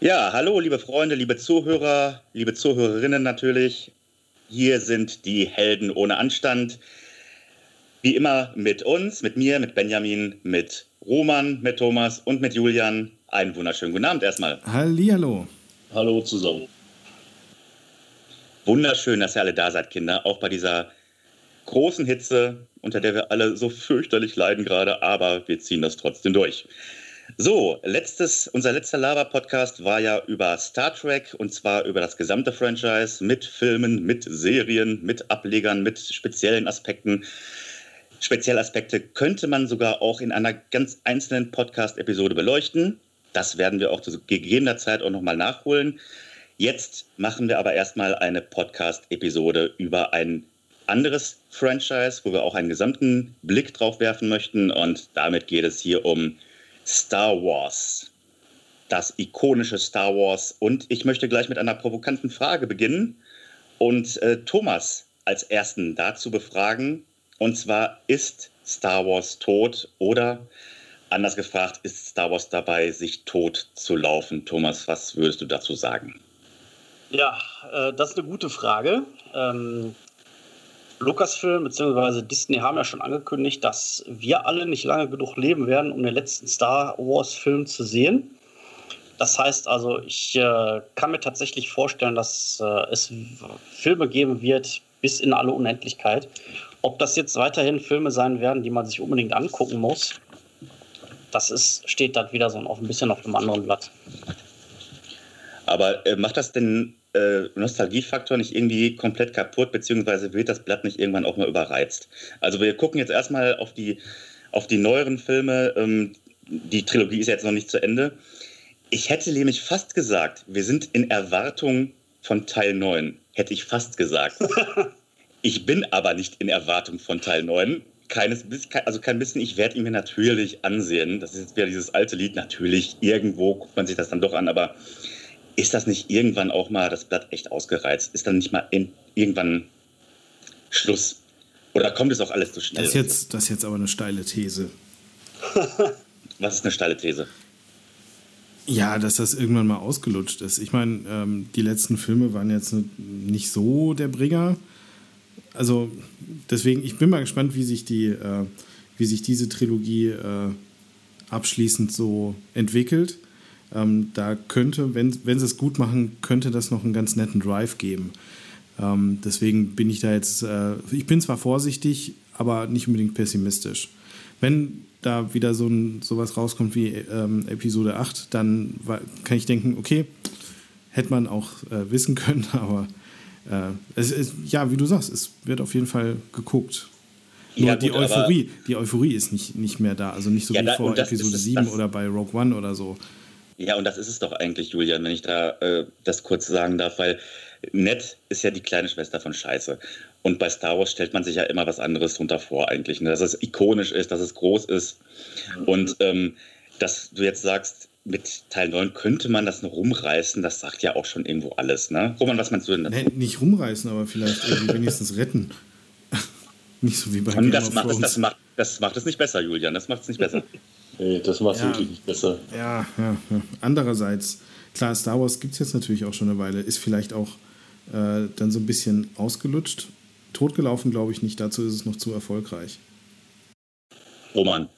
Ja, hallo, liebe Freunde, liebe Zuhörer, liebe Zuhörerinnen natürlich. Hier sind die Helden ohne Anstand. Wie immer mit uns, mit mir, mit Benjamin, mit Roman, mit Thomas und mit Julian. Einen wunderschönen guten Abend erstmal. Hallihallo. Hallo zusammen. Wunderschön, dass ihr alle da seid, Kinder. Auch bei dieser großen Hitze, unter der wir alle so fürchterlich leiden gerade, aber wir ziehen das trotzdem durch. So, letztes, unser letzter Lava-Podcast war ja über Star Trek und zwar über das gesamte Franchise mit Filmen, mit Serien, mit Ablegern, mit speziellen Aspekten. Spezialaspekte könnte man sogar auch in einer ganz einzelnen Podcast-Episode beleuchten. Das werden wir auch zu gegebener Zeit auch nochmal nachholen. Jetzt machen wir aber erstmal eine Podcast-Episode über ein anderes Franchise, wo wir auch einen gesamten Blick drauf werfen möchten. Und damit geht es hier um Star Wars. Das ikonische Star Wars. Und ich möchte gleich mit einer provokanten Frage beginnen und äh, Thomas als ersten dazu befragen. Und zwar, ist Star Wars tot oder anders gefragt, ist Star Wars dabei, sich tot zu laufen? Thomas, was würdest du dazu sagen? Ja, äh, das ist eine gute Frage. Ähm, Lucasfilm bzw. Disney haben ja schon angekündigt, dass wir alle nicht lange genug leben werden, um den letzten Star Wars-Film zu sehen. Das heißt also, ich äh, kann mir tatsächlich vorstellen, dass äh, es Filme geben wird bis in alle Unendlichkeit. Ob das jetzt weiterhin Filme sein werden, die man sich unbedingt angucken muss, das ist, steht dann wieder so ein bisschen auf einem anderen Blatt. Aber äh, macht das denn äh, Nostalgiefaktor nicht irgendwie komplett kaputt, beziehungsweise wird das Blatt nicht irgendwann auch mal überreizt? Also wir gucken jetzt erstmal auf die, auf die neueren Filme. Ähm, die Trilogie ist jetzt noch nicht zu Ende. Ich hätte nämlich fast gesagt, wir sind in Erwartung von Teil 9. Hätte ich fast gesagt. ich bin aber nicht in Erwartung von Teil 9. Keines, also kein bisschen, ich werde ihn mir natürlich ansehen. Das ist jetzt wieder dieses alte Lied. Natürlich, irgendwo guckt man sich das dann doch an, aber ist das nicht irgendwann auch mal das Blatt echt ausgereizt? Ist dann nicht mal in, irgendwann Schluss? Oder kommt es auch alles zu schnell? Das ist jetzt, das ist jetzt aber eine steile These. Was ist eine steile These? Ja, dass das irgendwann mal ausgelutscht ist. Ich meine, ähm, die letzten Filme waren jetzt nicht so der Bringer. Also deswegen, ich bin mal gespannt, wie sich die, äh, wie sich diese Trilogie äh, abschließend so entwickelt. Ähm, da könnte, wenn, wenn sie es gut machen, könnte das noch einen ganz netten Drive geben. Ähm, deswegen bin ich da jetzt, äh, ich bin zwar vorsichtig, aber nicht unbedingt pessimistisch. Wenn da wieder so ein, sowas rauskommt wie ähm, Episode 8, dann kann ich denken, okay, hätte man auch äh, wissen können, aber äh, es ist, ja, wie du sagst, es wird auf jeden Fall geguckt. Nur ja, gut, die Euphorie, die Euphorie ist nicht, nicht mehr da, also nicht so ja, wie da, vor Episode ist, 7 oder bei Rogue One oder so. Ja, und das ist es doch eigentlich, Julian, wenn ich da äh, das kurz sagen darf, weil nett ist ja die kleine Schwester von Scheiße. Und bei Star Wars stellt man sich ja immer was anderes drunter vor, eigentlich. Ne? Dass es ikonisch ist, dass es groß ist. Und ähm, dass du jetzt sagst, mit Teil 9 könnte man das noch rumreißen, das sagt ja auch schon irgendwo alles. Ne? Roman, was meinst du denn dazu? Nee, nicht rumreißen, aber vielleicht irgendwie wenigstens retten. nicht so wie bei Und das macht, es, das, macht, das macht es nicht besser, Julian. Das macht es nicht besser. Nee, das macht es ja, wirklich nicht besser. Ja, ja, ja. Andererseits, klar, Star Wars gibt es jetzt natürlich auch schon eine Weile, ist vielleicht auch äh, dann so ein bisschen ausgelutscht. Totgelaufen glaube ich nicht, dazu ist es noch zu erfolgreich. Roman.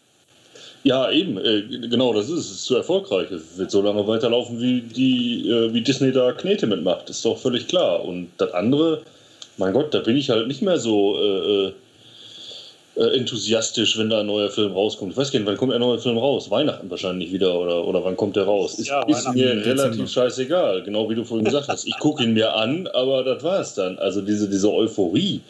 Ja, eben, äh, genau, das ist es, ist zu erfolgreich. Es wird so lange weiterlaufen, wie, die, äh, wie Disney da Knete mitmacht, ist doch völlig klar. Und das andere, mein Gott, da bin ich halt nicht mehr so äh, enthusiastisch, wenn da ein neuer Film rauskommt. Ich weiß gar nicht, wann kommt ein neuer Film raus? Weihnachten wahrscheinlich wieder oder, oder wann kommt der raus? Ist, ja, ist mir relativ scheißegal, genau wie du vorhin gesagt hast. Ich gucke ihn mir an, aber das war es dann. Also diese, diese Euphorie,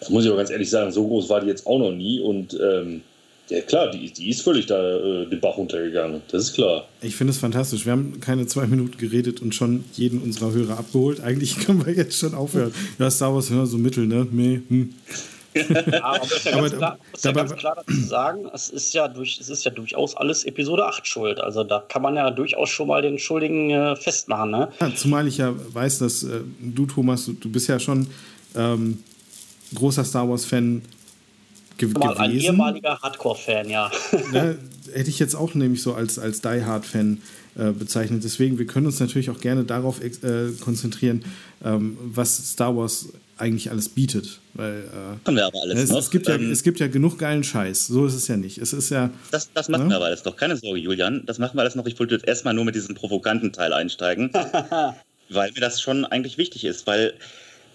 das muss ich aber ganz ehrlich sagen, so groß war die jetzt auch noch nie und ähm, ja klar, die, die ist völlig da äh, den Bach runtergegangen. Das ist klar. Ich finde es fantastisch. Wir haben keine zwei Minuten geredet und schon jeden unserer Hörer abgeholt. Eigentlich können wir jetzt schon aufhören. Ja, Star Wars, ja, so Mittel, ne? Nee, hm. Ja, aber muss ja, ganz, klar, ja ganz klar dazu sagen, es ist, ja durch, es ist ja durchaus alles Episode 8 schuld. Also da kann man ja durchaus schon mal den Schuldigen äh, festmachen. Ne? Ja, zumal ich ja weiß, dass äh, du, Thomas, du, du, bist ja schon ähm, großer Star Wars-Fan ge mal gewesen. Ein ehemaliger Hardcore-Fan, ja. Ne? hätte ich jetzt auch nämlich so als, als Die Hard-Fan äh, bezeichnet. Deswegen, wir können uns natürlich auch gerne darauf äh, konzentrieren, ähm, was Star Wars eigentlich alles bietet. Weil, äh, wir aber alles es, es, gibt ja, ähm, es gibt ja genug geilen Scheiß. So ist es ja nicht. Es ist ja. Das, das machen ne? wir aber alles doch. Keine Sorge, Julian. Das machen wir alles noch. Ich wollte jetzt erstmal nur mit diesem provokanten Teil einsteigen, weil mir das schon eigentlich wichtig ist. Weil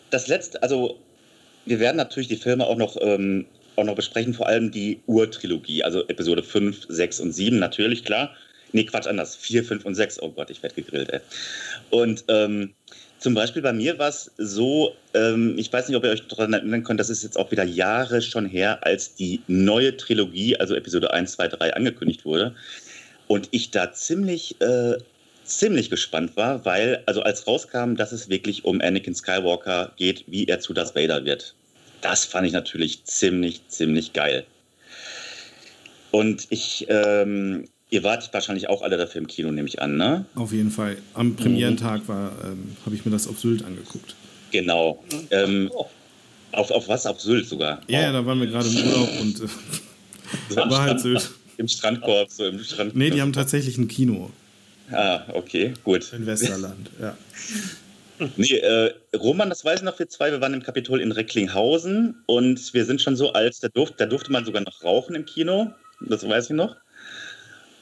das letzte, also wir werden natürlich die Filme auch noch, ähm, auch noch besprechen, vor allem die Urtrilogie, also Episode 5, 6 und 7, natürlich, klar. Nee, Quatsch, anders. 4, 5 und 6. Oh Gott, ich werde gegrillt, ey. Und ähm, zum Beispiel bei mir war es so, ähm, ich weiß nicht, ob ihr euch daran erinnern könnt, das ist jetzt auch wieder Jahre schon her, als die neue Trilogie, also Episode 1, 2, 3, angekündigt wurde. Und ich da ziemlich, äh, ziemlich gespannt war, weil, also als rauskam, dass es wirklich um Anakin Skywalker geht, wie er zu Darth Vader wird. Das fand ich natürlich ziemlich, ziemlich geil. Und ich ähm, Ihr wart wahrscheinlich auch alle dafür im Kino, nehme ich an, ne? Auf jeden Fall. Am Premierentag mhm. ähm, habe ich mir das auf Sylt angeguckt. Genau. Ähm, auf, auf was? Auf Sylt sogar? Ja, ja da waren wir gerade im Urlaub und äh, war halt Sylt. Im Strandkorb, so im Strandkorb. Nee, die haben tatsächlich ein Kino. Ah, okay, gut. In Westerland, ja. Nee, äh, Roman, das weiß ich noch, wir zwei, wir waren im Kapitol in Recklinghausen und wir sind schon so alt, da, durft, da durfte man sogar noch rauchen im Kino, das weiß ich noch.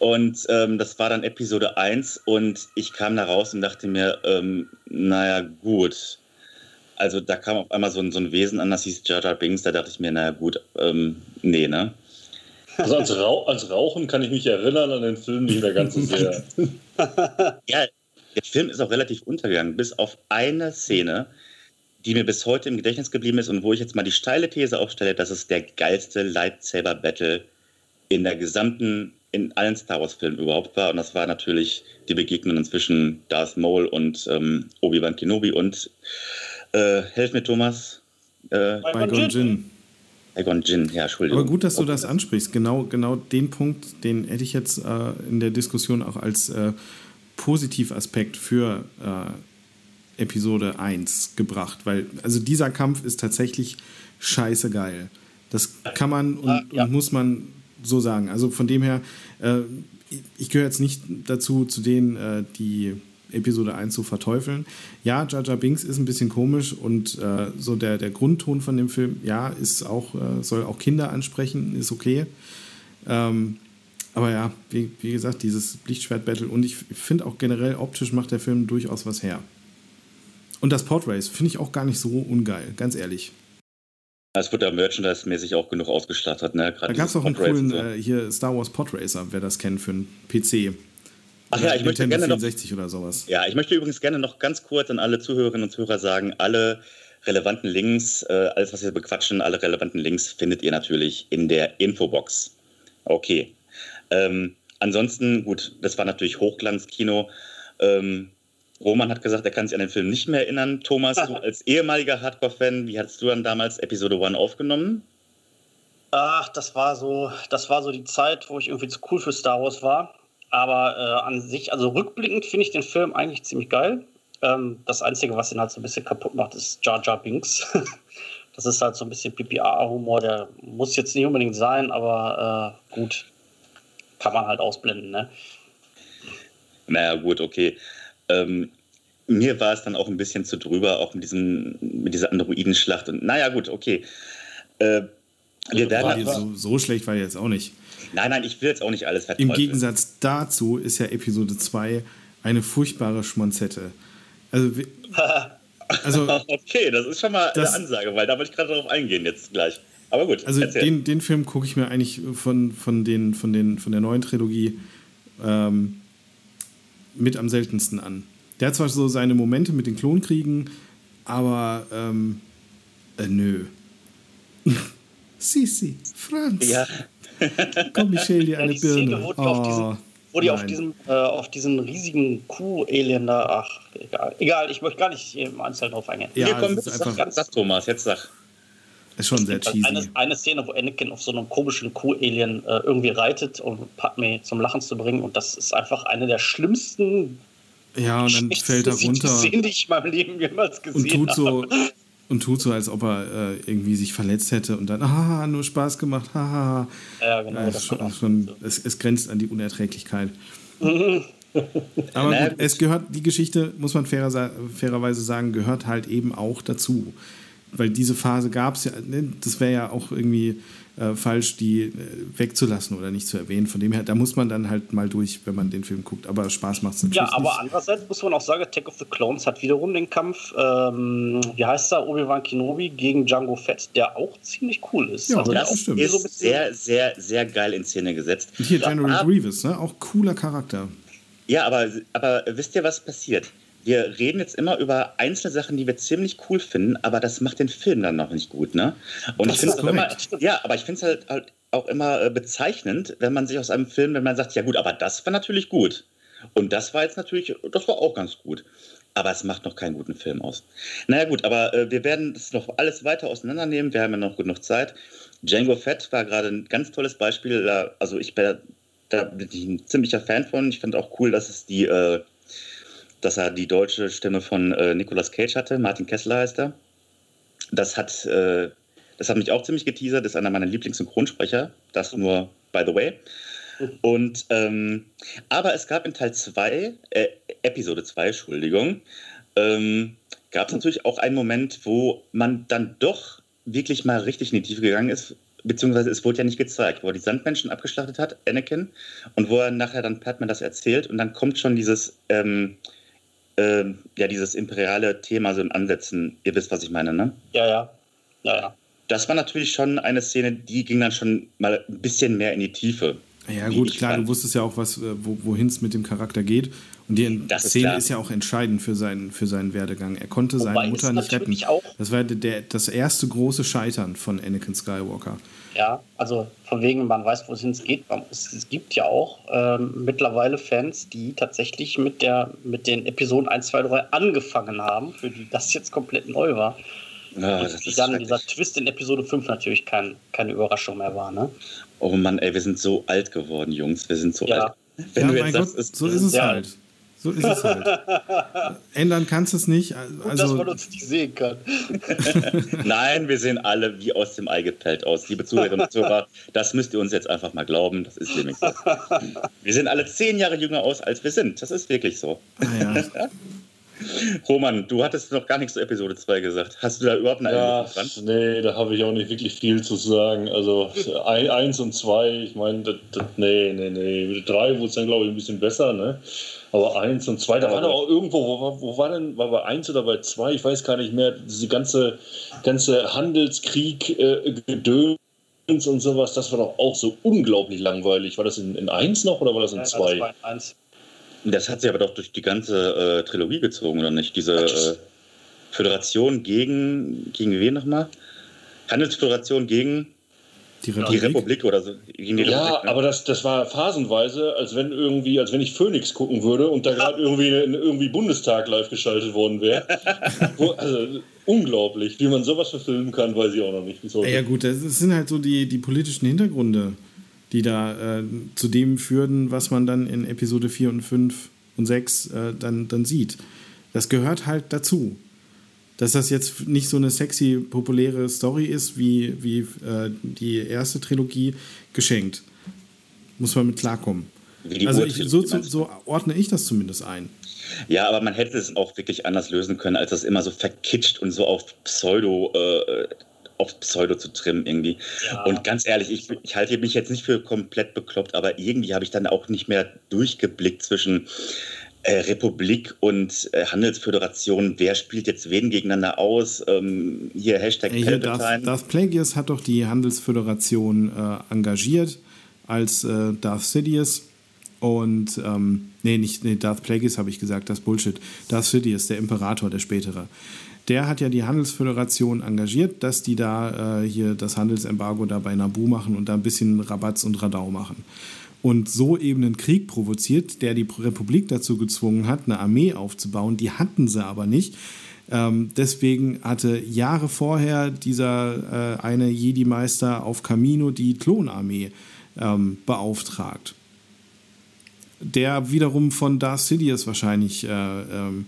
Und ähm, das war dann Episode 1 und ich kam da raus und dachte mir, ähm, naja, gut. Also da kam auf einmal so ein, so ein Wesen an, das hieß Jar Jar Binks, da dachte ich mir, naja, gut, ähm, nee, ne? Also als, Rauch, als Rauchen kann ich mich erinnern an den Film nicht mehr ganz so sehr. ja, der Film ist auch relativ untergegangen, bis auf eine Szene, die mir bis heute im Gedächtnis geblieben ist und wo ich jetzt mal die steile These aufstelle, dass es der geilste Lightsaber-Battle in der gesamten in allen Star Wars-Filmen überhaupt war. Und das war natürlich die Begegnung zwischen Darth Maul und ähm, Obi-Wan Kenobi und äh, helf mir, Thomas. Äh, Qui-Gon Jinn. Qui-Gon Jinn, ja, Entschuldigung. Aber gut, dass du das ansprichst. Genau, genau den Punkt, den hätte ich jetzt äh, in der Diskussion auch als äh, Positivaspekt für äh, Episode 1 gebracht. Weil, also dieser Kampf ist tatsächlich scheiße geil. Das kann man und, ah, ja. und muss man so sagen. Also von dem her, äh, ich gehöre jetzt nicht dazu, zu denen, äh, die Episode 1 zu verteufeln. Ja, Jar Binks ist ein bisschen komisch und äh, so der, der Grundton von dem Film, ja, ist auch, äh, soll auch Kinder ansprechen, ist okay. Ähm, aber ja, wie, wie gesagt, dieses Lichtschwert-Battle und ich finde auch generell optisch macht der Film durchaus was her. Und das Portrace finde ich auch gar nicht so ungeil, ganz ehrlich. Es wird ja merchandise-mäßig auch genug ausgestattet. Ne? Gerade da gab es auch einen coolen äh, hier Star Wars Podracer, wer das kennt, für einen PC. Ach ja, ich möchte gerne 64 noch, oder sowas. Ja, ich möchte übrigens gerne noch ganz kurz an alle Zuhörerinnen und Zuhörer sagen, alle relevanten Links, äh, alles was wir bequatschen, alle relevanten Links findet ihr natürlich in der Infobox. Okay. Ähm, ansonsten, gut, das war natürlich Hochglanzkino. Ähm, Roman hat gesagt, er kann sich an den Film nicht mehr erinnern. Thomas, du als ehemaliger Hardcore-Fan, wie hast du dann damals Episode 1 aufgenommen? Ach, das war so, das war so die Zeit, wo ich irgendwie zu cool für Star Wars war. Aber äh, an sich, also rückblickend finde ich den Film eigentlich ziemlich geil. Ähm, das Einzige, was ihn halt so ein bisschen kaputt macht, ist Jar Jar Binks. das ist halt so ein bisschen PPA-Humor, der muss jetzt nicht unbedingt sein, aber äh, gut, kann man halt ausblenden, ne? Naja, gut, okay. Ähm, mir war es dann auch ein bisschen zu drüber, auch mit, diesem, mit dieser Androidenschlacht. Und naja, gut, okay. Äh, wir werden so, so, schlecht war jetzt auch nicht. Nein, nein, ich will jetzt auch nicht alles verteufeln. Im Gegensatz dazu ist ja Episode 2 eine furchtbare Schmonzette. Also, also okay, das ist schon mal das, eine Ansage, weil da wollte ich gerade darauf eingehen jetzt gleich. Aber gut. Also den, den Film gucke ich mir eigentlich von, von, den, von, den, von der neuen Trilogie ähm, mit am seltensten an. Der hat zwar so seine Momente mit den Klonkriegen, aber ähm, äh, nö. Sisi, Franz. Ja. Komm, ich schäle dir eine ja, Birne. Wo, oh, auf diesen, wo die auf diesem, äh, auf diesen riesigen Kuh-Alien da, ach, egal. Egal, ich möchte gar nicht im Einzelnen drauf eingehen. Ja, Hier, komm, sag, ganz, sag, Thomas, jetzt sag. Ist schon sehr cheesy. Eine, eine, Szene, wo Anakin auf so einem komischen Kuh-Alien äh, irgendwie reitet, um Padme zum Lachen zu bringen. Und das ist einfach eine der schlimmsten. Ja, und dann fällt er runter. Szenen, die ich in meinem Leben jemals gesehen und tut so, Und tut so, als ob er äh, irgendwie sich verletzt hätte und dann, haha, nur Spaß gemacht, haha. Ja, genau. Äh, schon, schon, es, es grenzt an die Unerträglichkeit. Aber gut, es gehört, die Geschichte, muss man fairer, fairerweise sagen, gehört halt eben auch dazu. Weil diese Phase gab es ja, ne, das wäre ja auch irgendwie äh, falsch, die äh, wegzulassen oder nicht zu erwähnen. Von dem her, da muss man dann halt mal durch, wenn man den Film guckt. Aber Spaß macht es natürlich Ja, aber nicht. andererseits muss man auch sagen, Attack of the Clones hat wiederum den Kampf, ähm, wie heißt er, Obi-Wan Kenobi gegen Django Fett, der auch ziemlich cool ist. Ja, also der das auch stimmt. Ist so sehr, sehr, sehr geil in Szene gesetzt. Und hier General Ja, Grievous, ne? auch cooler Charakter. Ja, aber, aber wisst ihr, was passiert? Wir reden jetzt immer über einzelne Sachen, die wir ziemlich cool finden, aber das macht den Film dann noch nicht gut, ne? Und Das ich finde es immer, ja, aber ich finde es halt, halt auch immer äh, bezeichnend, wenn man sich aus einem Film, wenn man sagt, ja gut, aber das war natürlich gut. Und das war jetzt natürlich, das war auch ganz gut. Aber es macht noch keinen guten Film aus. Naja gut, aber äh, wir werden das noch alles weiter auseinandernehmen. Wir haben ja noch genug Zeit. Django Fett war gerade ein ganz tolles Beispiel. Da, also ich bin, da bin ich ein ziemlicher Fan von. Ich fand auch cool, dass es die, äh, dass er die deutsche Stimme von äh, Nicolas Cage hatte. Martin Kessler heißt er. Das hat, äh, das hat mich auch ziemlich geteasert. Das ist einer meiner Lieblingssynchronsprecher. Das nur by the way. Und ähm, aber es gab in Teil 2, äh, Episode 2, Entschuldigung, ähm, gab es natürlich auch einen Moment, wo man dann doch wirklich mal richtig in die Tiefe gegangen ist, beziehungsweise es wurde ja nicht gezeigt, wo er die Sandmenschen abgeschlachtet hat, Anakin, und wo er nachher dann Padman das erzählt und dann kommt schon dieses, ähm, ähm, ja, dieses imperiale Thema so in Ansätzen, ihr wisst, was ich meine, ne? Ja, ja. Ja, ja. Das war natürlich schon eine Szene, die ging dann schon mal ein bisschen mehr in die Tiefe. Ja, gut, klar, fand. du wusstest ja auch, was, äh, wo, wohin es mit dem Charakter geht. Und die Das ist Szene klar. ist, ja auch entscheidend für seinen, für seinen Werdegang. Er konnte Wobei seine Mutter nicht retten. Das war der, das erste große Scheitern von Anakin Skywalker. Ja, also von wegen, man weiß, wo es Es, es gibt ja auch ähm, mittlerweile Fans, die tatsächlich mit, der, mit den Episoden 1, 2, 3 angefangen haben, für die das jetzt komplett neu war. Ja, das ist dann dieser Twist in Episode 5 natürlich kein, keine Überraschung mehr war. Ne? Oh Mann, ey, wir sind so alt geworden, Jungs. Wir sind so Ja. alt. Wenn ja, du jetzt sagst, Gott, ist, so ist es Ja. halt. So ist es halt. Ändern kannst du es nicht. Gut, dass man Also, uns nicht sehen kann. Nein, wir sehen alle wie aus dem Ei gepellt aus. Liebe Zuhörerinnen und Zuhörer, das müsst ihr uns jetzt einfach mal glauben. Das ist nämlich so. Wir sehen alle zehn Jahre jünger aus, als wir sind. Das ist wirklich so. ah, ja. Roman, du hattest noch gar nichts zu Episode 2 gesagt. Hast du da überhaupt eine Ja, Erinnerung dran? nee, da habe ich auch nicht wirklich viel zu sagen. Also ein, eins und zwei, ich meine, nee, nee, nee. Mit drei wurde es dann, glaube ich, ein bisschen besser, ne? Aber eins und zwei, da war doch auch irgendwo, wo, war- wo war denn, war bei eins oder bei zwei, ich weiß gar nicht mehr, diese ganze, ganze Handelskrieg, äh, Gedöns und sowas, das war doch auch so unglaublich langweilig. War das in, in eins noch oder war das in Ja, zwei? zwei, eins. Das hat sich aber doch durch die ganze äh, Trilogie gezogen, oder nicht? Diese äh, Föderation gegen, gegen wen nochmal? Handelsföderation gegen Die die Republik. Republik oder so. Gegen die Ja, Republik, ne? aber das, das war phasenweise, als wenn irgendwie, als wenn ich Phoenix gucken würde und da gerade irgendwie, irgendwie Bundestag live geschaltet worden wäre. Wo- also unglaublich, wie man sowas verfilmen kann, weiß ich auch noch nicht. Ja, gut, das sind halt so die, die politischen Hintergründe, die da äh, zu dem führten, was man dann in Episode 4 und 5 und 6 äh, dann, dann sieht. Das gehört halt dazu. Dass das jetzt nicht so eine sexy, populäre Story ist wie, wie äh, die erste Trilogie, geschenkt. Muss man mit klarkommen. Also ich, so, so ordne ich das zumindest ein. Ja, aber man hätte es auch wirklich anders lösen können, als das immer so verkitscht und so auf Pseudo, äh, auf Pseudo zu trimmen irgendwie. Ja. Und ganz ehrlich, ich, ich halte mich jetzt nicht für komplett bekloppt, aber irgendwie habe ich dann auch nicht mehr durchgeblickt zwischen äh, Republik und äh, Handelsföderation. Wer spielt jetzt wen gegeneinander aus? Ähm, hier Hashtag Ey, Hier, Darth, Palpatine. Darth Plagueis hat doch die Handelsföderation äh, engagiert als äh, Darth Sidious. Und, ähm, nee, nicht, nee, Darth Plagueis habe ich gesagt, das Bullshit. Darth Sidious, der Imperator, der spätere. Der hat ja die Handelsföderation engagiert, dass die da äh, hier das Handelsembargo da bei Naboo machen und da ein bisschen Rabatz und Radau machen. Und so eben einen Krieg provoziert, der die Republik dazu gezwungen hat, eine Armee aufzubauen. Die hatten sie aber nicht. Ähm, deswegen hatte Jahre vorher dieser äh, eine Jedi-Meister auf Camino die Klonarmee ähm, beauftragt. Der wiederum von Darth Sidious wahrscheinlich äh, ähm,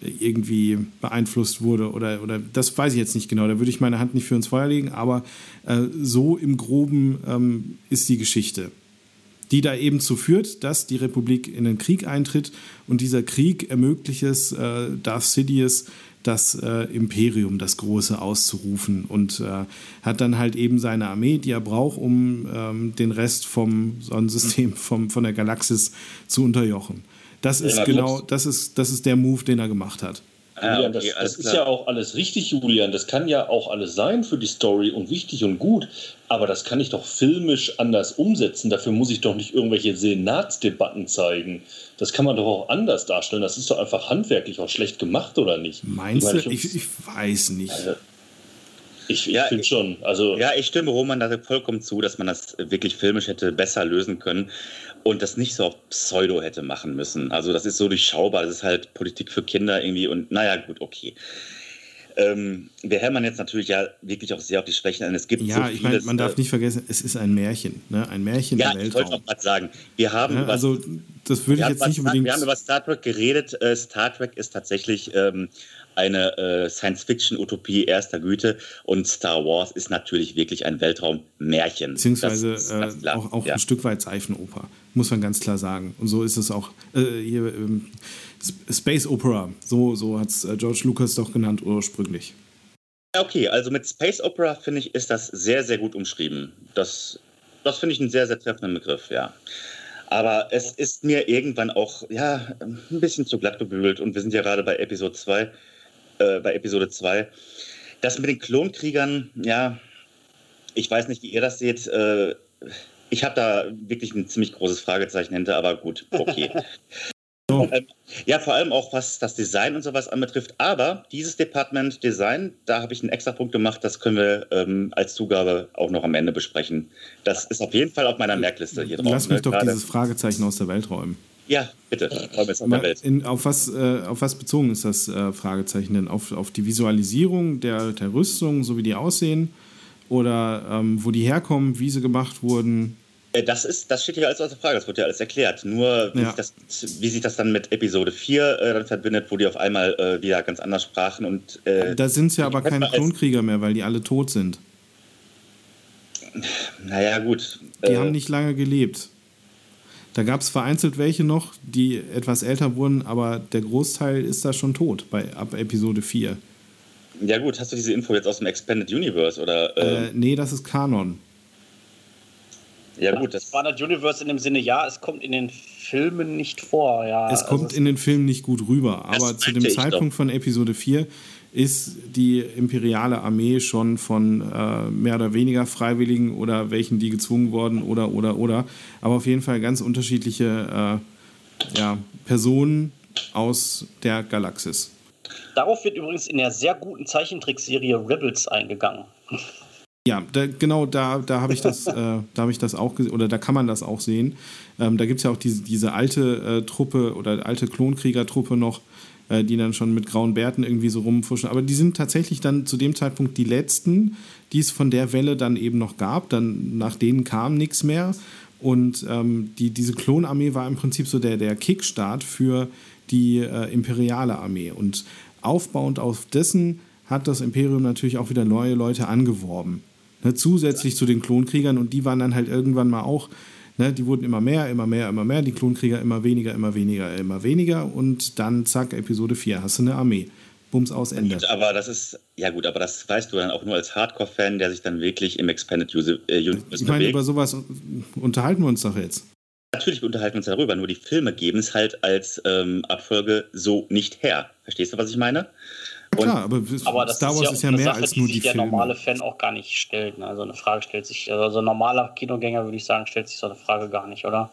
irgendwie beeinflusst wurde oder, oder das weiß ich jetzt nicht genau, da würde ich meine Hand nicht für ins Feuer legen, aber äh, so im groben ähm, ist die Geschichte, die da eben zu führt, dass die Republik in den Krieg eintritt und dieser Krieg ermöglicht es äh, Darth Sidious, das äh, Imperium, das Große, auszurufen und äh, hat dann halt eben seine Armee, die er braucht, um ähm, den Rest vom Sonnensystem, vom, von der Galaxis zu unterjochen. Das ist ja, genau, das ist, das ist der Move, den er gemacht hat. Ah, Julian, das, das ist ja auch alles richtig, Julian. Das kann ja auch alles sein für die Story und wichtig und gut. Aber das kann ich doch filmisch anders umsetzen. Dafür muss ich doch nicht irgendwelche Senatsdebatten zeigen. Das kann man doch auch anders darstellen. Das ist doch einfach handwerklich auch schlecht gemacht, oder nicht? Meinst du? Ich, ich, weiß nicht. Also, ich, ja, finde schon. Also ja, ich stimme Roman da vollkommen zu, dass man das wirklich filmisch hätte besser lösen können und das nicht so auf Pseudo hätte machen müssen. Also das ist so durchschaubar, das ist halt Politik für Kinder irgendwie und naja, gut, okay. Ähm, wir hämmern jetzt natürlich ja wirklich auch sehr auf die Schwächen an. Es gibt ja, so ich meine, man darf äh, nicht vergessen, es ist ein Märchen, ne? ein Märchen ja, im Weltraum. ich wollte auch gerade sagen, wir haben ja, also das würde ich jetzt nicht unbedingt. Wir haben über Star Trek geredet. Äh, Star Trek ist tatsächlich ähm, eine äh, Science-Fiction-Utopie erster Güte und Star Wars ist natürlich wirklich ein Weltraummärchen. Beziehungsweise äh, auch, auch ja. ein Stück weit Seifenoper, muss man ganz klar sagen. Und so ist es auch äh, hier ähm, Space Opera, so, so hat es äh, George Lucas doch genannt ursprünglich. Okay, also mit Space Opera finde ich, ist das sehr, sehr gut umschrieben. Das, das finde ich einen sehr, sehr treffenden Begriff, ja. Aber es ist mir irgendwann auch ja, ein bisschen zu glatt gebügelt und wir sind ja gerade bei Episode 2 äh, bei Episode 2. Das mit den Klonkriegern, ja, ich weiß nicht, wie ihr das seht. Äh, ich habe da wirklich ein ziemlich großes Fragezeichen hinter, aber gut, okay. So. Ähm, ja, vor allem auch was das Design und sowas anbetrifft. Aber dieses Department Design, da habe ich einen extra Punkt gemacht, das können wir ähm, als Zugabe auch noch am Ende besprechen. Das ist auf jeden Fall auf meiner Merkliste hier drauf. Lass mich ne? doch Gerade. dieses Fragezeichen aus der Welt räumen. Ja, bitte. In, auf, was, äh, auf was bezogen ist das äh, Fragezeichen denn? Auf, auf die Visualisierung der, der Rüstung, so wie die aussehen? Oder ähm, wo die herkommen, wie sie gemacht wurden? Äh, das, ist, das steht hier alles außer Frage, das wird ja alles erklärt. Nur, wie, ja. sich, das, wie sich das dann mit Episode 4 äh, dann verbindet, wo die auf einmal äh, wieder ganz anders sprachen. Und, äh, da sind es ja aber keine Klonkrieger mehr, weil die alle tot sind. Naja, gut. Die äh, haben nicht lange gelebt. Da gab es vereinzelt welche noch, die etwas älter wurden, aber der Großteil ist da schon tot bei ab Episode 4. Ja gut, hast du diese Info jetzt aus dem Expanded Universe oder? Äh, nee, das ist Kanon. Ja gut, das Expanded Universe in dem Sinne, ja, es kommt in den Filmen nicht vor, ja. Es kommt also in den Filmen nicht gut rüber, aber zu dem Zeitpunkt doch. von Episode 4 ist die imperiale Armee schon von äh, mehr oder weniger Freiwilligen oder welchen, die gezwungen wurden oder, oder, oder. Aber auf jeden Fall ganz unterschiedliche äh, ja, Personen aus der Galaxis. Darauf wird übrigens in der sehr guten Zeichentrickserie Rebels eingegangen. Ja, da, genau da, da habe ich das, äh, da habe ich das auch gesehen, oder da kann man das auch sehen. Ähm, da gibt es ja auch diese, diese alte äh, Truppe oder alte Klonkriegertruppe noch, äh, die dann schon mit grauen Bärten irgendwie so rumfuschen. Aber die sind tatsächlich dann zu dem Zeitpunkt die letzten, die es von der Welle dann eben noch gab. Dann nach denen kam nichts mehr. Und ähm, die, diese Klonarmee war im Prinzip so der, der Kickstart für die äh, imperiale Armee. Und aufbauend auf dessen hat das Imperium natürlich auch wieder neue Leute angeworben. Ne, zusätzlich zu den Klonkriegern und die waren dann halt irgendwann mal auch Ne, die wurden immer mehr, immer mehr, immer mehr, die Klonkrieger immer weniger, immer weniger, immer weniger und dann zack, Episode 4, hast du eine Armee. Bums aus Ende. Gut, aber das ist, ja gut, aber das weißt du dann auch nur als Hardcore-Fan, der sich dann wirklich im Expanded äh, Universe Ich meine, bewegt. über sowas unterhalten wir uns doch jetzt. Natürlich unterhalten wir uns darüber, nur die Filme geben es halt als ähm, Abfolge so nicht her. Verstehst du, was ich meine? Klar, aber, aber Star Wars ist ja, ist ja mehr Sache, als nur die, die der Filme. normale Fan auch gar nicht stellt. Ne? Also eine Frage stellt sich, also ein normaler Kinogänger würde ich sagen, stellt sich so eine Frage gar nicht, oder?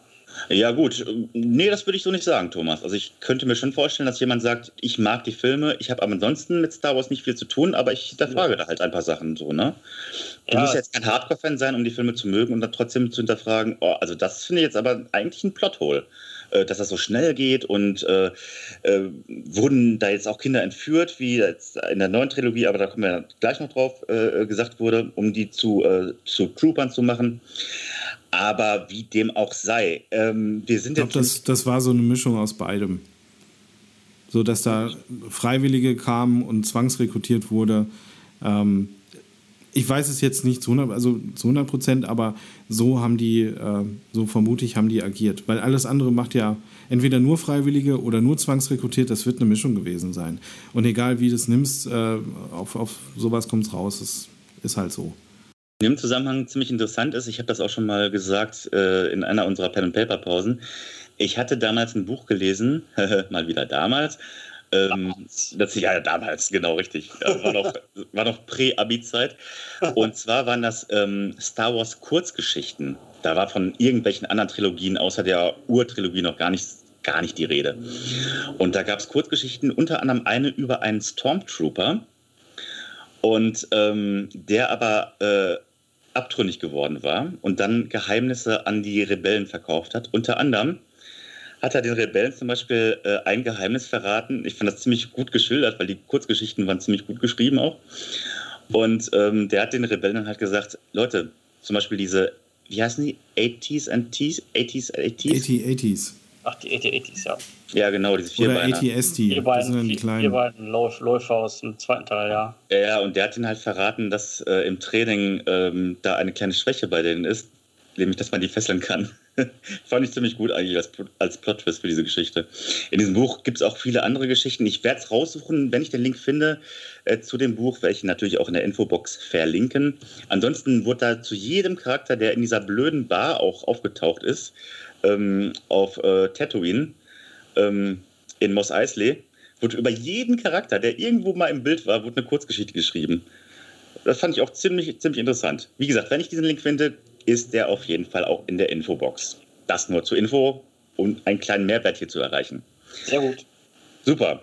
Ja, gut. Nee, das würde ich so nicht sagen, Thomas. Also ich könnte mir schon vorstellen, dass jemand sagt, ich mag die Filme, ich habe aber ansonsten mit Star Wars nicht viel zu tun, aber ich hinterfrage ja. da halt ein paar Sachen so, ne? Du ja. musst jetzt kein Hardcore-Fan sein, um die Filme zu mögen und dann trotzdem zu hinterfragen, oh, also das finde ich jetzt aber eigentlich ein Plothole. Äh, dass das so schnell geht und äh, äh, wurden da jetzt auch Kinder entführt, wie in der neuen Trilogie, aber da kommen wir gleich noch drauf, äh, gesagt wurde, um die zu, äh, zu Troopern zu machen. Aber wie dem auch sei, ähm, wir sind ich glaube, das, das war so eine Mischung aus beidem. so dass da Freiwillige kamen und zwangsrekrutiert wurde. Ähm, ich weiß es jetzt nicht zu 100, also zu 100 Prozent, aber so haben die, äh, so vermute ich, haben die agiert. Weil alles andere macht ja entweder nur Freiwillige oder nur zwangsrekrutiert, das wird eine Mischung gewesen sein. Und egal wie du es nimmst, äh, auf, auf sowas kommt es raus, das ist halt so. In dem Zusammenhang ziemlich interessant ist, ich habe das auch schon mal gesagt äh, in einer unserer Pen-and-Paper-Pausen, ich hatte damals ein Buch gelesen, mal wieder damals, ähm, das, ja, damals, genau, richtig. war noch, war noch Prä-Abi-Zeit. Und zwar waren das ähm, Star Wars Kurzgeschichten. Da war von irgendwelchen anderen Trilogien außer der Urtrilogie noch gar nicht, gar nicht die Rede. Und da gab es Kurzgeschichten, unter anderem eine über einen Stormtrooper. Und ähm, der aber äh, abtrünnig geworden war und dann Geheimnisse an die Rebellen verkauft hat. Unter anderem hat er den Rebellen zum Beispiel äh, ein Geheimnis verraten. Ich fand das ziemlich gut geschildert, weil die Kurzgeschichten waren ziemlich gut geschrieben auch. Und ähm, der hat den Rebellen dann halt gesagt, Leute, zum Beispiel diese, wie heißen die? 80s and T's? 80s, 80s? 80, 80s. Ach, die 80s, ja. Ja, genau, diese Oder Vierbeiner. ATST, Die das beiden, sind dann die kleinen. die beiden Läuf, Läufer aus dem zweiten Teil, ja. Ja, ja, und der hat ihnen halt verraten, dass äh, im Training ähm, da eine kleine Schwäche bei denen ist, nämlich, dass man die fesseln kann. Fand ich ziemlich gut eigentlich als, als Plot-Twist für diese Geschichte. In diesem Buch gibt es auch viele andere Geschichten. Ich werde es raussuchen, wenn ich den Link finde äh, zu dem Buch, werde ich natürlich auch in der Infobox verlinken. Ansonsten wurde da zu jedem Charakter, der in dieser blöden Bar auch aufgetaucht ist, ähm, auf äh, Tatooine, ähm, in Moss Eisley, wurde über jeden Charakter, der irgendwo mal im Bild war, wurde eine Kurzgeschichte geschrieben. Das fand ich auch ziemlich, ziemlich interessant. Wie gesagt, wenn ich diesen Link finde, ist der auf jeden Fall auch in der Infobox. Das nur zur Info, um einen kleinen Mehrwert hier zu erreichen. Sehr gut. Super.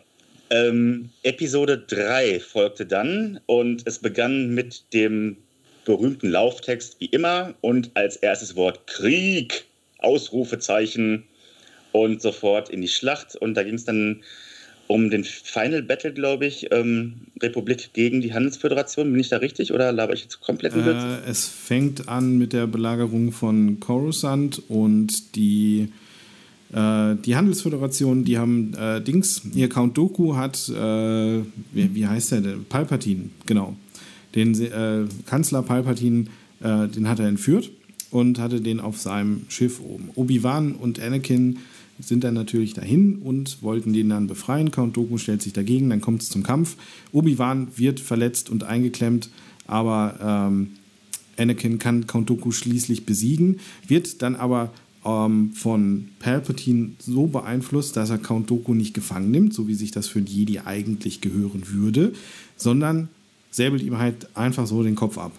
Ähm, Episode 3 folgte dann und es begann mit dem berühmten Lauftext wie immer und als erstes Wort Krieg, Ausrufezeichen und sofort in die Schlacht. Und da ging es dann um den Final Battle, glaube ich, ähm, Republik gegen die Handelsföderation. Bin ich da richtig oder laber ich jetzt komplett? Äh, es fängt an mit der Belagerung von Coruscant und die, äh, die Handelsföderation, die haben äh, Dings, ihr Count Doku hat, äh, wie, wie heißt der? Palpatine, genau. Den äh, Kanzler Palpatine, äh, den hat er entführt und hatte den auf seinem Schiff oben. Obi-Wan und Anakin sind dann natürlich dahin und wollten den dann befreien. Count Doku stellt sich dagegen, dann kommt es zum Kampf. Obi-Wan wird verletzt und eingeklemmt, aber ähm, Anakin kann Count Doku schließlich besiegen, wird dann aber ähm, von Palpatine so beeinflusst, dass er Count Doku nicht gefangen nimmt, so wie sich das für einen Jedi eigentlich gehören würde, sondern säbelt ihm halt einfach so den Kopf ab.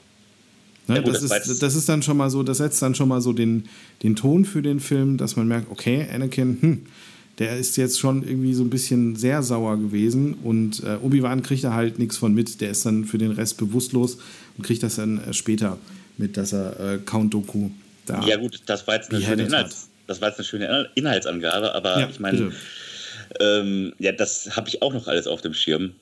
Ne, Ja gut, das, das ist, das ist dann schon mal so, das setzt dann schon mal so den, den Ton für den Film, dass man merkt, okay, Anakin, hm, der ist jetzt schon irgendwie so ein bisschen sehr sauer gewesen und äh, Obi-Wan kriegt da halt nichts von mit, der ist dann für den Rest bewusstlos und kriegt das dann äh, später mit, dass er äh, Count Doku da. Ja gut, das war jetzt eine schöne, Inhalts, das war jetzt eine schöne Inhaltsangabe, aber Ja, ich meine, ähm, ja, das habe ich auch noch alles auf dem Schirm.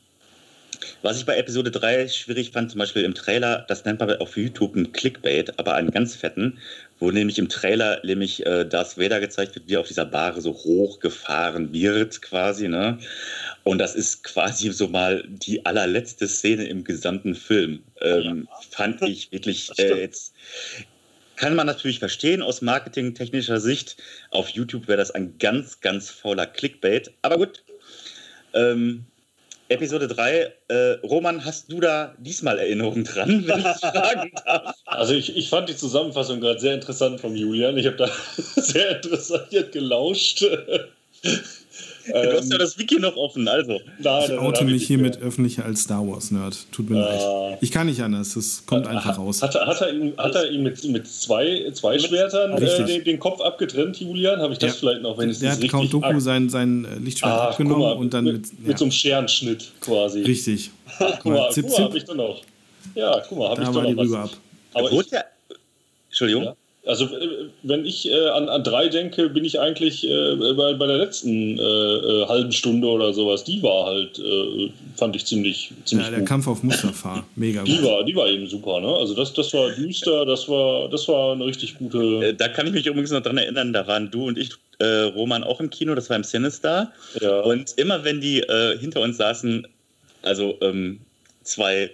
Was ich bei Episode 3 schwierig fand, zum Beispiel im Trailer, das nennt man auf YouTube einen Clickbait, aber einen ganz fetten, wo nämlich im Trailer nämlich äh, Darth Vader gezeigt wird, wie er auf dieser Bahre so hochgefahren wird quasi, ne? Und das ist quasi so mal die allerletzte Szene im gesamten Film. Ähm, Fand ich wirklich äh, jetzt kann man natürlich verstehen aus marketingtechnischer Sicht. Auf YouTube wäre das ein ganz, ganz fauler Clickbait. Aber gut. Ähm, Episode 3. Äh, Roman, hast du da diesmal Erinnerungen dran, wenn ich fragen darf? Also ich, ich fand die Zusammenfassung gerade sehr interessant vom Julian. Ich habe da sehr interessiert gelauscht. Du hast ja das Wiki noch offen, also. nein, Ich oute hab ich mich hiermit mehr. öffentlich als Star Wars-Nerd. Tut mir Äh, leid. Ich kann nicht anders, das kommt einfach raus. Hat, er- hat, er ihm, hat er ihm mit, mit zwei, zwei Schwertern äh, den, den Kopf abgetrennt, Julian? Habe ich das Ja. vielleicht noch, wenn es Der nicht hat Count richtig Doku ak- sein, sein äh, Lichtschwert Ah, abgenommen mal, und dann mit, mit. mit, ja, so einem Scherenschnitt quasi. richtig. Guck mal, Zip, guck mal zip. habe ich doch noch. Ja, guck mal, habe ich Da doch war die noch was. ab. Aber Wurde ich, Entschuldigung. Also, äh, wenn ich äh, an, an drei denke, bin ich eigentlich äh, bei, bei der letzten äh, äh halben Stunde oder sowas. Die war halt, äh, fand ich ziemlich, ziemlich Ja, der gut. Kampf auf Mustafa, mega die gut. War, die war eben super, ne? Also, das, das war düster, das war, das war eine richtig gute. Da kann ich mich übrigens noch dran erinnern, da waren du und ich, Roman, auch im Kino, das war im Sinister. Ja. Und immer wenn die hinter uns saßen, also ähm, zwei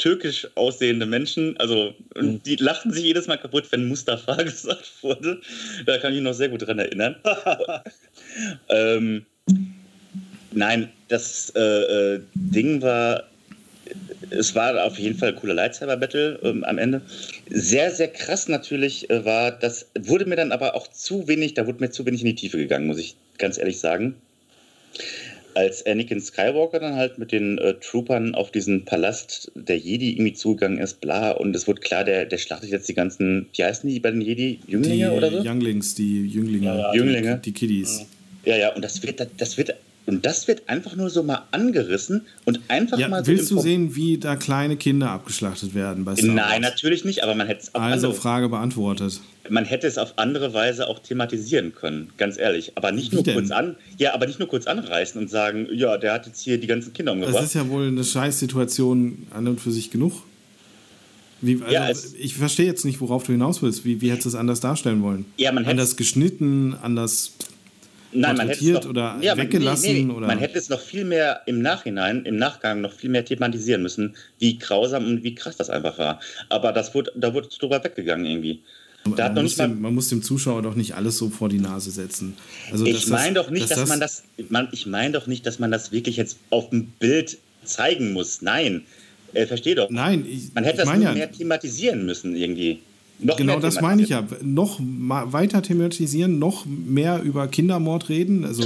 türkisch aussehende Menschen. Also mhm. die lachten sich jedes Mal kaputt, wenn Mustafa gesagt wurde. Da kann ich mich noch sehr gut dran erinnern. ähm, nein, das äh, äh, Ding war, es war auf jeden Fall ein cooler Lightsaber-Battle ähm, am Ende. Sehr, sehr krass natürlich äh, war, das wurde mir dann aber auch zu wenig, da wurde mir zu wenig in die Tiefe gegangen, muss ich ganz ehrlich sagen als Anakin Skywalker dann halt mit den äh, Troopern auf diesen Palast der Jedi irgendwie zugegangen ist, bla, und es wurde klar, der, der schlachtet jetzt die ganzen, wie heißen die bei den Jedi? Jünglinge die oder so? Younglings, die Jünglinge. Ja, ja, Jünglinge. Die, die Kiddies. Ja, ja, und das wird, das wird und das wird einfach nur so mal angerissen und einfach ja, mal so. Willst du sehen, wie da kleine Kinder abgeschlachtet werden bei Star Nein, natürlich nicht, aber man hätte es auch. Also andere, Frage beantwortet. Man hätte es auf andere Weise auch thematisieren können, ganz ehrlich. Aber nicht wie nur denn? kurz an, ja, aber nicht nur kurz anreißen und sagen, ja, der hat jetzt hier die ganzen Kinder umgebracht. Das ist ja wohl eine Scheißsituation an und für sich genug. Wie, also ja, ich verstehe jetzt nicht, worauf du hinaus willst. Wie, wie hättest du es anders darstellen wollen? Ja, man anders geschnitten, anders Nein, man hätte es noch, oder ja, weggelassen? Nee, nee, oder? Man hätte es noch viel mehr im Nachhinein, im Nachgang noch viel mehr thematisieren müssen, wie grausam und wie krass das einfach war. Aber das wurde, da wurde drüber weggegangen irgendwie. Man muss, dem, man, muss dem, Zuschauer doch nicht alles so vor die Nase setzen. Also, ich meine doch nicht, dass, dass, man das, man, ich meine doch nicht, dass man das wirklich jetzt auf dem Bild zeigen muss. Nein, äh, verstehe doch. Nein, ich, man hätte das ja, mehr thematisieren müssen irgendwie. Noch genau das meine ich ja. Noch weiter thematisieren, noch mehr über Kindermord reden. Also.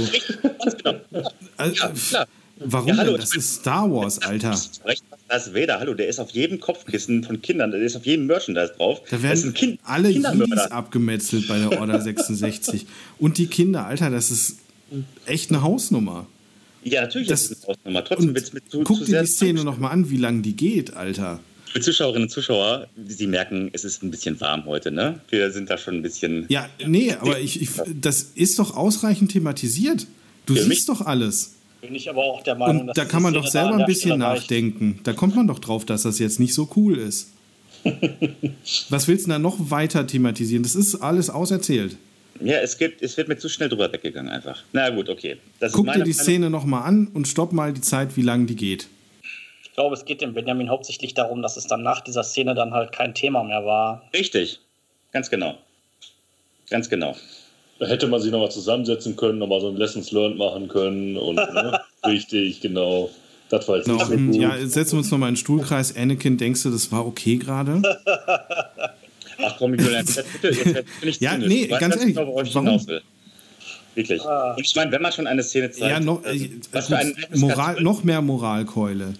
Also, ja. Warum ja, hallo, denn? Das ist Star Wars, Alter. Das Vader, hallo, der ist auf jedem Kopfkissen von Kindern, der ist auf jedem Merchandise drauf. Da werden kind, alle Jedis abgemetzelt bei der Order 66. Und die Kinder, Alter, das ist echt eine Hausnummer. Ja, natürlich das, ist es eine Hausnummer. Trotzdem wird es mit zu, Guck zu dir die Szene nochmal an, wie lange die geht, Alter. Für Zuschauerinnen und Zuschauer, Sie merken, es ist ein bisschen warm heute, ne? Wir sind da schon ein bisschen. Ja, nee, aber ich, ich das ist doch ausreichend thematisiert. Du Für siehst doch alles. Bin ich aber auch der Meinung, und da kann man doch selber ein bisschen nachdenken. Da kommt man doch drauf, dass das jetzt nicht so cool ist. Was willst du da noch weiter thematisieren? Das ist alles auserzählt. Ja, es, gibt, es wird mir zu schnell drüber weggegangen einfach. Na gut, okay. Das Guck dir die Szene nochmal an und stopp mal die Zeit, wie lange die geht glaube, es geht dem Benjamin hauptsächlich darum, dass es dann nach dieser Szene dann halt kein Thema mehr war. Richtig, ganz genau. Ganz genau. Da hätte man sich nochmal zusammensetzen können, nochmal so ein Lessons Learned machen können und ne? richtig, genau. Das war jetzt nicht so gut. Ja, setzen wir uns nochmal in den Stuhlkreis. Anakin, denkst du, das war okay gerade? Ach komm, Julian, jetzt, bitte, jetzt, jetzt bin ich Ja, nee, weiß, ganz ehrlich. Warum? Wirklich. Ah. Und ich meine, wenn man schon eine Szene zeigt. Ja, noch, äh, Moral, noch mehr Moralkeule.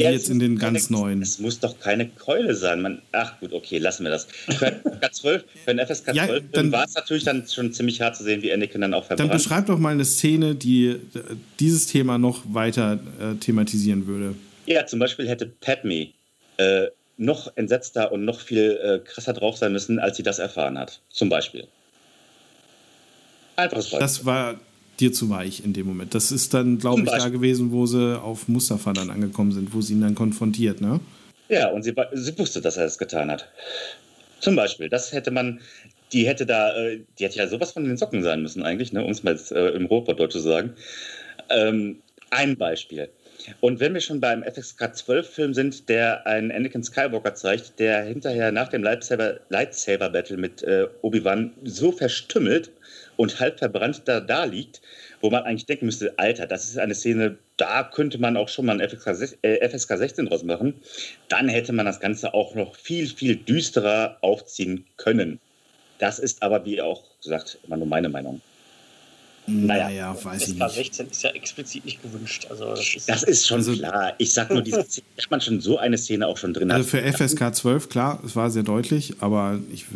Ja, jetzt in den ganz keine, neuen. Es muss doch keine Keule sein. Man, ach gut, okay, lassen wir das. Für FSK 12, für einen FSK 12 ja, war es natürlich dann schon ziemlich hart zu sehen, wie Anakin dann auch verbrannt. Dann beschreib doch mal eine Szene, die äh, dieses Thema noch weiter äh, thematisieren würde. Ja, zum Beispiel hätte Padme äh, noch entsetzter und noch viel äh, krasser drauf sein müssen, als sie das erfahren hat. Zum Beispiel. Einfaches Beispiel. Das war dir zu weich in dem Moment. Das ist dann, glaube ich, da gewesen, wo sie auf Mustafa dann angekommen sind, wo sie ihn dann konfrontiert, ne? Ja, und sie, sie wusste, dass er es getan hat. Zum Beispiel, das hätte man, die hätte da, äh, die hätte ja sowas von den Socken sein müssen eigentlich, ne, um es mal jetzt, äh, im Ruhrpott zu sagen. Ähm, ein Beispiel. Und wenn wir schon beim FSK 12 Film sind, der einen Anakin Skywalker zeigt, der hinterher nach dem Lightsaber, Lightsaber Battle mit äh, Obi-Wan so verstümmelt und halb verbrannt da, da liegt, wo man eigentlich denken müsste, Alter, das ist eine Szene, da könnte man auch schon mal ein FSK, äh, FSK 16 draus machen. Dann hätte man das Ganze auch noch viel, viel düsterer aufziehen können. Das ist aber, wie auch gesagt, immer nur meine Meinung. Naja, naja weiß ich nicht. 16 ist ja explizit nicht gewünscht. Also das, ist, das ist schon also, klar. Ich sag nur, diese dass man schon so eine Szene auch schon drin also hat. Also für FSK 12, klar, es war sehr deutlich, aber ich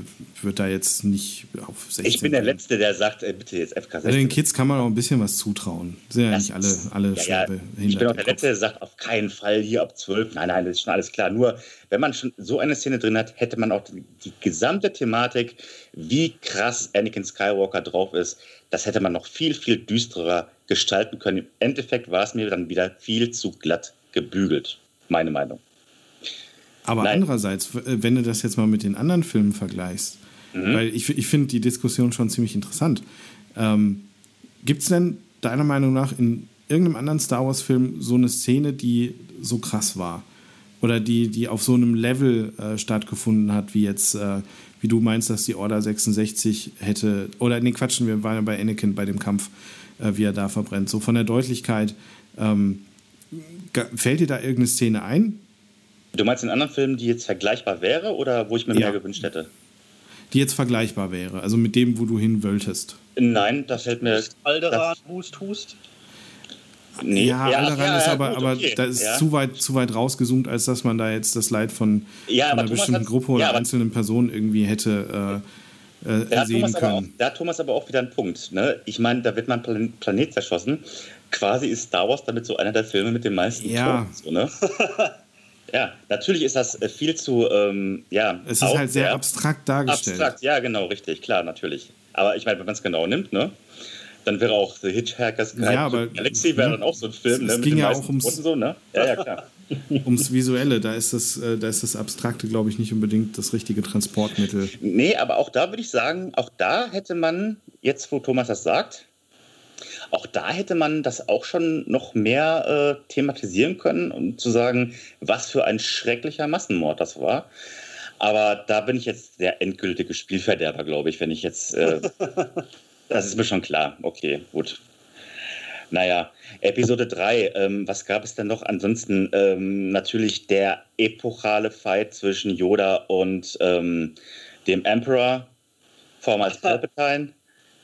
würde da jetzt nicht auf 16. Ich bin der Letzte, der sagt, äh, bitte jetzt FSK 16. Also den Kids kann man auch ein bisschen was zutrauen. Sind ja das nicht alle, alle ja, ja. Ich bin auch der Letzte, der sagt, auf keinen Fall hier ab 12. Nein, nein, das ist schon alles klar. Nur, wenn man schon so eine Szene drin hat, hätte man auch die, die gesamte Thematik, wie krass Anakin Skywalker drauf ist, das hätte man noch viel, viel düsterer gestalten können. Im Endeffekt war es mir dann wieder viel zu glatt gebügelt, meine Meinung. Aber Nein. andererseits, wenn du das jetzt mal mit den anderen Filmen vergleichst, mhm. weil ich, ich finde die Diskussion schon ziemlich interessant. Ähm, Gibt es denn deiner Meinung nach in irgendeinem anderen Star Wars-Film so eine Szene, die so krass war? Oder die, die auf so einem Level äh, stattgefunden hat, wie jetzt äh, wie du meinst, dass die Order 66 hätte, oder nee, quatschen, wir waren ja bei Anakin bei dem Kampf, äh, wie er da verbrennt. So von der Deutlichkeit, ähm, fällt dir da irgendeine Szene ein? Du meinst in anderen Filmen, die jetzt vergleichbar wäre oder wo ich mir ja. mehr gewünscht hätte? Die jetzt vergleichbar wäre, also mit dem, wo du hin wolltest. Nein, das fällt mir. Alderan, Hust, Hust. Nee, ja, ja, Alderan ja, ist aber, gut, aber okay. da ist ja. zu, weit, zu weit rausgezoomt, als dass man da jetzt das Leid von, ja, von einer bestimmten Gruppe oder einzelnen Personen irgendwie hätte äh, äh, sehen können. Auch, da hat Thomas aber auch wieder einen Punkt. Ne? Ich meine, da wird man Plan Planet zerschossen. Quasi ist Star Wars damit so einer der Filme mit den meisten ja. Toten. So, ne? ja, natürlich ist das äh, viel zu. Ähm, ja, es ist halt sehr abstrakt dargestellt. Abstrakt, ja, genau, richtig, klar, natürlich. Aber ich meine, wenn man es genau nimmt, ne? Dann wäre auch The Hitchhiker's Guide ja, aber, Galaxy wäre ne? dann auch so ein Film. Es, ne, ging ja auch ums, so, ne? ja, ja, klar. ums Visuelle. Da ist, das, äh, da ist das Abstrakte, glaube ich, nicht unbedingt das richtige Transportmittel. Nee, aber auch da würde ich sagen, auch da hätte man, jetzt wo Thomas das sagt, auch da hätte man das auch schon noch mehr äh, thematisieren können, um zu sagen, was für ein schrecklicher Massenmord das war. Aber da bin ich jetzt der endgültige Spielverderber, glaube ich, wenn ich jetzt äh, Das ist mir schon klar. Okay, gut. Naja, Episode 3, ähm, was gab es denn noch? Ansonsten ähm, natürlich der epochale Fight zwischen Yoda und ähm, dem Emperor, vormals Palpatine.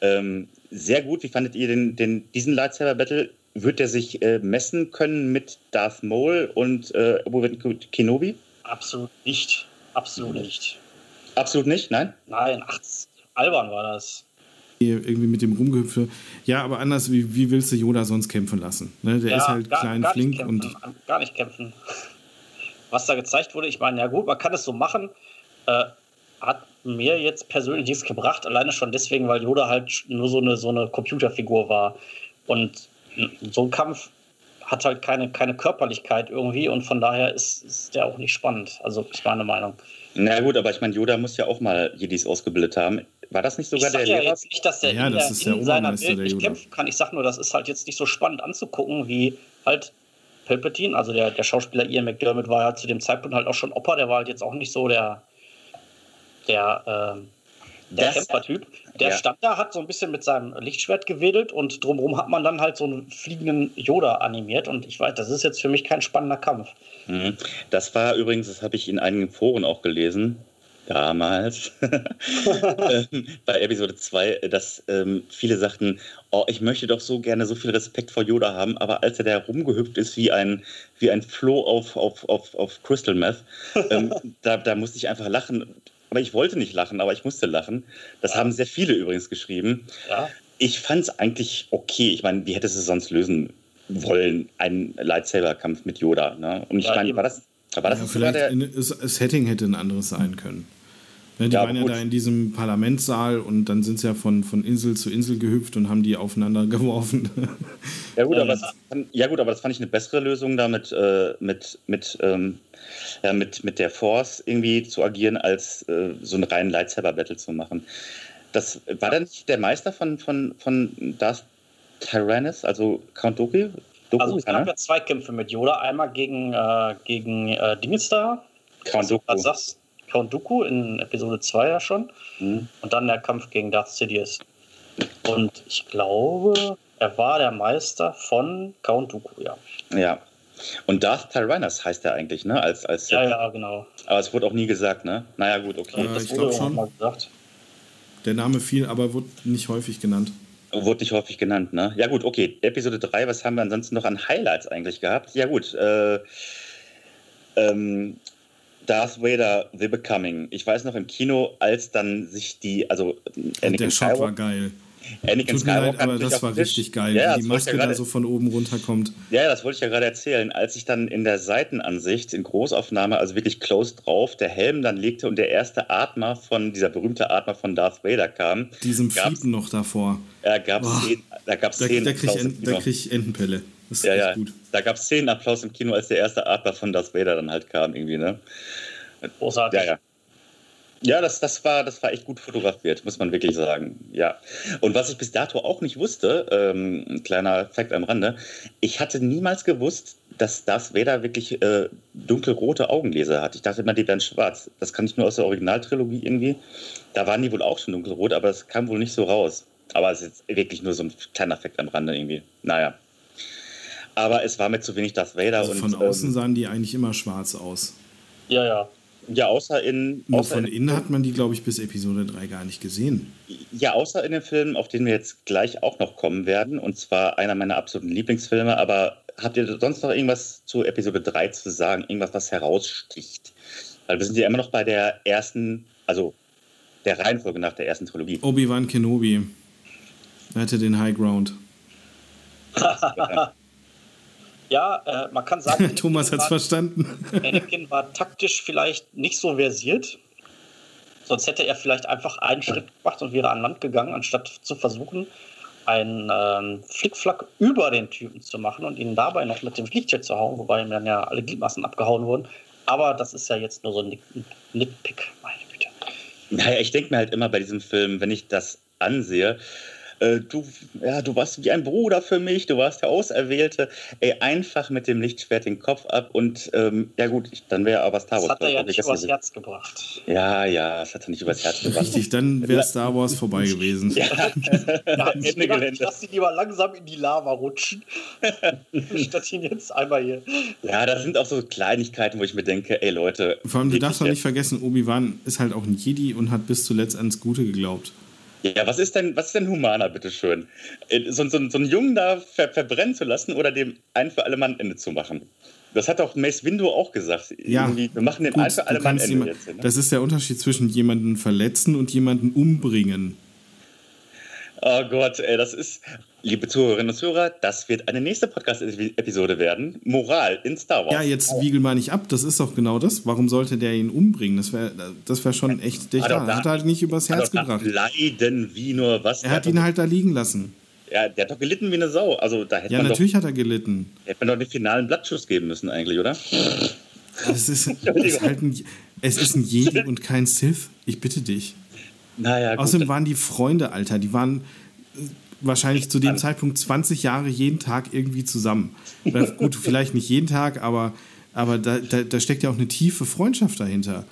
Ähm, sehr gut. Wie fandet ihr den, den, diesen Lightsaber-Battle? Wird er sich äh, messen können mit Darth Maul und äh, Obi-Wan Kenobi? Absolut nicht. Absolut nicht. Absolut nicht? Nein? Nein, ach, albern war das irgendwie mit dem Rumgehüpfe. Ja, aber anders, wie, wie willst du Yoda sonst kämpfen lassen? Ne? Der ja, ist halt gar, klein, gar flink und. Gar nicht kämpfen. Was da gezeigt wurde, ich meine, ja gut, man kann es so machen. Äh, hat mir jetzt persönlich nichts gebracht, alleine schon deswegen, weil Yoda halt nur so eine, so eine Computerfigur war. Und so ein Kampf hat halt keine, keine Körperlichkeit irgendwie und von daher ist, ist der auch nicht spannend. Also ist meine Meinung. Na gut, aber ich meine, Yoda muss ja auch mal Jedis ausgebildet haben. War das nicht sogar ich der ja Lehrer? Jetzt nicht, dass der ja, in, das der, in seiner Welt nicht kämpfen kann. Ich sag nur, das ist halt jetzt nicht so spannend anzugucken, wie halt Palpatine, also der, der Schauspieler Ian McDermott war ja zu dem Zeitpunkt halt auch schon Opa, der war halt jetzt auch nicht so der, der, äh, der Kämpfertyp. Der ja. stand da, hat so ein bisschen mit seinem Lichtschwert gewedelt und drumherum hat man dann halt so einen fliegenden Yoda animiert und ich weiß, das ist jetzt für mich kein spannender Kampf. Mhm. Das war übrigens, das habe ich in einigen Foren auch gelesen, damals ähm, bei Episode 2, dass ähm, viele sagten, oh, ich möchte doch so gerne so viel Respekt vor Yoda haben, aber als er da rumgehüpft ist wie ein, wie ein Floh auf, auf, auf, auf Crystal Meth, ähm, da, da musste ich einfach lachen. Aber ich wollte nicht lachen, aber ich musste lachen. Das ja. haben sehr viele übrigens geschrieben. Ja. Ich fand es eigentlich okay. Ich meine, wie hättest du es sonst lösen wollen? Ein Lightsaber-Kampf mit Yoda. Ne? Und ich ja, meine, war das, war das ja, vielleicht der... das Setting hätte ein anderes sein können. Ne, die ja, waren ja da in diesem Parlamentssaal und dann sind sie ja von, von Insel zu Insel gehüpft und haben die aufeinander geworfen. Ja gut, aber das, ja, gut, aber das fand ich eine bessere Lösung, da mit, äh, mit, mit, ähm, ja, mit, mit der Force irgendwie zu agieren, als äh, so einen reinen Lightsaber-Battle zu machen. Das war dann nicht der Meister von, von, von Darth Tyrannus, also Count Doku? Doku also es gab ja zwei Kämpfe mit Yoda, einmal gegen, äh, gegen äh, Dingens da. Count Doku. Sagst, Count Dooku in Episode 2 ja schon. Mhm. Und dann der Kampf gegen Darth Sidious. Und ich glaube, er war der Meister von Count Dooku, ja. Ja. Und Darth Tyrannus heißt er eigentlich, ne? Als, als ja, ja, genau. Aber es wurde auch nie gesagt, ne? Naja, gut, okay. Ja, das ich glaube schon. Mal gesagt. Der Name fiel, aber wurde nicht häufig genannt. Wurde nicht häufig genannt, ne? Ja, gut, okay. Episode 3, was haben wir ansonsten noch an Highlights eigentlich gehabt? Ja, gut. Äh, ähm, Darth Vader The Becoming. Ich weiß noch im Kino, als dann sich die, also Anakin der Shot war geil. Anakin Tut mir leid, aber das war richtig geil, ja, wie die Maske ja da so von oben runterkommt. Ja, das wollte ich ja gerade erzählen. Als ich dann in der Seitenansicht, in Großaufnahme, also wirklich close drauf, der Helm dann legte und der erste Atmer von, dieser berühmte Atmer von Darth Vader kam. Diesem Fiepen noch davor. Ja, gab's oh, zehn, da gab es da, zehn da krieg ich, en, da krieg ich Entenpelle. Das ist ja, ja. gut. Da gab es zehn Applaus im Kino, als der erste Atmer von Darth Vader dann halt kam, irgendwie, ne? Großartig. Ja, ja. Ja, das, das, war, das war echt gut fotografiert, muss man wirklich sagen. Ja. Und was ich bis dato auch nicht wusste, ähm, ein kleiner Fakt am Rande, ich hatte niemals gewusst, dass Darth Vader wirklich äh, dunkelrote Augenlaser hat. Ich dachte immer, die wären schwarz. Das kann ich nur aus der Originaltrilogie irgendwie. Da waren die wohl auch schon dunkelrot, aber das kam wohl nicht so raus. Aber es ist jetzt wirklich nur so ein kleiner Fakt am Rande irgendwie. Naja. Aber es war mir zu wenig Darth Vader. Also von und, außen ähm, sahen die eigentlich immer schwarz aus. Ja, ja. Ja, außer in. Nur außer von innen hat man die, glaube ich, bis Episode 3 gar nicht gesehen. Ja, außer in den Filmen, auf den wir jetzt gleich auch noch kommen werden. Und zwar einer meiner absoluten Lieblingsfilme. Aber habt ihr sonst noch irgendwas zu Episode 3 zu sagen? Irgendwas, was heraussticht? Weil wir sind ja immer noch bei der ersten, also der Reihenfolge nach der ersten Trilogie. Obi-Wan Kenobi. Er hatte den High Ground. Ja, äh, man kann sagen. Thomas hat es verstanden. Anakin war taktisch vielleicht nicht so versiert. Sonst hätte er vielleicht einfach einen Schritt gemacht und wäre an Land gegangen, anstatt zu versuchen, einen ähm, Flickflack über den Typen zu machen und ihn dabei noch mit dem Fliegjet zu hauen, wobei ihm dann ja alle Gliedmaßen abgehauen wurden. Aber das ist ja jetzt nur so ein Nitpick, meine Güte. Naja, ich denke mir halt immer bei diesem Film, wenn ich das ansehe, äh, du, ja, du warst wie ein Bruder für mich, du warst der Auserwählte. Ey, einfach mit dem Lichtschwert den Kopf ab und ähm, ja gut, ich, dann wäre aber Star Wars. Das hat er ja nicht übers Herz gebracht. Ja, ja, das hat er nicht übers Herz gebracht. Richtig, dann wäre Star Wars vorbei gewesen. ja, da Ende gedacht, Lass ihn lieber langsam in die Lava rutschen, statt ihn jetzt einmal hier. Ja, das sind auch so Kleinigkeiten, wo ich mir denke, ey Leute. Vor allem, du darfst doch nicht vergessen, Obi-Wan ist halt auch ein Jedi und hat bis zuletzt ans Gute geglaubt. Ja, was ist denn, was ist denn humaner, bitteschön? Äh, so, so, so einen Jungen da ver, verbrennen zu lassen oder dem ein für alle Mann Ende zu machen? Das hat auch Mace Windu auch gesagt. Ja, Irgendwie, wir machen den gut, ein für alle Mann Ende jetzt. Ne? Das ist der Unterschied zwischen jemanden verletzen und jemanden umbringen. Oh Gott, ey, das ist, liebe Zuhörerinnen und Zuhörer, das wird eine nächste Podcast-Episode werden. Moral in Star Wars. Ja, jetzt wiegel mal nicht ab, das ist doch genau das. Warum sollte der ihn umbringen? Das wäre das wär schon echt dicht. Er hat halt nicht übers Herz gebracht. Leiden wie nur was. Er hat ihn halt da liegen lassen. Ja, der hat doch gelitten wie eine Sau. Also, da hätte ja, man natürlich doch, hat er gelitten. Hätte man doch den finalen Blattschuss geben müssen, eigentlich, oder? Es ist, ist halt ein, es ist ein Jedi und kein Sith. Ich bitte dich. Naja, gut. Außerdem waren die Freunde, Alter. Die waren äh, wahrscheinlich zu dem Zeitpunkt 20 Jahre jeden Tag irgendwie zusammen. Gut, vielleicht nicht jeden Tag, aber, aber da, da, da steckt ja auch eine tiefe Freundschaft dahinter.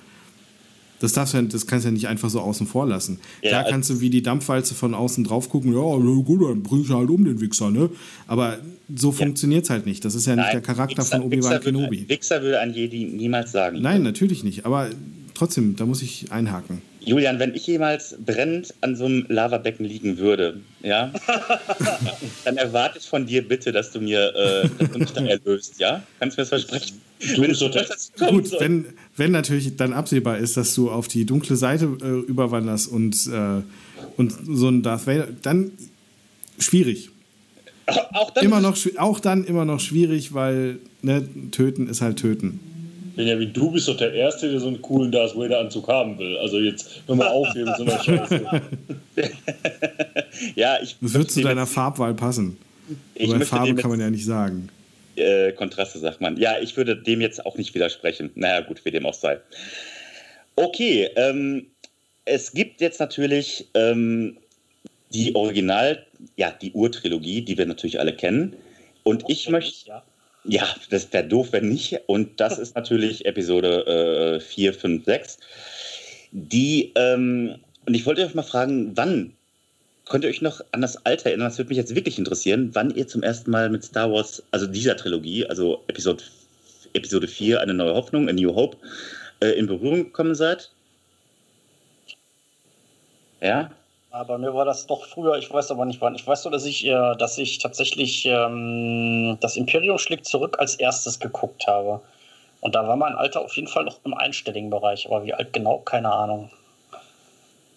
Das, darfst ja, das kannst du ja nicht einfach so außen vor lassen. Ja, da kannst du wie die Dampfwalze von außen drauf gucken, ja, gut, dann bring ich halt um den Wichser, ne? Aber so ja. funktioniert es halt nicht. Das ist ja Nein, nicht der Charakter Wichser, von Obi-Wan Kenobi. Wichser würde ein Jedi niemals sagen. Nein, natürlich nicht. Aber trotzdem, da muss ich einhaken. Julian, wenn ich jemals brennend an so einem Lavabecken liegen würde, ja, dann erwarte ich von dir bitte, dass du mir, äh, dass du mich dann erlöst, ja? Kannst du mir das versprechen? Du bist so Gut, wenn, wenn natürlich dann absehbar ist, dass du auf die dunkle Seite äh, überwanderst und, äh, und so ein Darth Vader, dann schwierig. Auch dann, immer noch, auch dann immer noch schwierig, weil ne, töten ist halt töten. Benjamin, du bist doch der Erste, der so einen coolen Darth Vader-Anzug haben will. Also jetzt hör mal auf hier mit so einer Scheiße. ja, ich. Das wird zu deiner Farbwahl passen. Ich Über Farbe kann man ja nicht sagen. Äh, Kontraste sagt man. Ja, ich würde dem jetzt auch nicht widersprechen. Naja, gut, wie dem auch sei. Okay, ähm, es gibt jetzt natürlich ähm, die Original, ja, die Urtrilogie, die wir natürlich alle kennen. Und ich möchte. Ja. Das wäre doof, wenn nicht. Und das ist natürlich Episode äh, 4, 5, 6. Die, ähm, und ich wollte euch mal fragen, wann könnt ihr euch noch an das Alter erinnern? Das würde mich jetzt wirklich interessieren, wann ihr zum ersten Mal mit Star Wars, also dieser Trilogie, also Episode, Episode 4, Eine neue Hoffnung, A New Hope, äh, in Berührung gekommen seid? Ja? Aber mir war das doch früher, ich weiß aber nicht wann. Ich weiß nur, dass ich, äh, dass ich tatsächlich ähm, das Imperium schlägt zurück als erstes geguckt habe. Und da war mein Alter auf jeden Fall noch im einstelligen Bereich. Aber wie alt genau, keine Ahnung.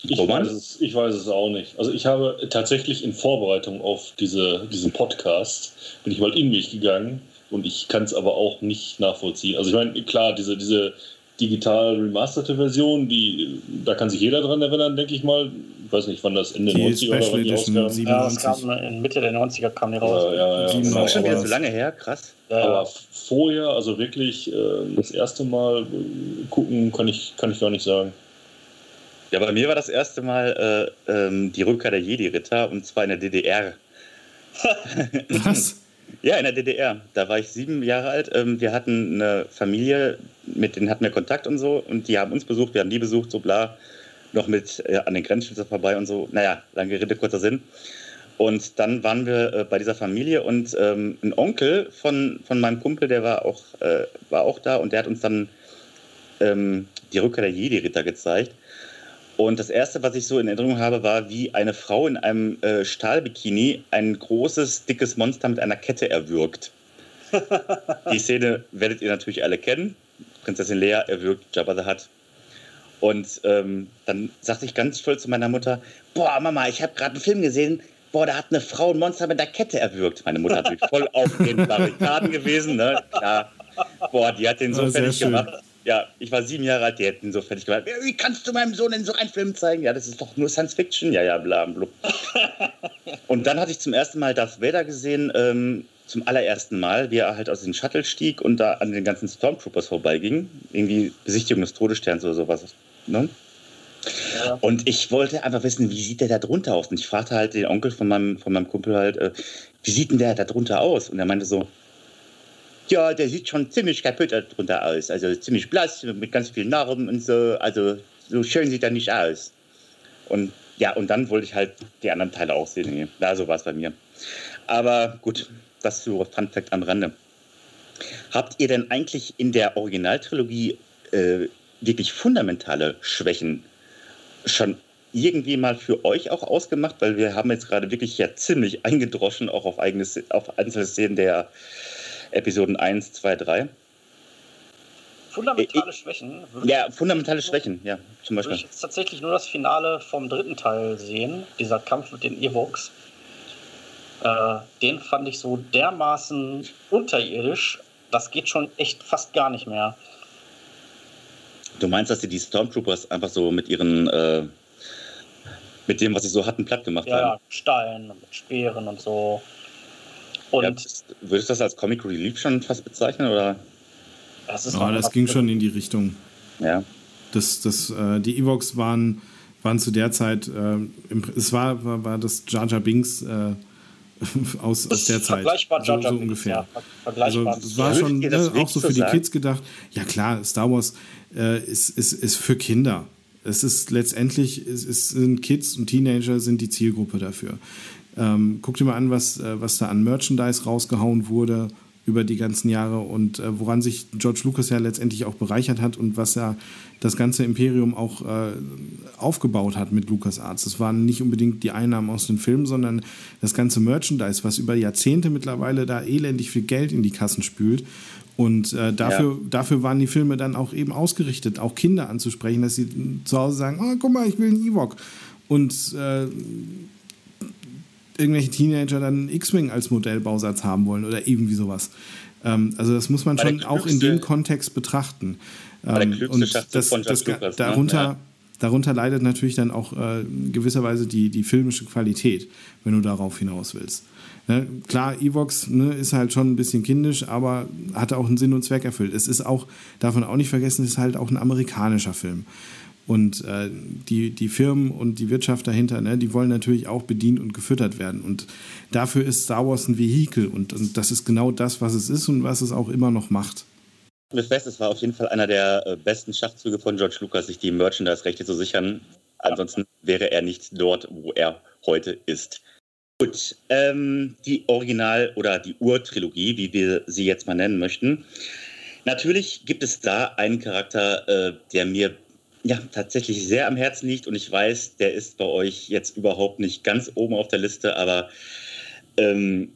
Ich weiß, es, ich weiß es auch nicht. Also ich habe tatsächlich in Vorbereitung auf diese, diesen Podcast, bin ich mal in mich gegangen und ich kann es aber auch nicht nachvollziehen. Also ich meine, klar, diese, diese digital remasterte Version, die, da kann sich jeder dran erinnern, denke ich mal. Ich weiß nicht, wann das Ende Die 90er oder wann die Edition rauskam. 97. Ja, das kam in Mitte der 90er kam die raus. Ja, ja, ja, Sieben genau. Auch schon wieder aber, so lange her, krass. Ja, aber vorher, also wirklich äh, das erste Mal äh, gucken, kann ich, kann ich gar nicht sagen. Ja, bei mir war das erste Mal äh, ähm, die Rückkehr der Jedi-Ritter und zwar in der DDR. Was? Ja, in der DDR. Da war ich sieben Jahre alt. Ähm, wir hatten eine Familie, mit denen hatten wir Kontakt und so. Und die haben uns besucht, wir haben die besucht, so bla. Noch mit äh, an den Grenzschützen vorbei und so. Naja, lange Rede, kurzer Sinn. Und dann waren wir äh, bei dieser Familie und ähm, ein Onkel von, von meinem Kumpel, der war auch, äh, war auch da und der hat uns dann ähm, die Rückkehr der Jedi-Ritter gezeigt. Und das Erste, was ich so in Erinnerung habe, war, wie eine Frau in einem äh, Stahlbikini ein großes, dickes Monster mit einer Kette erwürgt. Die Szene werdet ihr natürlich alle kennen. Prinzessin Lea erwürgt Jabba the Hutt. Und ähm, dann sagte ich ganz stolz zu meiner Mutter, boah, Mama, ich habe gerade einen Film gesehen, boah, da hat eine Frau ein Monster mit einer Kette erwürgt. Meine Mutter natürlich voll auf den Barrikaden gewesen, ne? Klar. Boah, die hat den so Ah, fertig gemacht. Ja, ich war sieben Jahre alt, die hätten ihn so fertig gemacht. Wie kannst du meinem Sohn denn so einen Film zeigen? Ja, das ist doch nur Science Fiction. Ja, ja, bla, blub. Und dann hatte ich zum ersten Mal Darth Vader gesehen, ähm, zum allerersten Mal, wie er halt aus dem Shuttle stieg und da an den ganzen Stormtroopers vorbeiging. Irgendwie Besichtigung des Todessterns oder sowas. Ne? Ja. Und ich wollte einfach wissen, wie sieht der da drunter aus? Und ich fragte halt den Onkel von meinem, von meinem Kumpel halt, äh, wie sieht denn der da drunter aus? Und er meinte so, ja, der sieht schon ziemlich kaputt da drunter aus. Also ziemlich blass, mit ganz vielen Narben und so. Also so schön sieht er nicht aus. Und ja, und dann wollte ich halt die anderen Teile auch sehen. Ja, so war es bei mir. Aber gut, das so Fun Fact am Rande. Habt ihr denn eigentlich in der Originaltrilogie äh, wirklich fundamentale Schwächen schon irgendwie mal für euch auch ausgemacht? Weil wir haben jetzt gerade wirklich ja ziemlich eingedroschen, auch auf, eigene, auf einzelne Szenen der Episoden 1, 2, 3. Fundamentale Schwächen. würde Ja, ich- fundamentale Schwächen, ja, zum Würde Beispiel. ich jetzt tatsächlich nur das Finale vom dritten Teil sehen, dieser Kampf mit den Evox. Äh, den fand ich so dermaßen unterirdisch, das geht schon echt fast gar nicht mehr. Du meinst, dass sie die Stormtroopers einfach so mit ihren, äh, mit dem, was sie so hatten, platt gemacht Ja, ja, haben? Stein und mit Speeren und so. Und Ja, das- würdest du das als Comic Relief schon fast bezeichnen? Oder? das ist Ja, das ging schon in die Richtung. Ja. Das, das, äh, die Evox waren, waren zu der Zeit, äh, im, es war, war, war das Jar Jar Binks äh, aus, aus der Zeit. Vergleichbar so, so ungefähr. Ja, ver- vergleichbar. Also es war schon ne, auch so für die? Kids gedacht. Ja klar, Star Wars äh, ist, ist, ist für Kinder. Es ist letztendlich, es, es sind Kids und Teenager sind die Zielgruppe dafür. Ähm, guck dir mal an, was, äh, was da an Merchandise rausgehauen wurde über die ganzen Jahre und äh, woran sich George Lucas ja letztendlich auch bereichert hat und was ja das ganze Imperium auch äh, aufgebaut hat mit LucasArts. Das waren nicht unbedingt die Einnahmen aus den Filmen, sondern das ganze Merchandise, was über Jahrzehnte mittlerweile da elendig viel Geld in die Kassen spült. Und äh, dafür, dafür waren die Filme dann auch eben ausgerichtet, auch Kinder anzusprechen, dass sie zu Hause sagen, oh, guck mal, ich will einen Ewok. Und äh, irgendwelche Teenager dann einen X-Wing als Modellbausatz haben wollen oder irgendwie sowas. Ähm, also das muss man schon auch in klügste- dem Kontext betrachten. Ähm, klügste und das, von das, Lucas, ne? darunter, Ja. darunter leidet natürlich dann auch äh, in gewisser Weise die, die filmische Qualität, wenn du darauf hinaus willst. Ne? Klar, Evox ne, ist halt schon ein bisschen kindisch, aber hat auch einen Sinn und Zweck erfüllt. Es ist auch, darf man auch nicht vergessen, es ist halt auch ein amerikanischer Film. Und äh, die, die Firmen und die Wirtschaft dahinter, ne, die wollen natürlich auch bedient und gefüttert werden. Und dafür ist Star Wars ein Vehikel. Und, und das ist genau das, was es ist und was es auch immer noch macht. Wir fest, es war auf jeden Fall einer der äh, besten Schachzüge von George Lucas, sich die Merchandise-Rechte zu sichern. Ansonsten wäre er nicht dort, wo er heute ist. Gut, ähm, die Original- oder die Urtrilogie, wie wir sie jetzt mal nennen möchten. Natürlich gibt es da einen Charakter, äh, der mir ja tatsächlich sehr am Herzen liegt und ich weiß, der ist bei euch jetzt überhaupt nicht ganz oben auf der Liste, aber ähm,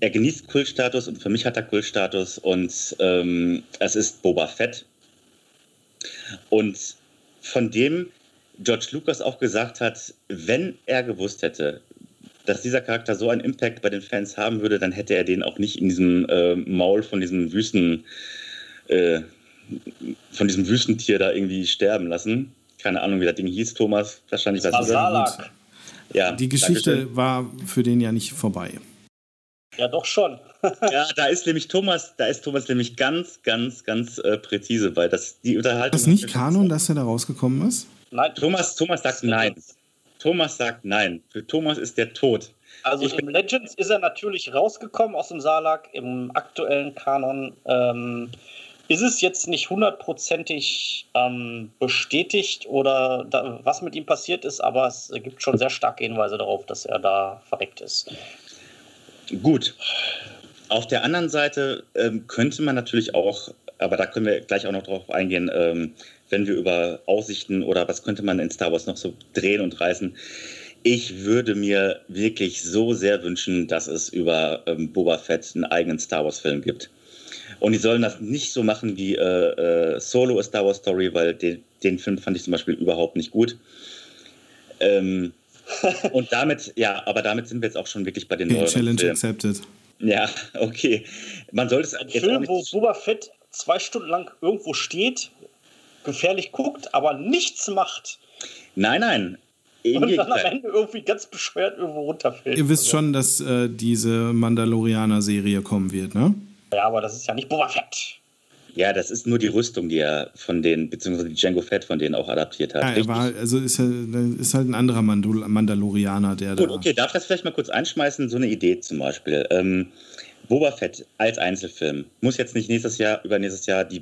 er genießt Kultstatus und für mich hat er Kultstatus und ähm, es ist Boba Fett. Und von dem George Lucas auch gesagt hat, wenn er gewusst hätte, dass dieser Charakter so einen Impact bei den Fans haben würde, dann hätte er den auch nicht in diesem äh, Maul von diesem Wüsten, äh, von diesem Wüstentier da irgendwie sterben lassen. Keine Ahnung, wie das Ding hieß, Thomas. Wahrscheinlich das Salak. Ja, die Geschichte Dankeschön. war für den ja nicht vorbei. Ja, doch schon. ja, da ist nämlich Thomas, da ist Thomas nämlich ganz, ganz, ganz äh, präzise, weil das die Unterhaltung. Ist das nicht Kanon, dass er da rausgekommen ist? Nein. Thomas, Thomas sagt nein. Thomas sagt nein. Für Thomas ist der tot. Also ich im Legends ist er natürlich rausgekommen aus dem Salak. Im aktuellen Kanon ähm, ist es jetzt nicht hundertprozentig ähm, bestätigt oder da, was mit ihm passiert ist, aber es gibt schon sehr starke Hinweise darauf, dass er da verreckt ist. Gut. Auf der anderen Seite ähm, könnte man natürlich auch, aber da können wir gleich auch noch drauf eingehen, ähm, wenn wir über Aussichten oder was könnte man in Star Wars noch so drehen und reißen. Ich würde mir wirklich so sehr wünschen, dass es über ähm, Boba Fett einen eigenen Star Wars-Film gibt. Und die sollen das nicht so machen wie äh, äh, Solo A Star Wars Story, weil den, den, Film fand ich zum Beispiel überhaupt nicht gut. Ähm, und damit, ja, aber damit sind wir jetzt auch schon wirklich bei den okay, Challenge Filmen. accepted. Ja, okay. Man sollte es Ein Film, wo Boba Fett zwei Stunden lang irgendwo steht, gefährlich guckt, aber nichts macht. Nein, nein. Und dann am Ende irgendwie ganz beschwert irgendwo runterfällt. Ihr wisst also. schon, dass äh, diese Mandalorianer-Serie kommen wird, ne? Ja, aber das ist ja nicht Boba Fett. Ja, das ist nur die Rüstung, die er von denen, beziehungsweise die Django Fett von denen auch adaptiert hat. Ja, er war, also ist, er, ist halt ein anderer Mandal Mandalorianer, der Gut, da. okay, darf ich das vielleicht mal kurz einschmeißen? So eine Idee zum Beispiel. Ähm, Boba Fett als Einzelfilm muss jetzt nicht nächstes Jahr, übernächstes Jahr, die,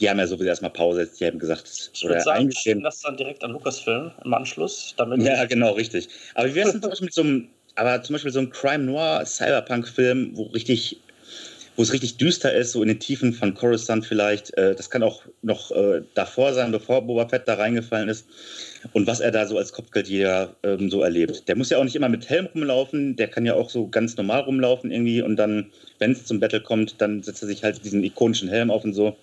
die haben ja sowieso erstmal Pause, die haben gesagt, ich oder sagen, eingeschrieben. das dann direkt an Lucasfilm im Anschluss. Damit ja, genau, richtig. Aber wie wäre es zum Beispiel mit so einem, aber zum Beispiel so einem Crime Noir Cyberpunk-Film, wo richtig wo es richtig düster ist, so in den Tiefen von Coruscant vielleicht. Äh, das kann auch noch äh, davor sein, bevor Boba Fett da reingefallen ist. Und was er da so als Kopfgeldjäger ähm, so erlebt. Der muss ja auch nicht immer mit Helm rumlaufen, der kann ja auch so ganz normal rumlaufen irgendwie und dann, wenn es zum Battle kommt, dann setzt er sich halt diesen ikonischen Helm auf und so.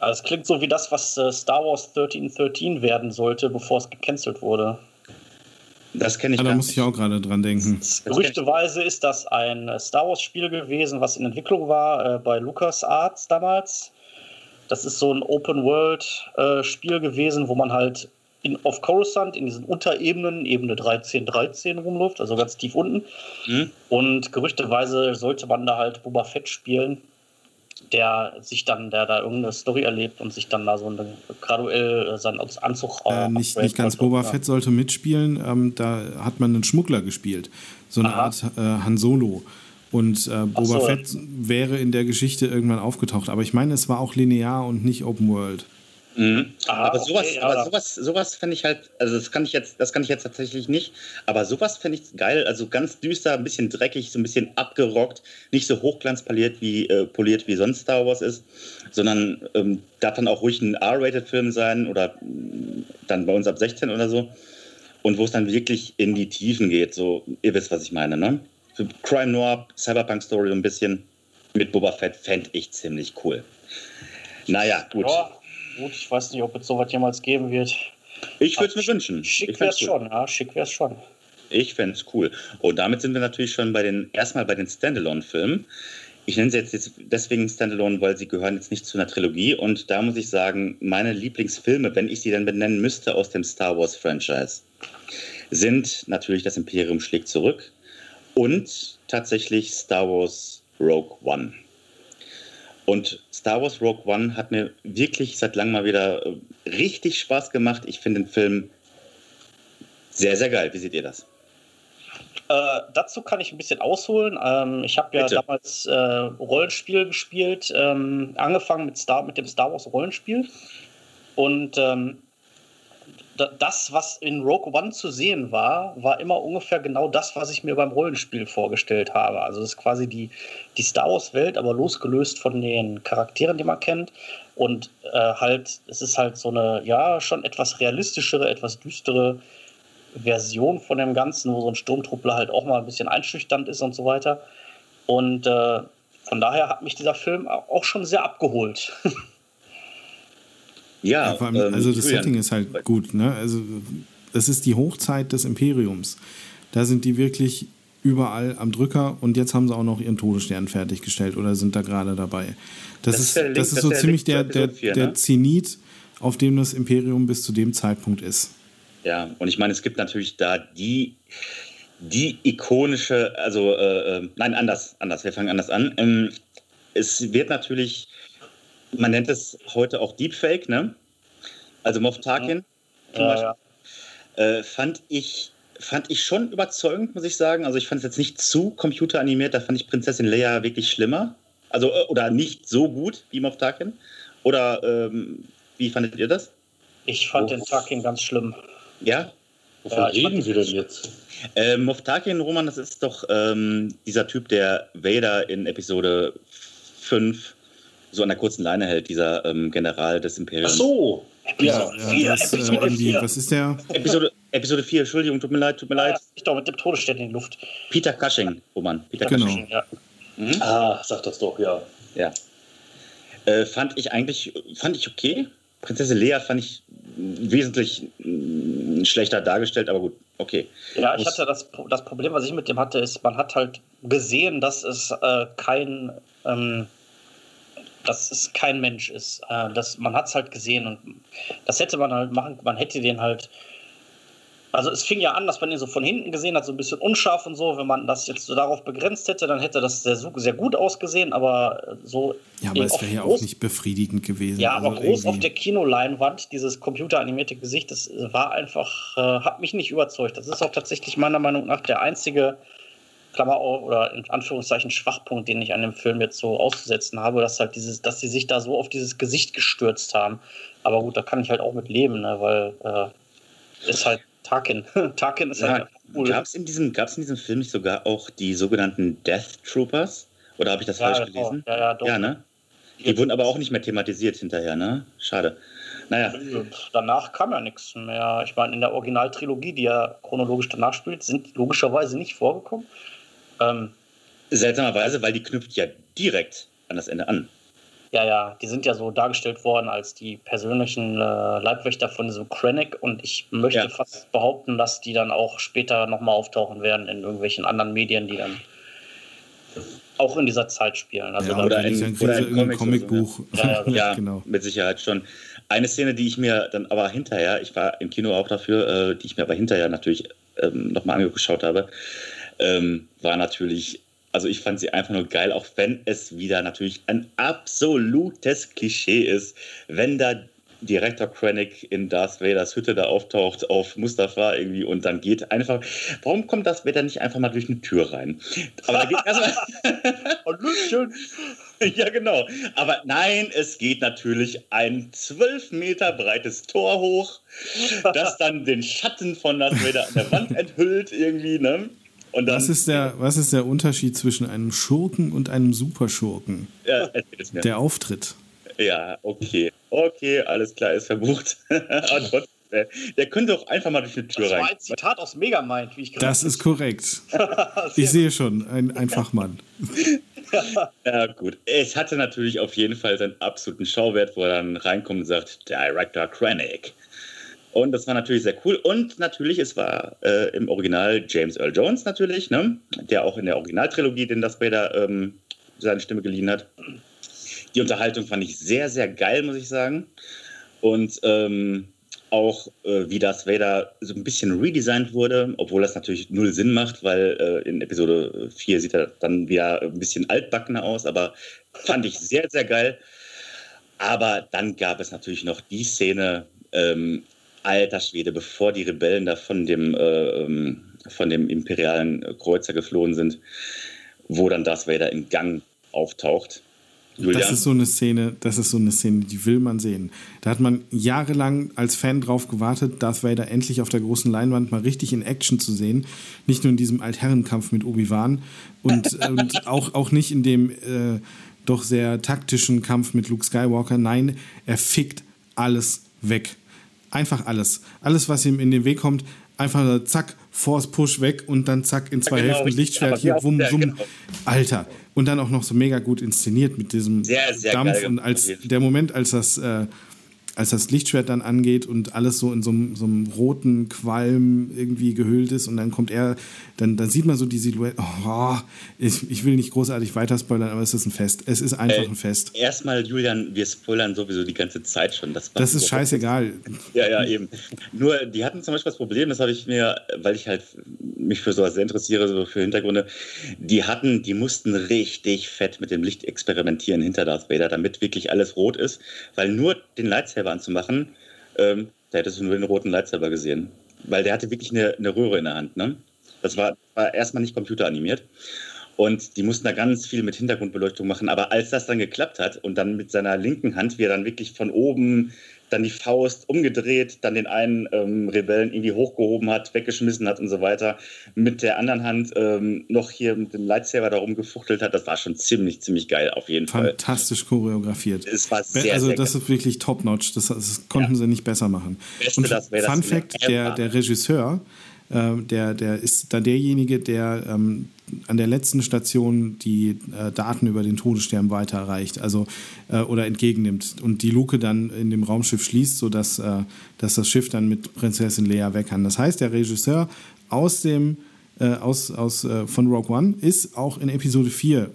Also es klingt so wie das, was äh, Star Wars 1313 werden sollte, bevor es gecancelt wurde. Das kenne ich ja, Da muss ich auch gerade dran denken. Gerüchteweise ist das ein äh, Star Wars-Spiel gewesen, was in Entwicklung war äh, bei LucasArts damals. Das ist so ein Open-World-Spiel äh, gewesen, wo man halt in, auf Coruscant in diesen Unterebenen, Ebene 13, 13 rumläuft, also ganz tief unten. Mhm. Und gerüchteweise sollte man da halt Boba Fett spielen der sich dann, der da irgendeine Story erlebt und sich dann da so eine, graduell äh, seinen Anzug äh, nicht, nicht ganz Boba Fett sollte mitspielen. Ähm, da hat man einen Schmuggler gespielt. So eine Aha. Art äh, Han Solo. Und äh, Boba so. Fett wäre in der Geschichte irgendwann aufgetaucht. Aber ich meine, es war auch linear und nicht Open World. Mhm. Aha, aber sowas, okay, aber sowas, sowas fände ich halt, also das kann ich jetzt, das kann ich jetzt tatsächlich nicht, aber sowas fände ich geil, also ganz düster, ein bisschen dreckig, so ein bisschen abgerockt, nicht so hochglanzpoliert wie äh, poliert wie sonst Star Wars ist, sondern ähm, darf dann auch ruhig ein R-Rated-Film sein oder äh, dann bei uns ab 16 oder so. Und wo es dann wirklich in die Tiefen geht, so, ihr wisst, was ich meine, ne? Für Crime Noir, Cyberpunk Story ein bisschen mit Boba Fett fände ich ziemlich cool. Naja, gut. Ja gut. Ich weiß nicht, ob es sowas jemals geben wird. Ich würde es mir wünschen. Schick wäre es cool. schon, ja. Schick wäre es schon. Ich fände es cool. Und damit sind wir natürlich schon bei den, erstmal bei den Standalone-Filmen. Ich nenne sie jetzt deswegen Standalone, weil sie gehören jetzt nicht zu einer Trilogie. Und da muss ich sagen, meine Lieblingsfilme, wenn ich sie dann benennen müsste aus dem Star Wars-Franchise, sind natürlich Das Imperium schlägt zurück und tatsächlich Star Wars Rogue One. Und Star Wars Rogue One hat mir wirklich seit langem mal wieder äh, richtig Spaß gemacht. Ich finde den Film sehr, sehr geil. Wie seht ihr das? Äh, dazu kann ich ein bisschen ausholen. Ähm, ich habe ja Bitte. damals äh, Rollenspiel gespielt, ähm, angefangen mit, Star, mit dem Star Wars Rollenspiel. Und ähm, das, was in Rogue One zu sehen war, war immer ungefähr genau das, was ich mir beim Rollenspiel vorgestellt habe. Also es ist quasi die, die Star Wars-Welt, aber losgelöst von den Charakteren, die man kennt. Und äh, halt, es ist halt so eine, ja, schon etwas realistischere, etwas düstere Version von dem Ganzen, wo so ein Sturmtruppler halt auch mal ein bisschen einschüchternd ist und so weiter. Und äh, von daher hat mich dieser Film auch schon sehr abgeholt. Ja, ja allem, ähm, also das Setting ist halt gut. Ne? Also das ist die Hochzeit des Imperiums. Da sind die wirklich überall am Drücker und jetzt haben sie auch noch ihren Todesstern fertiggestellt oder sind da gerade dabei. Das, das ist, Link, das ist so ziemlich der, der, 4, der ne? Zenit, auf dem das Imperium bis zu dem Zeitpunkt ist. Ja, und ich meine, es gibt natürlich da die, die ikonische, also äh, äh nein, anders, anders, wir fangen anders an. Ähm, es wird natürlich man nennt es heute auch Deepfake, ne? Also Moff Tarkin ja. Äh, fand ich fand ich schon überzeugend, muss ich sagen. Also ich fand es jetzt nicht zu computeranimiert, da fand ich Prinzessin Leia wirklich schlimmer. Also äh, oder nicht so gut wie Moff Tarkin. Oder ähm, wie fandet ihr das? Ich fand oh. den Tarkin ganz schlimm. Ja? Wovon ja, reden wir denn jetzt? Äh, Moff Tarkin, Roman, das ist doch ähm, dieser Typ, der Vader in Episode 5 so an der kurzen Leine hält, dieser ähm, General des Imperiums. Ach so. Ja, ja das, äh, was ist der? Episode, Episode 4, Entschuldigung, tut mir leid, tut mir leid. Ich doch mit dem Todesstern in die Luft. Peter Cushing, Roman. Peter genau. Cushing, ja. Mhm. Ah, sag das doch, ja. Ja. Äh, fand ich eigentlich, fand ich okay. Prinzessin Lea fand ich wesentlich mh, schlechter dargestellt, aber gut, okay. Ja, ich hatte das, das Problem, was ich mit dem hatte, ist, man hat halt gesehen, dass es äh, kein ähm, dass es kein Mensch ist. Äh, das, man hat es halt gesehen und das hätte man halt machen, man hätte den halt. Also es fing ja an, dass man ihn so von hinten gesehen hat, so ein bisschen unscharf und so. Wenn man das jetzt so darauf begrenzt hätte, dann hätte das sehr, sehr gut ausgesehen, aber so. Ja, aber es wäre ja auch nicht befriedigend gewesen. Ja, aber also groß irgendwie. auf der Kinoleinwand, dieses computeranimierte Gesicht, das war einfach, äh, hat mich nicht überzeugt. Das ist auch tatsächlich meiner Meinung nach der einzige Klammer oder in Anführungszeichen Schwachpunkt, den ich an dem Film jetzt so auszusetzen habe, dass halt dieses, dass sie sich da so auf dieses Gesicht gestürzt haben. Aber gut, da kann ich halt auch mit leben, ne, weil äh, ist halt Tarkin. Tarkin ist ja, halt cool. Gab es in, diesem, in diesem Film nicht sogar auch die sogenannten Death Troopers? Oder habe ich das ja, falsch genau. gelesen? Ja, ja, doch. Ja, ne? Die wurden aber auch nicht mehr thematisiert hinterher, ne? Schade. Naja. Danach kam ja nichts mehr. Ich meine, in der Originaltrilogie, die ja chronologisch danach spielt, sind logischerweise nicht vorgekommen. Ähm, Seltsamerweise, weil die knüpft ja direkt an das Ende an. Ja, ja, die sind ja so dargestellt worden als die persönlichen äh, Leibwächter von diesem Krennic und ich möchte ja. fast behaupten, dass die dann auch später nochmal auftauchen werden in irgendwelchen anderen Medien, die dann auch in dieser Zeit spielen. Also ja, oder, in, oder in Comics Comicbuch. So, ne? ja, ja, ja genau. mit Sicherheit schon. Eine Szene, die ich mir dann aber hinterher, ich war im Kino auch dafür, äh, die ich mir aber hinterher natürlich ähm, nochmal angeschaut habe, ähm, war natürlich, also ich fand sie einfach nur geil, auch wenn es wieder natürlich ein absolutes Klischee ist, wenn da Direktor Krennic in Darth Vaders Hütte da auftaucht auf Mustafa irgendwie und dann geht einfach. Warum kommt Darth Vader nicht einfach mal durch eine Tür rein? Aber da geht erstmal. ja, genau. Aber nein, es geht natürlich ein zwölf Meter breites Tor hoch, das dann den Schatten von Darth Vader an der Wand enthüllt irgendwie, ne? Dann, was, ist der, was ist der Unterschied zwischen einem Schurken und einem Superschurken? Ja, der Auftritt. Ja, okay. Okay, alles klar, ist verbucht. Aber trotzdem, der könnte doch einfach mal durch die Tür rein. Das war ein Zitat aus Megamind, wie ich gerade Das ist korrekt. ich sehe schon, ein, ein Fachmann. ja, gut. Es hatte natürlich auf jeden Fall seinen absoluten Schauwert, wo er dann reinkommt und sagt, Director Krennic. Und das war natürlich sehr cool. Und natürlich, es war äh, im Original James Earl Jones natürlich, ne? der auch in der Originaltrilogie den das Vader ähm, seine Stimme geliehen hat. Die Unterhaltung fand ich sehr, sehr geil, muss ich sagen. Und ähm, auch äh, wie das Vader so ein bisschen redesigned wurde, obwohl das natürlich null Sinn macht, weil äh, in Episode 4 sieht er dann wieder ein bisschen altbackener aus, aber fand ich sehr, sehr geil. Aber dann gab es natürlich noch die Szene, ähm, alter Schwede, bevor die Rebellen da von dem, äh, ähm, von dem imperialen Kreuzer geflohen sind, wo dann Darth Vader im Gang auftaucht. Julian. Das ist so eine Szene, das ist so eine Szene, die will man sehen. Da hat man jahrelang als Fan drauf gewartet, Darth Vader endlich auf der großen Leinwand mal richtig in Action zu sehen. Nicht nur in diesem Altherrenkampf mit Obi-Wan und, und auch, auch nicht in dem äh, doch sehr taktischen Kampf mit Luke Skywalker. Nein, er fickt alles weg. Einfach alles. Alles, was ihm in den Weg kommt, einfach nur zack, Force Push weg und dann zack in zwei Ja, genau, Hälften richtig. Lichtschwert hier, wumm, wumm. genau. Alter. Und dann auch noch so mega gut inszeniert mit diesem Sehr, sehr Dampf. und als der Moment, als das, äh, als das Lichtschwert dann angeht und alles so in so einem, so einem roten Qualm irgendwie gehüllt ist und dann kommt er, dann, dann sieht man so die Silhouette. Oh, ich, ich will nicht großartig weiter spoilern, aber es ist ein Fest. Es ist einfach Äh, ein Fest. Erstmal, Julian, wir spoilern sowieso die ganze Zeit schon. Das, Das ist scheißegal. Ja, ja, eben. Nur, die hatten zum Beispiel das Problem, das habe ich mir, weil ich halt mich für sowas sehr interessiere, so für Hintergründe, die hatten, die mussten richtig fett mit dem Licht experimentieren hinter Darth Vader, damit wirklich alles rot ist, weil nur den Lightsaber anzumachen, ähm, da hättest du nur den roten Lightsaber gesehen. Weil der hatte wirklich eine, eine Röhre in der Hand, ne? Das war, war erstmal nicht computeranimiert. Und die mussten da ganz viel mit Hintergrundbeleuchtung machen. Aber als das dann geklappt hat und dann mit seiner linken Hand, wie er dann wirklich von oben dann die Faust umgedreht, dann den einen ähm, Rebellen irgendwie hochgehoben hat, weggeschmissen hat und so weiter, mit der anderen Hand ähm, noch hier mit dem Lightsaber da rumgefuchtelt hat, das war schon ziemlich, ziemlich geil auf jeden Fall. Fantastisch choreografiert. Es war sehr, also sehr das geil. ist wirklich top-notch. Das, das konnten Ja. sie nicht besser machen. Beste Und Fun Fact, der, der Regisseur, äh, der, der ist dann derjenige, der ähm, an der letzten Station die äh, Daten über den Todesstern weiterreicht, also äh, oder entgegennimmt und die Luke dann in dem Raumschiff schließt, sodass äh, dass das Schiff dann mit Prinzessin Leia weg kann. Das heißt, der Regisseur aus dem äh, aus, aus, äh, von Rogue One ist auch in Episode 4 äh,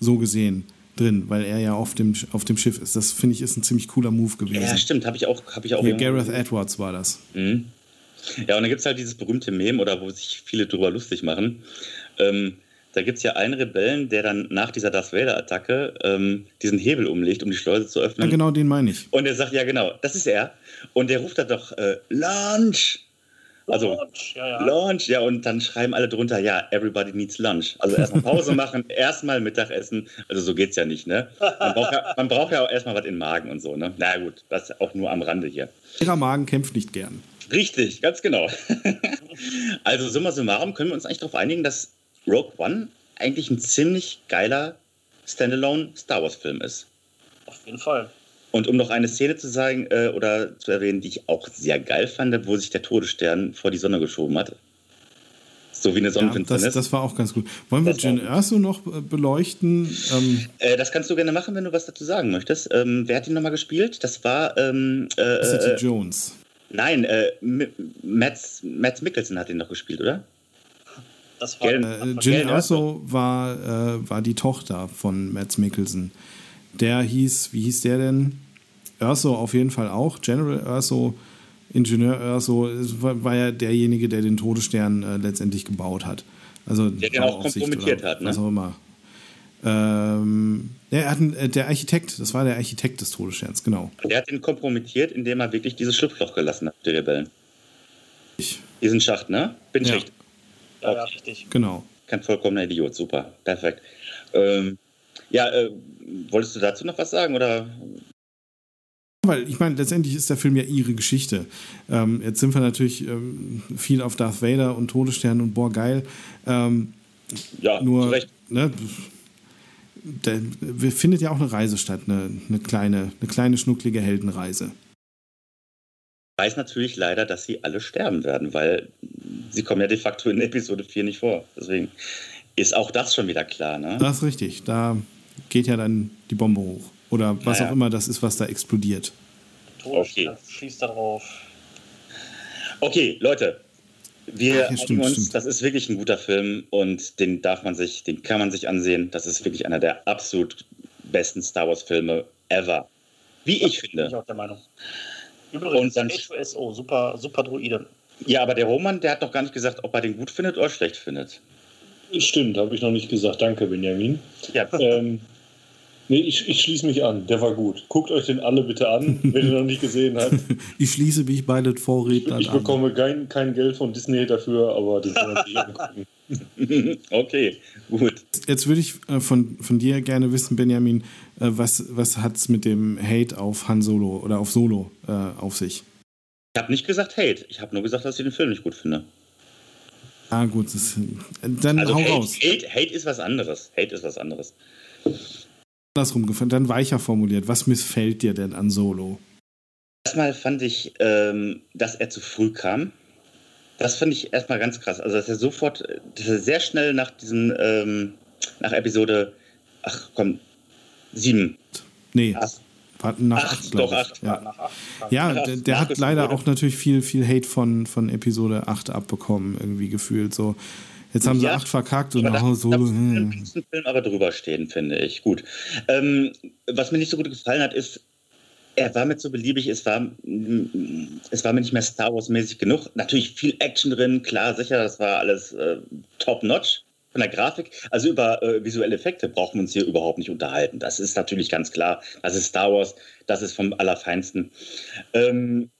so gesehen drin, weil er ja auf dem, auf dem Schiff ist. Das finde ich ist ein ziemlich cooler Move gewesen. Ja, stimmt, habe ich auch, habe ich auch irgendwo- Gareth Edwards war das. Mhm. Ja, und dann gibt es halt dieses berühmte Meme, oder wo sich viele drüber lustig machen. Ähm, da gibt es ja einen Rebellen, der dann nach dieser Darth Vader-Attacke ähm, diesen Hebel umlegt, um die Schleuse zu Ja, öffnen. genau den meine ich. Und er sagt, ja genau, das ist er. Und der ruft dann doch, äh, Lunch! Also, Launch, ja, ja. Lunch, ja, und dann schreiben alle drunter, ja, everybody needs lunch. Also erstmal Pause machen, erstmal Mittagessen. Also so geht's ja nicht, ne? Man braucht ja, man braucht ja auch erstmal was in den Magen und so, ne? Na gut, das auch nur am Rande hier. Ihrer Magen kämpft nicht gern. Richtig, ganz genau. also summa summarum können wir uns eigentlich darauf einigen, dass Rogue One eigentlich ein ziemlich geiler Standalone Star Wars Film ist. Auf jeden Fall. Und um noch eine Szene zu sagen äh, oder zu erwähnen, die ich auch sehr geil fand, wo sich der Todesstern vor die Sonne geschoben hat. So wie eine Ja, das, Sonnenfinsternis. das, war auch ganz gut. Wollen wir Jyn Erso noch äh, beleuchten? Ähm, äh, das kannst du gerne machen, wenn du was dazu sagen möchtest. Ähm, wer hat ihn nochmal gespielt? Das war. Ähm, äh, City äh, Jones. Nein, äh, Mads, Mads Mikkelsen hat ihn noch gespielt, oder? Das war, Gell? Äh, Gell, Erso war, äh, war die Tochter von Mads Mikkelsen. Der hieß, wie hieß der denn? Erso auf jeden Fall auch. General Erso, Ingenieur Erso, war, war ja derjenige, der den Todesstern äh, letztendlich gebaut hat. Also Der den auch kompromittiert hat, ne? Was auch immer. Ähm, er hat einen, äh, der Architekt, das war der Architekt des Todessterns, genau. Der hat ihn kompromittiert, indem er wirklich dieses Schlupfloch gelassen hat, die Rebellen. Ich, Diesen Schacht, ne? Bin ich Ja. richtig? ja, ja, richtig. genau. Kein vollkommener Idiot, super. Perfekt. Ähm, ja, äh, wolltest du dazu noch was sagen? Oder? Weil ich meine, letztendlich ist der Film ja ihre Geschichte. Ähm, jetzt sind wir natürlich ähm, viel auf Darth Vader und Todesstern und boah, geil. Ähm, Ja, nur, zu Recht. ne, da findet ja auch eine Reise statt, eine, eine, kleine, eine kleine, schnucklige Heldenreise. weiß natürlich leider, dass sie alle sterben werden, weil sie kommen ja de facto in Episode 4 nicht vor. Deswegen ist auch das schon wieder klar, ne? Das ist richtig. Da geht ja dann die Bombe hoch. Oder was Naja. auch immer das ist, was da explodiert. Todesstern schließt da drauf. Okay, Leute. Wir Ach, stimmt, uns, stimmt. das ist wirklich ein guter Film und den darf man sich, den kann man sich ansehen. Das ist wirklich einer der absolut besten Star Wars Filme ever. Wie ich Bin ich finde. auch der Meinung. Übrigens, Und dann- H2SO, super, super Druide. Ja, aber der Roman, der hat doch gar nicht gesagt, ob er den gut findet oder schlecht findet. Stimmt, habe ich noch nicht gesagt. Danke, Benjamin. Ja, ähm, nee, ich, ich schließe mich an. Der war gut. Guckt euch den alle bitte an, wenn ihr noch nicht gesehen habt. Ich schließe mich bei den Vorrednern Ich an. bekomme kein, kein Geld von Disney dafür, aber den kann man sich angucken. okay, gut. Jetzt würde ich äh, von, von dir gerne wissen, Benjamin, äh, was, was hat es mit dem Hate auf Han Solo oder auf Solo äh, auf sich? Ich habe nicht gesagt Hate, ich habe nur gesagt, dass ich den Film nicht gut finde. Ah, gut, das, dann also hau Hate, raus. Hate, Hate ist was anderes. Hate ist was anderes. Andersrum gefallen, dann weicher formuliert. Was missfällt dir denn an Solo? Erstmal fand ich, ähm, dass er zu früh kam. Das fand ich erstmal ganz krass. Also, dass er sofort, dass er sehr schnell nach diesem, ähm, nach Episode, ach komm, sieben. Nee, war nach Acht, acht, doch, ich. acht. Ja, Nach acht. ja Nach- der, der hat leider wurde. auch natürlich viel, viel Hate von, von Episode 8 abbekommen, irgendwie gefühlt. So, jetzt haben sie Ja, 8 verkackt und Solo. das hm. Film aber drüber stehen, finde ich. Gut. Ähm, was mir nicht so gut gefallen hat, ist, er war mir zu beliebig, es war, es war mir nicht mehr Star Wars-mäßig genug. Natürlich viel Action drin, klar, sicher, das war alles äh, top-notch von der Grafik. Also über äh, visuelle Effekte brauchen wir uns hier überhaupt nicht unterhalten. Das ist natürlich ganz klar. Das ist Star Wars, das ist vom Allerfeinsten. Ähm,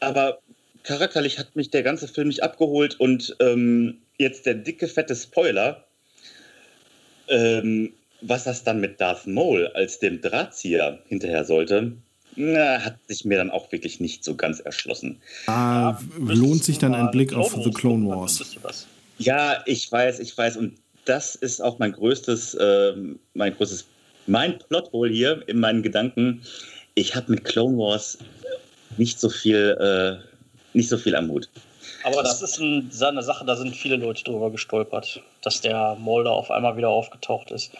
aber charakterlich hat mich der ganze Film nicht abgeholt und ähm, jetzt der dicke, fette Spoiler, ähm, was das dann mit Darth Maul als dem Drahtzieher hinterher sollte, na, hat sich mir dann auch wirklich nicht so ganz erschlossen. Ah, lohnt sich dann ein Blick auf The Clone Wars. Ja, ich weiß, ich weiß. Und das ist auch mein größtes, ähm, mein größtes, mein Plothole hier in meinen Gedanken. Ich habe mit Clone Wars nicht so viel, äh, nicht so viel am Hut. Aber das ist ein, eine Sache, da sind viele Leute drüber gestolpert, dass der Molder auf einmal wieder aufgetaucht ist.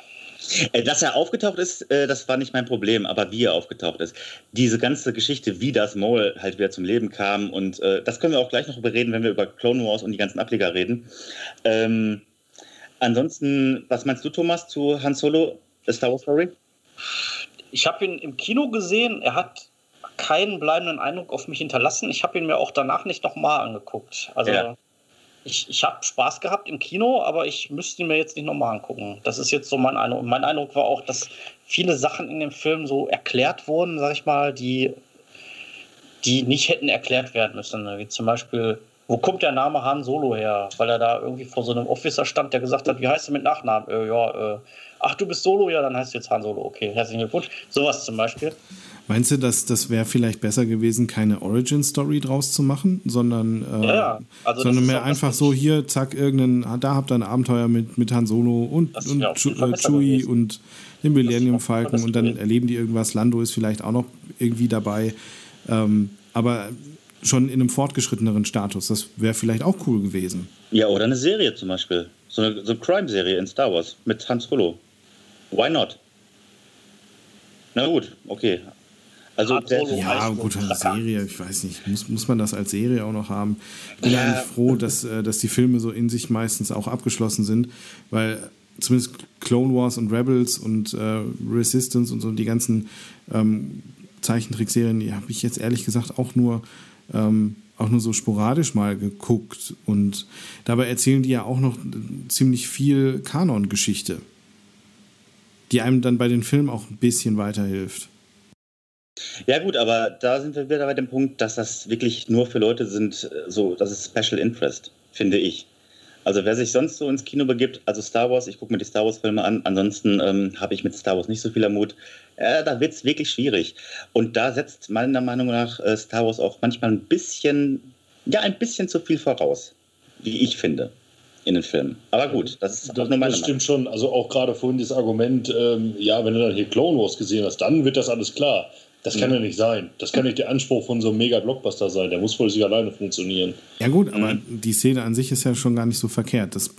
Äh, Dass er aufgetaucht ist, äh, das war nicht mein Problem, aber wie er aufgetaucht ist. Diese ganze Geschichte, wie das Maul halt wieder zum Leben kam und äh, das können wir auch gleich noch überreden, wenn wir über Clone Wars und die ganzen Ableger reden. Ähm, ansonsten, was meinst du, Thomas, zu Han Solo, Star Wars Story? Ich habe ihn im Kino gesehen, er hat keinen bleibenden Eindruck auf mich hinterlassen. Ich habe ihn mir auch danach nicht nochmal angeguckt. Also Ja. ich, ich habe Spaß gehabt im Kino, aber ich müsste ihn mir jetzt nicht nochmal angucken. Das ist jetzt so mein Eindruck. Mein Eindruck war auch, dass viele Sachen in dem Film so erklärt wurden, sag ich mal, die, die nicht hätten erklärt werden müssen. Wie zum Beispiel, wo kommt der Name Han Solo her? Weil er da irgendwie vor so einem Officer stand, der gesagt hat, wie heißt du mit Nachnamen? Äh, ja, äh, ach, du bist Solo, ja, dann heißt du jetzt Han Solo. Okay, herzlichen Glückwunsch. Sowas zum Beispiel. Meinst du, dass das wäre vielleicht besser gewesen, keine Origin-Story draus zu machen, sondern, äh, Ja, ja. Also sondern mehr einfach so hier, zack, irgendein, da habt ihr ein Abenteuer mit, mit Han Solo und, Das und Fall äh, Chewie gewesen. und den Millennium Falcon und dann erleben die irgendwas. Lando ist vielleicht auch noch irgendwie dabei. Ähm, aber schon in einem fortgeschritteneren Status. Das wäre vielleicht auch cool gewesen. Ja, oder eine Serie zum Beispiel. So eine, so eine Crime-Serie in Star Wars mit Han Solo. Why not? Na gut, okay. Also der. Ja, gut, eine. Serie, ich weiß nicht, muss, muss man das als Serie auch noch haben? Ich bin Ja. eigentlich froh, dass, äh, dass die Filme so in sich meistens auch abgeschlossen sind, weil zumindest Clone Wars und Rebels und äh, Resistance und so die ganzen ähm, Zeichentrickserien, die habe ich jetzt ehrlich gesagt auch nur, ähm, auch nur so sporadisch mal geguckt und dabei erzählen die ja auch noch ziemlich viel Kanon-Geschichte, die einem dann bei den Filmen auch ein bisschen weiterhilft. Ja gut, aber da sind wir wieder bei dem Punkt, dass das wirklich nur für Leute sind, äh, so, das ist Special Interest, finde ich. Also wer sich sonst so ins Kino begibt, also Star Wars, ich gucke mir die Star Wars-Filme an, ansonsten ähm, habe ich mit Star Wars nicht so viel Mut. Äh, da wird es wirklich schwierig. Und da setzt meiner Meinung nach äh, Star Wars auch manchmal ein bisschen, ja, ein bisschen zu viel voraus, wie ich finde, in den Filmen. Aber gut, das ist auch nur meine das Meinung. stimmt schon. Also auch gerade vorhin das Argument, ähm, ja, wenn du dann hier Clone Wars gesehen hast, dann wird das alles klar. Das kann Mhm. ja nicht sein. Das kann nicht der Anspruch von so einem Mega-Blockbuster sein. Der muss wohl sich alleine funktionieren. Ja gut, aber die Szene an sich ist ja schon gar nicht so verkehrt. Das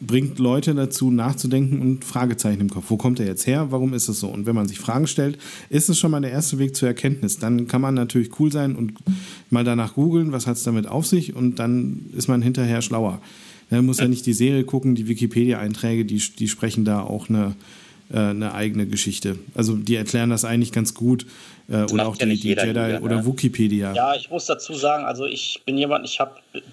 bringt Leute dazu nachzudenken und Fragezeichen im Kopf. Wo kommt er jetzt her? Warum ist es so? Und wenn man sich Fragen stellt, ist es schon mal der erste Weg zur Erkenntnis. Dann kann man natürlich cool sein und mal danach googeln, was hat es damit auf sich und dann ist man hinterher schlauer. Man muss ja nicht die Serie gucken, die Wikipedia-Einträge, die, die sprechen da auch eine, äh, eine eigene Geschichte. Also die erklären das eigentlich ganz gut. Äh, oder auch ja die, die Jedi wieder, oder ne? Wikipedia. Ja, ich muss dazu sagen, also ich bin jemand, ich habe,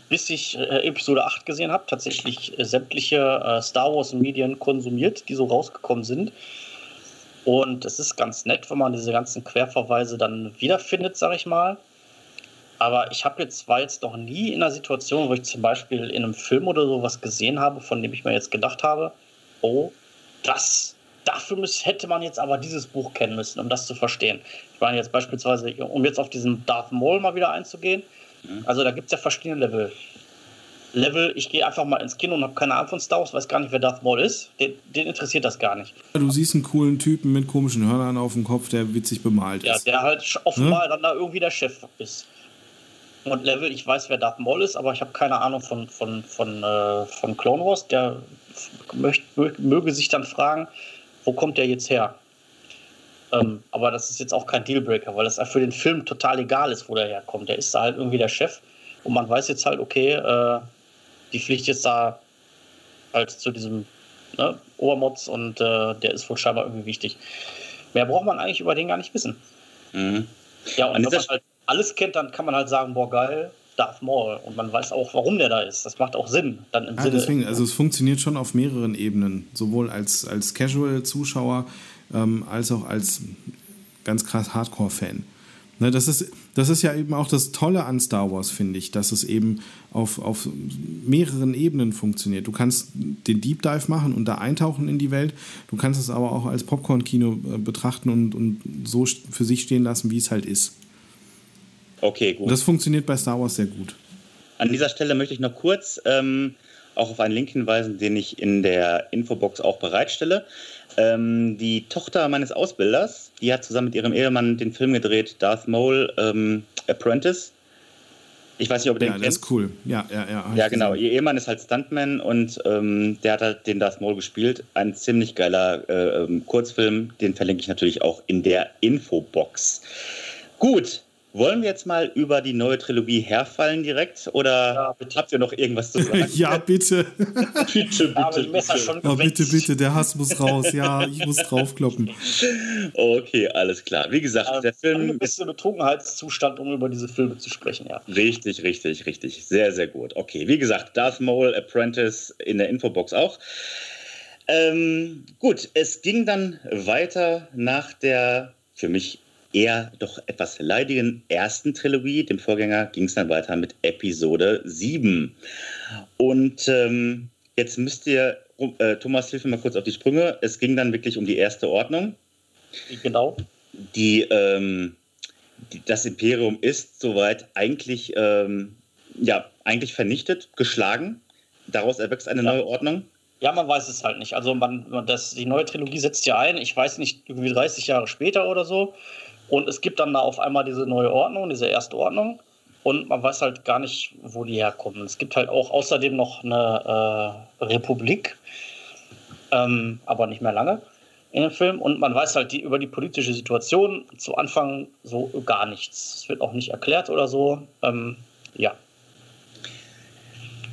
bis ich äh, Episode 8 gesehen habe, tatsächlich äh, sämtliche äh, Star Wars Medien konsumiert, die so rausgekommen sind. Und es ist ganz nett, wenn man diese ganzen Querverweise dann wiederfindet, sag ich mal. Aber ich habe jetzt, war jetzt noch nie in einer Situation, wo ich zum Beispiel in einem Film oder so was gesehen habe, von dem ich mir jetzt gedacht habe, oh, das, dafür muss, hätte man jetzt aber dieses Buch kennen müssen, um das zu verstehen. Ich meine jetzt beispielsweise, um jetzt auf diesen Darth Maul mal wieder einzugehen, mhm. also da gibt es ja verschiedene Level. Level, ich gehe einfach mal ins Kino und habe keine Ahnung von Star Wars, weiß gar nicht, wer Darth Maul ist. Den, den, interessiert das gar nicht. Du siehst einen coolen Typen mit komischen Hörnern auf dem Kopf, der witzig bemalt ist. Ja, der halt offenbar hm? dann da irgendwie der Chef ist. Und Level, ich weiß, wer Darth Maul ist, aber ich habe keine Ahnung von, von, von, äh, von Clone Wars. Der möcht, möge sich dann fragen, wo kommt der jetzt her? Ähm, aber das ist jetzt auch kein Dealbreaker, weil das für den Film total egal ist, wo der herkommt. Der ist da halt irgendwie der Chef und man weiß jetzt halt, okay, äh, die fliegt jetzt da halt zu diesem ne, Obermods und äh, der ist wohl scheinbar irgendwie wichtig. Mehr braucht man eigentlich über den gar nicht wissen. Mhm. Ja, und wenn man halt alles kennt, dann kann man halt sagen, boah, geil, Darth Maul. Und man weiß auch, warum der da ist. Das macht auch Sinn. Dann im ja, Sinne, deswegen, also es funktioniert schon auf mehreren Ebenen. Sowohl als, als Casual-Zuschauer ähm, als auch als ganz krass Hardcore-Fan. Ne, das, ist, das ist ja eben auch das Tolle an Star Wars, finde ich, dass es eben auf, auf mehreren Ebenen funktioniert. Du kannst den Deep Dive machen und da eintauchen in die Welt. Du kannst es aber auch als Popcorn-Kino äh, betrachten und, und so für sich stehen lassen, wie es halt ist. Okay, gut. Das funktioniert bei Star Wars sehr gut. An dieser Stelle möchte ich noch kurz ähm, auch auf einen Link hinweisen, den ich in der Infobox auch bereitstelle. Ähm, die Tochter meines Ausbilders, die hat zusammen mit ihrem Ehemann den Film gedreht, Darth Maul ähm, Apprentice. Ich weiß nicht, ob ihr den kennt. Ja, das ist cool. Ja, ja, ja. Ja, genau. Ihr Ehemann ist halt Stuntman und ähm, der hat halt den Darth Maul gespielt. Ein ziemlich geiler äh, ähm, Kurzfilm. Den verlinke ich natürlich auch in der Infobox. Gut, wollen wir jetzt mal über die neue Trilogie herfallen direkt oder ja, habt ihr noch irgendwas zu sagen? ja, bitte. bitte, bitte. bitte. Oh, bitte, bitte, der Hass muss raus. Ja, ich muss draufkloppen. Okay, alles klar. Wie gesagt, ähm, der Film ist ein Betrunkenheitszustand, um über diese Filme zu sprechen, ja. Richtig, richtig, richtig. Sehr, sehr gut. Okay, wie gesagt, Darth Maul Apprentice in der Infobox auch. Ähm, gut, es ging dann weiter nach der für mich eher doch etwas leidigen ersten Trilogie, dem Vorgänger, ging es dann weiter mit Episode 7. Und ähm, jetzt müsst ihr, äh, Thomas, hilf mir mal kurz auf die Sprünge. Es ging dann wirklich um die erste Ordnung. Genau. Die, ähm, die das Imperium ist soweit eigentlich, ähm, ja, eigentlich vernichtet, geschlagen. Daraus erwächst eine ja. neue Ordnung. Ja, man weiß es halt nicht. Also man, das, die neue Trilogie setzt ja ein, ich weiß nicht, irgendwie 30 Jahre später oder so. Und es gibt dann da auf einmal diese neue Ordnung, diese erste Ordnung. Und man weiß halt gar nicht, wo die herkommen. Es gibt halt auch außerdem noch eine äh, Republik, ähm, aber nicht mehr lange in dem Film. Und man weiß halt die, über die politische Situation zu Anfang so gar nichts. Es wird auch nicht erklärt oder so. Ähm, ja.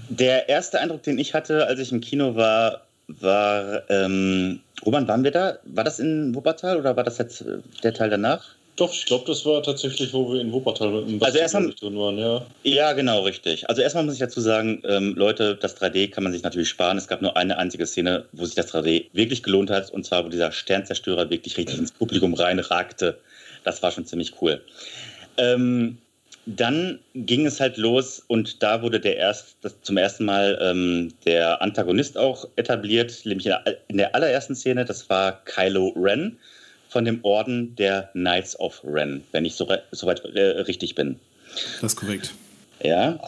Der erste Eindruck, den ich hatte, als ich im Kino war, war, ähm, Roman, waren wir da? War das in Wuppertal oder war das jetzt äh, der Teil danach? Doch, ich glaube, das war tatsächlich, wo wir in Wuppertal mit dem also erstmal, drin waren, ja. Ja, genau, richtig. Also erstmal muss ich dazu sagen, ähm, Leute, das 3D kann man sich natürlich sparen. Es gab nur eine einzige Szene, wo sich das 3D wirklich gelohnt hat, und zwar, wo dieser Sternzerstörer wirklich richtig ins Publikum reinragte. Das war schon ziemlich cool. Ähm, dann ging es halt los und da wurde der erst, das zum ersten Mal ähm, der Antagonist auch etabliert, nämlich in der, in der allerersten Szene, das war Kylo Ren von dem Orden der Knights of Ren, wenn ich soweit so äh, richtig bin. Das ist korrekt. Ja.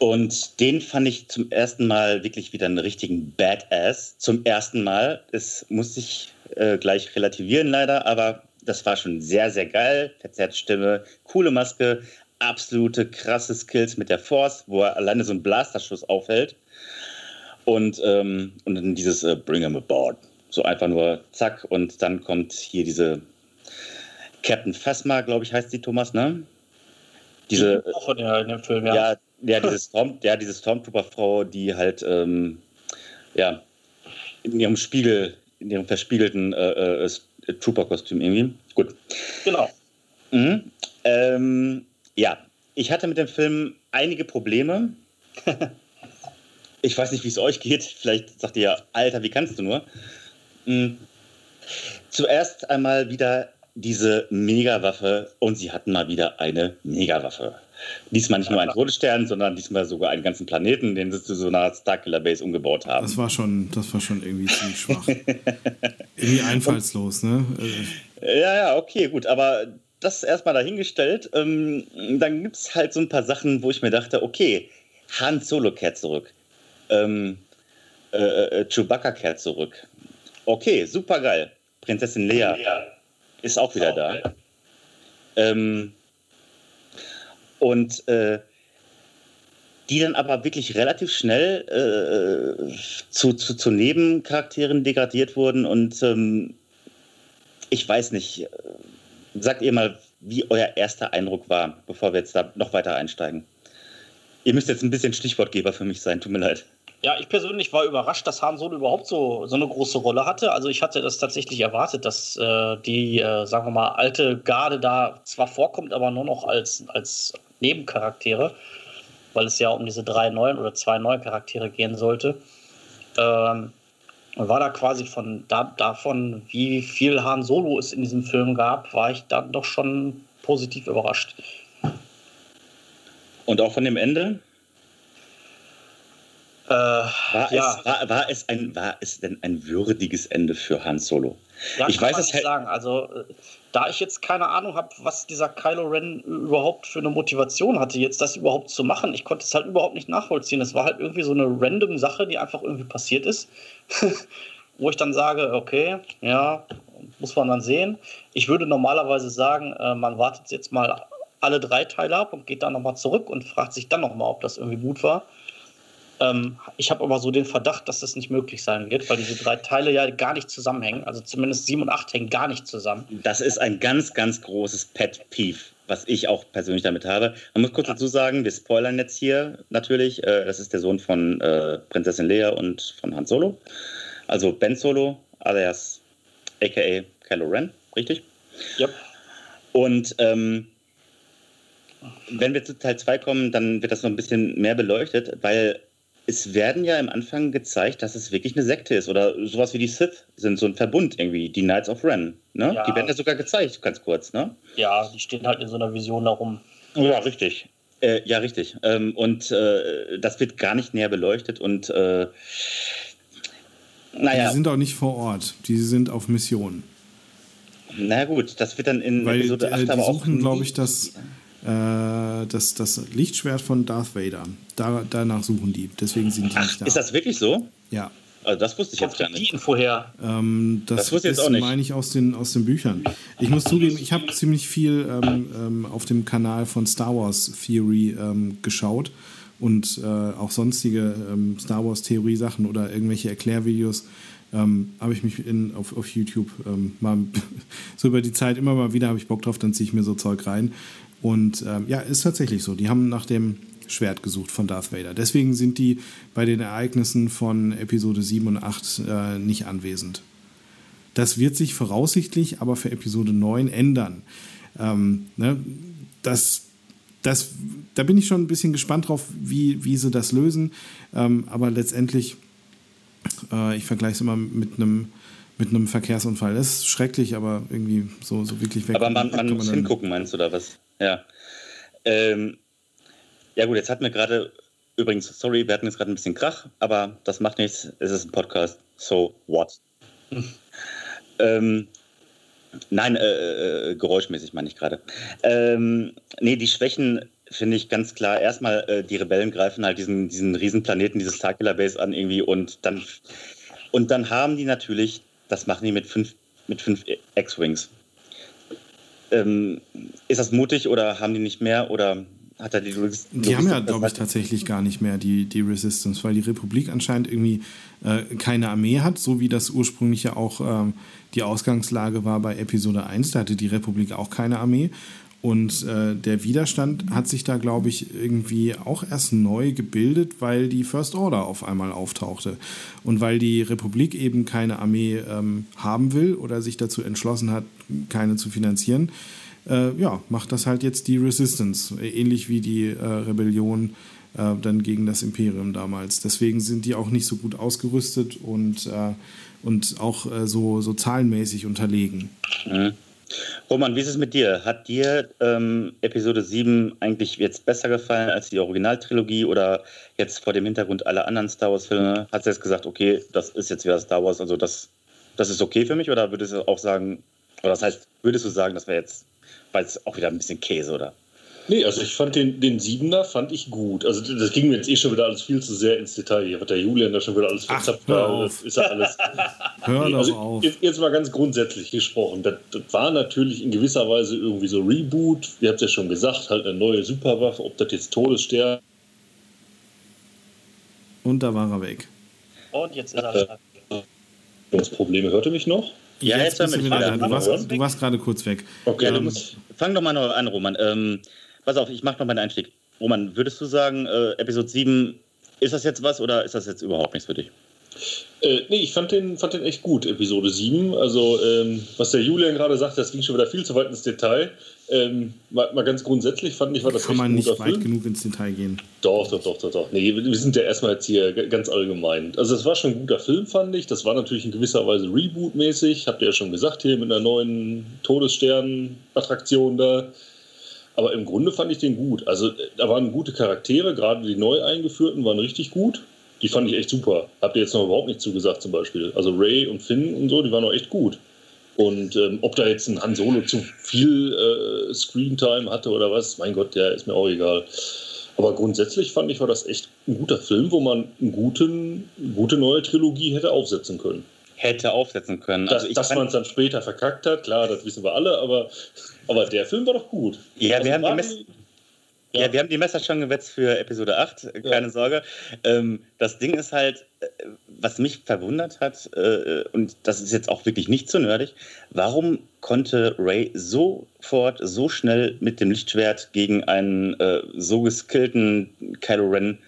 Und den fand ich zum ersten Mal wirklich wieder einen richtigen Badass. Zum ersten Mal. Das musste ich äh, gleich relativieren leider, aber das war schon sehr, sehr geil. Verzerrte Stimme, coole Maske, absolute krasse Skills mit der Force, wo er alleine so einen Blasterschuss aufhält. Und, ähm, und dann dieses äh, Bring him aboard. So einfach nur zack und dann kommt hier diese Captain Phasma, glaube ich, heißt die Thomas, ne? Diese. Auch in, der, in dem Film, ja. Ja, ja diese, Storm, ja, diese Stormtrooper-Frau, die halt, ähm, ja, in ihrem Spiegel, in ihrem verspiegelten äh, äh, Trooper-Kostüm irgendwie. Gut. Genau. Mhm. Ähm, ja, ich hatte mit dem Film einige Probleme. ich weiß nicht, wie es euch geht. Vielleicht sagt ihr ja, Alter, wie kannst du nur? Mhm. Zuerst einmal wieder diese Megawaffe und sie hatten mal wieder eine Megawaffe. Diesmal nicht nur einen Todesstern, sondern diesmal sogar einen ganzen Planeten, den sie zu so einer Starkiller Base umgebaut haben. Das war schon, das war schon irgendwie ziemlich schwach. irgendwie einfallslos, ne? Ja, ja, okay, gut, aber das erstmal dahingestellt. Ähm, dann gibt es halt so ein paar Sachen, wo ich mir dachte, okay, Han Solo kehrt zurück. Ähm, äh, äh, Chewbacca kehrt zurück. Okay, super geil. Prinzessin Leia ist auch wieder da. Ähm, und äh, die dann aber wirklich relativ schnell äh, zu, zu, zu, Nebencharakteren degradiert wurden. Und ähm, ich weiß nicht, äh, sagt ihr mal, wie euer erster Eindruck war, bevor wir jetzt da noch weiter einsteigen. Ihr müsst jetzt ein bisschen Stichwortgeber für mich sein, tut mir leid. Ja, ich persönlich war überrascht, dass Han Solo überhaupt so, so eine große Rolle hatte. Also ich hatte das tatsächlich erwartet, dass äh, die, äh, sagen wir mal, alte Garde da zwar vorkommt, aber nur noch als, als Nebencharaktere, weil es ja um diese drei neuen oder zwei neue Charaktere gehen sollte. Ähm, war da quasi von da, davon, wie viel Han Solo es in diesem Film gab, war ich dann doch schon positiv überrascht. Und auch von dem Ende? Äh, war, ja. es, war, war, es ein, war es denn ein würdiges Ende für Han Solo? Ja, ich weiß es nicht sagen. Also, äh, da ich jetzt keine Ahnung habe, was dieser Kylo Ren überhaupt für eine Motivation hatte, jetzt das überhaupt zu machen, ich konnte es halt überhaupt nicht nachvollziehen. Es war halt irgendwie so eine random Sache, die einfach irgendwie passiert ist, wo ich dann sage, okay, ja, muss man dann sehen. Ich würde normalerweise sagen, äh, man wartet jetzt mal alle drei Teile ab und geht dann nochmal zurück und fragt sich dann nochmal, ob das irgendwie gut war. Ähm, ich habe aber so den Verdacht, dass das nicht möglich sein wird, weil diese drei Teile ja gar nicht zusammenhängen. Also zumindest sieben und acht hängen gar nicht zusammen. Das ist ein ganz, ganz großes Pet Peeve, was ich auch persönlich damit habe. Man muss kurz ja. dazu sagen, wir spoilern jetzt hier natürlich. Äh, das ist der Sohn von äh, Prinzessin Leia und von Han Solo. Also Ben Solo, alias aka Kylo Ren, richtig? Ja. Und ähm, wenn wir zu Teil 2 kommen, dann wird das noch ein bisschen mehr beleuchtet, weil es werden ja im Anfang gezeigt, dass es wirklich eine Sekte ist oder sowas wie die Sith sind, so ein Verbund irgendwie, die Knights of Ren. Ne? Ja. Die werden ja sogar gezeigt, ganz kurz. Ne? Ja, die stehen halt in so einer Vision darum. Ja, richtig. Äh, ja, richtig. Ähm, und äh, das wird gar nicht näher beleuchtet und äh, naja. Die sind auch nicht vor Ort, die sind auf Mission. Na gut, das wird dann in Weil, Episode 8 äh, die aber suchen, glaube ich, das äh, das, das Lichtschwert von Darth Vader. Da, danach suchen die. Deswegen sind die Ach, nicht da. Ist das wirklich so? Ja. Also das wusste ich jetzt gar nicht. Die Info her? Ähm, das, das wusste ich jetzt auch nicht. meine ich aus den, aus den Büchern. Ich muss zugeben, ich habe ziemlich viel ähm, ähm, auf dem Kanal von Star Wars Theory ähm, geschaut und äh, auch sonstige ähm, Star Wars Theorie Sachen oder irgendwelche Erklärvideos. Ähm, habe ich mich in, auf, auf YouTube ähm, mal so über die Zeit immer mal wieder habe ich Bock drauf, dann ziehe ich mir so Zeug rein. Und ähm, ja, ist tatsächlich so. Die haben nach dem Schwert gesucht von Darth Vader. Deswegen sind die bei den Ereignissen von Episode 7 und 8 äh, nicht anwesend. Das wird sich voraussichtlich aber für Episode 9 ändern. Ähm, ne, das, das, da bin ich schon ein bisschen gespannt drauf, wie, wie sie das lösen. Ähm, aber letztendlich, äh, ich vergleiche es immer mit einem mit einem Verkehrsunfall. Das ist schrecklich, aber irgendwie so, so wirklich weg. Aber man, man muss hingucken, meinst du, oder was? Ja. Ähm, ja, gut, jetzt hatten wir gerade, übrigens, sorry, wir hatten jetzt gerade ein bisschen Krach, aber das macht nichts. Es ist ein Podcast. So what? ähm, nein, äh, äh, geräuschmäßig meine ich gerade. Ähm, nee, die Schwächen finde ich ganz klar. Erstmal, äh, die Rebellen greifen halt diesen, diesen Riesenplaneten, dieses Starkiller Base an irgendwie und dann, und dann haben die natürlich, das machen die mit fünf, mit fünf X-Wings. Ähm, ist das mutig oder haben die nicht mehr oder hat er die Resistance? Die haben ja, glaube ich, tatsächlich gar nicht mehr die, die Resistance, weil die Republik anscheinend irgendwie äh, keine Armee hat, so wie das ursprünglich ja auch ähm, die Ausgangslage war bei Episode 1. Da hatte die Republik auch keine Armee. Und äh, der Widerstand hat sich da, glaube ich, irgendwie auch erst neu gebildet, weil die First Order auf einmal auftauchte. Und weil die Republik eben keine Armee ähm, haben will oder sich dazu entschlossen hat, keine zu finanzieren, äh, ja, macht das halt jetzt die Resistance. Ähnlich wie die äh, Rebellion äh, dann gegen das Imperium damals. Deswegen sind die auch nicht so gut ausgerüstet und, äh, und auch äh, so, so zahlenmäßig unterlegen. Mhm. Roman, wie ist es mit dir? Hat dir ähm, Episode 7 eigentlich jetzt besser gefallen als die Originaltrilogie oder jetzt vor dem Hintergrund aller anderen Star Wars-Filme? Hat sie jetzt gesagt, okay, das ist jetzt wieder Star Wars, also das, das ist okay für mich? Oder würdest du auch sagen, oder das heißt, würdest du sagen, das wäre jetzt, jetzt auch wieder ein bisschen Käse, oder? Nee, also ich fand den, den Siebener fand ich gut. Also das ging mir jetzt eh schon wieder alles viel zu sehr ins Detail. Hier hat der Julian da schon wieder alles verzapft. Das ist ja alles. hör doch also, auf. Jetzt, jetzt, mal ganz grundsätzlich gesprochen. Das, das, war natürlich in gewisser Weise irgendwie so Reboot. Ihr habt ja schon gesagt, halt eine neue Superwaffe, ob das jetzt Todesstern. Und da war er weg. Und jetzt ist er äh, Probleme. Hört ihr mich noch? Ja, jetzt, jetzt bist du wieder da. Du warst, du warst gerade kurz weg. Okay, ähm, musst, fang doch mal an, Roman. Ähm, pass auf, ich mache noch mal einen Einstieg. Roman, würdest du sagen, äh, Episode 7, ist das jetzt was oder ist das jetzt überhaupt nichts für dich? Äh, nee, ich fand den, fand den echt gut, Episode 7. Also, ähm, was der Julian gerade sagte, das ging schon wieder viel zu weit ins Detail. Ähm, mal, mal, ganz grundsätzlich fand ich, war das Kann man nicht weit Film. genug ins Detail gehen. Doch, doch, doch, doch, doch. Nee, wir sind ja erstmal jetzt hier ganz allgemein. Also, es war schon ein guter Film, fand ich. Das war natürlich in gewisser Weise Reboot-mäßig. Habt ihr ja schon gesagt, hier mit einer neuen Todesstern-Attraktion da. Aber im Grunde fand ich den gut. Also, da waren gute Charaktere, gerade die neu eingeführten waren richtig gut die fand ich echt super. Habt ihr jetzt noch überhaupt nicht zugesagt zum Beispiel. Also Ray und Finn und so, die waren auch echt gut. Und ähm, ob da jetzt ein Han Solo zu viel äh, Screentime hatte oder was, mein Gott, der ist mir auch egal. Aber grundsätzlich fand ich, war das echt ein guter Film, wo man eine gute neue Trilogie hätte aufsetzen können. Hätte aufsetzen können. Also dass, dass man es dann später verkackt hat, klar, das wissen wir alle, aber, aber der Film war doch gut. Ja, also wir haben die, ja. ja, wir haben die Messer schon gewetzt für Episode 8, keine ja. Sorge. Ähm, das Ding ist halt, äh, was mich verwundert hat, äh, und das ist jetzt auch wirklich nicht so nerdig, warum konnte Ray sofort, so schnell mit dem Lichtschwert gegen einen äh, so geskillten Kylo Ren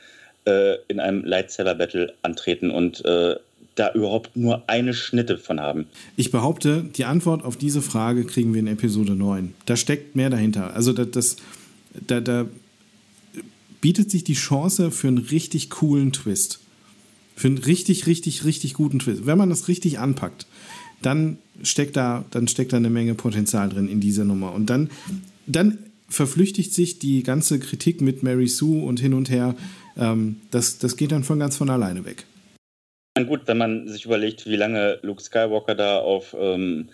äh, in einem Lightsaber-Battle antreten und äh, da überhaupt nur eine Schnitte von haben? Ich behaupte, die Antwort auf diese Frage kriegen wir in Episode 9. Da steckt mehr dahinter. Also das, das da, da bietet sich die Chance für einen richtig coolen Twist. Für einen richtig, richtig, richtig guten Twist. Wenn man das richtig anpackt, dann steckt da, dann steckt da eine Menge Potenzial drin in dieser Nummer. Und dann, dann verflüchtigt sich die ganze Kritik mit Mary Sue und hin und her. Ähm, das, das geht dann von ganz von alleine weg. Gut, wenn man sich überlegt, wie lange Luke Skywalker da auf ähm,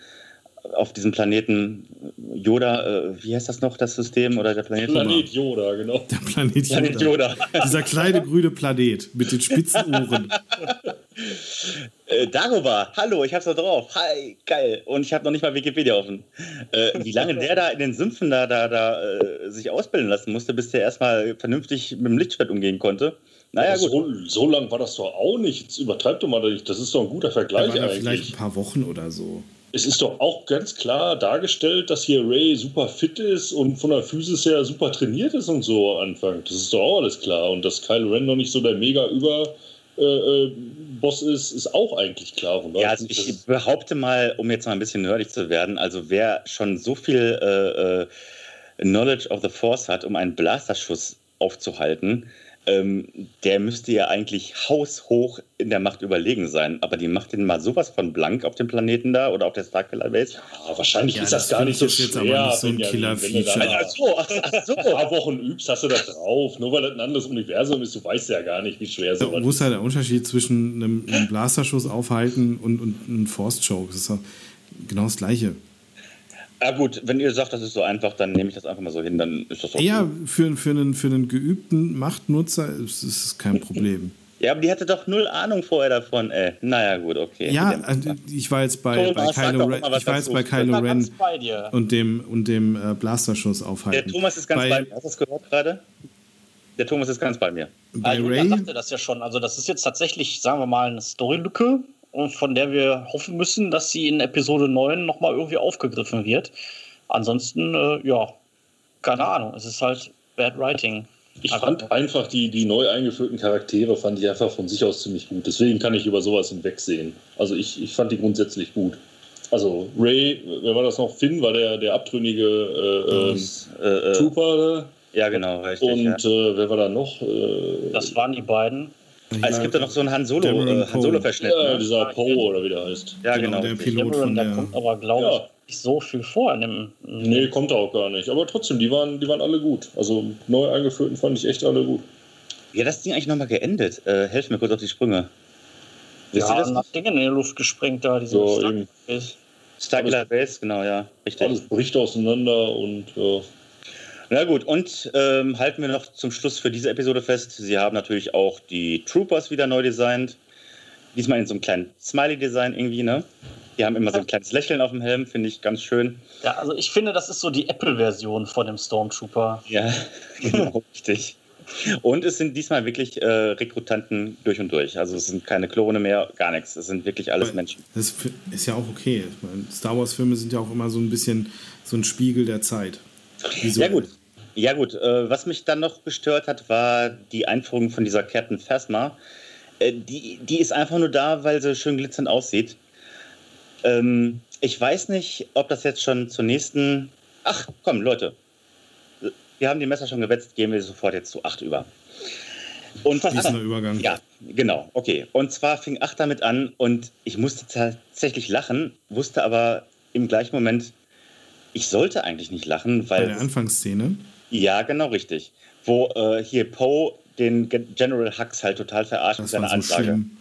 auf diesem Planeten Yoda, äh, wie heißt das noch, das System oder der Planet? Planet Yoda, genau. Der Planet Yoda. Planet Yoda. Dieser kleine grüne Planet mit den spitzen Ohren. äh, darüber, hallo, ich hab's da drauf. Hi, geil. Und ich habe noch nicht mal Wikipedia offen. Äh, wie lange der da in den Sümpfen da, da, da äh, sich ausbilden lassen musste, bis der erstmal vernünftig mit dem Lichtschwert umgehen konnte. Naja, gut. So, so lang war das doch auch nicht. Jetzt übertreib doch mal nicht. Das ist doch ein guter Vergleich eigentlich. Vielleicht ein paar Wochen oder so es ist doch auch ganz klar dargestellt, dass hier Ray super fit ist und von der Physis her super trainiert ist und so anfangs. Das ist doch auch alles klar. Und dass Kyle Ren noch nicht so der mega über äh, äh Boss ist, ist auch eigentlich klar. Ja, also ich behaupte mal, um jetzt mal ein bisschen nerdig zu werden, also wer schon so viel äh, äh Knowledge of the Force hat, um einen Blasterschuss aufzuhalten, ähm, der müsste ja eigentlich haushoch in der Macht überlegen sein. Aber die macht den mal sowas von blank auf dem Planeten da oder auf der Starkiller Base. Ja, wahrscheinlich ja, ist das, das gar nicht so schwer. Jetzt aber nicht so ein Killer-Feature. Ach so, ach, ach so. Ein paar Wochen übst, hast du das drauf. Nur weil das ein anderes Universum ist, du weißt ja gar nicht, wie schwer so ja, Wo ist halt der Unterschied zwischen einem, einem Blasterschuss aufhalten und, und einem Force-Choke? Das ist doch genau das Gleiche. Ja gut, wenn ihr sagt, das ist so einfach, dann nehme ich das einfach mal so hin, dann ist das auch Ja, für, für, einen, für einen geübten Machtnutzer ist es kein Problem. Ja, aber die hatte doch null Ahnung vorher davon, ey. Naja, gut, okay. Ja, also ich war jetzt bei, Thomas, bei Kylo Ren, ich war jetzt bei Kylo Ren und dem, und dem äh, Blasterschuss aufhalten. Der Thomas ist ganz bei, bei mir. Hast du das gehört gerade? Der Thomas ist ganz bei mir. Bei also, Ray? sagte das ja schon. Also, das ist jetzt tatsächlich, sagen wir mal, eine Storylücke, von der wir hoffen müssen, dass sie in Episode 9 nochmal irgendwie aufgegriffen wird. Ansonsten, äh, ja, keine Ahnung, es ist halt Bad Writing. Ich fand einfach die, die neu eingeführten Charaktere, fand ich einfach von sich aus ziemlich gut. Deswegen kann ich über sowas hinwegsehen. Also ich, ich fand die grundsätzlich gut. Also Ray, wer war das noch? Finn war der, der abtrünnige äh, ähm, äh, äh, Trooper. Ja, genau, richtig. Und ja. Äh, wer war da noch? Äh, das waren die beiden. Ja, es gibt ja noch so einen Han Solo, äh, Han Solo Verschnitt. Ja, ne? dieser Poe oder wie der heißt. Ja, genau. genau der Pilot von der. kommt aber, glaube ich, nicht so viel vor. In dem, nee, kommt auch gar nicht. Aber trotzdem, die waren, die waren alle gut. Also neu eingeführten fand ich echt alle gut. Ja, das Ding eigentlich nochmal geendet. Äh, helf mir kurz auf die Sprünge. Wisst ja, das? Dinge in die Luft gesprengt da, diese so, Starkiller Base, genau, ja. Richtig. Alles bricht auseinander und. Äh na gut, und ähm, halten wir noch zum Schluss für diese Episode fest. Sie haben natürlich auch die Troopers wieder neu designt. Diesmal in so einem kleinen Smiley-Design irgendwie, ne? Die haben immer so ein kleines Lächeln auf dem Helm, finde ich ganz schön. Ja, also ich finde, das ist so die Apple-Version von dem Stormtrooper. Ja, genau, richtig. Und es sind diesmal wirklich äh, Rekrutanten durch und durch. Also es sind keine Klone mehr, gar nichts. Es sind wirklich alles Menschen. Das ist ja auch okay. Star Wars-Filme sind ja auch immer so ein bisschen so ein Spiegel der Zeit. Wieso? Ja gut. Ja gut, äh, was mich dann noch gestört hat, war die Einführung von dieser Captain Phasma. Äh, die, die ist einfach nur da, weil sie schön glitzernd aussieht. Ähm, ich weiß nicht, ob das jetzt schon zur nächsten... Ach, komm, Leute, wir haben die Messer schon gewetzt, gehen wir sofort jetzt zu 8 über. Und Fließender Übergang. Ja, genau, okay. Und zwar fing 8 damit an und ich musste tatsächlich lachen, wusste aber im gleichen Moment, ich sollte eigentlich nicht lachen, weil. Bei der Anfangsszene? Ja, genau richtig. Wo äh, hier Poe den General Hux halt total verarscht mit seiner so Ansage. Schlimm.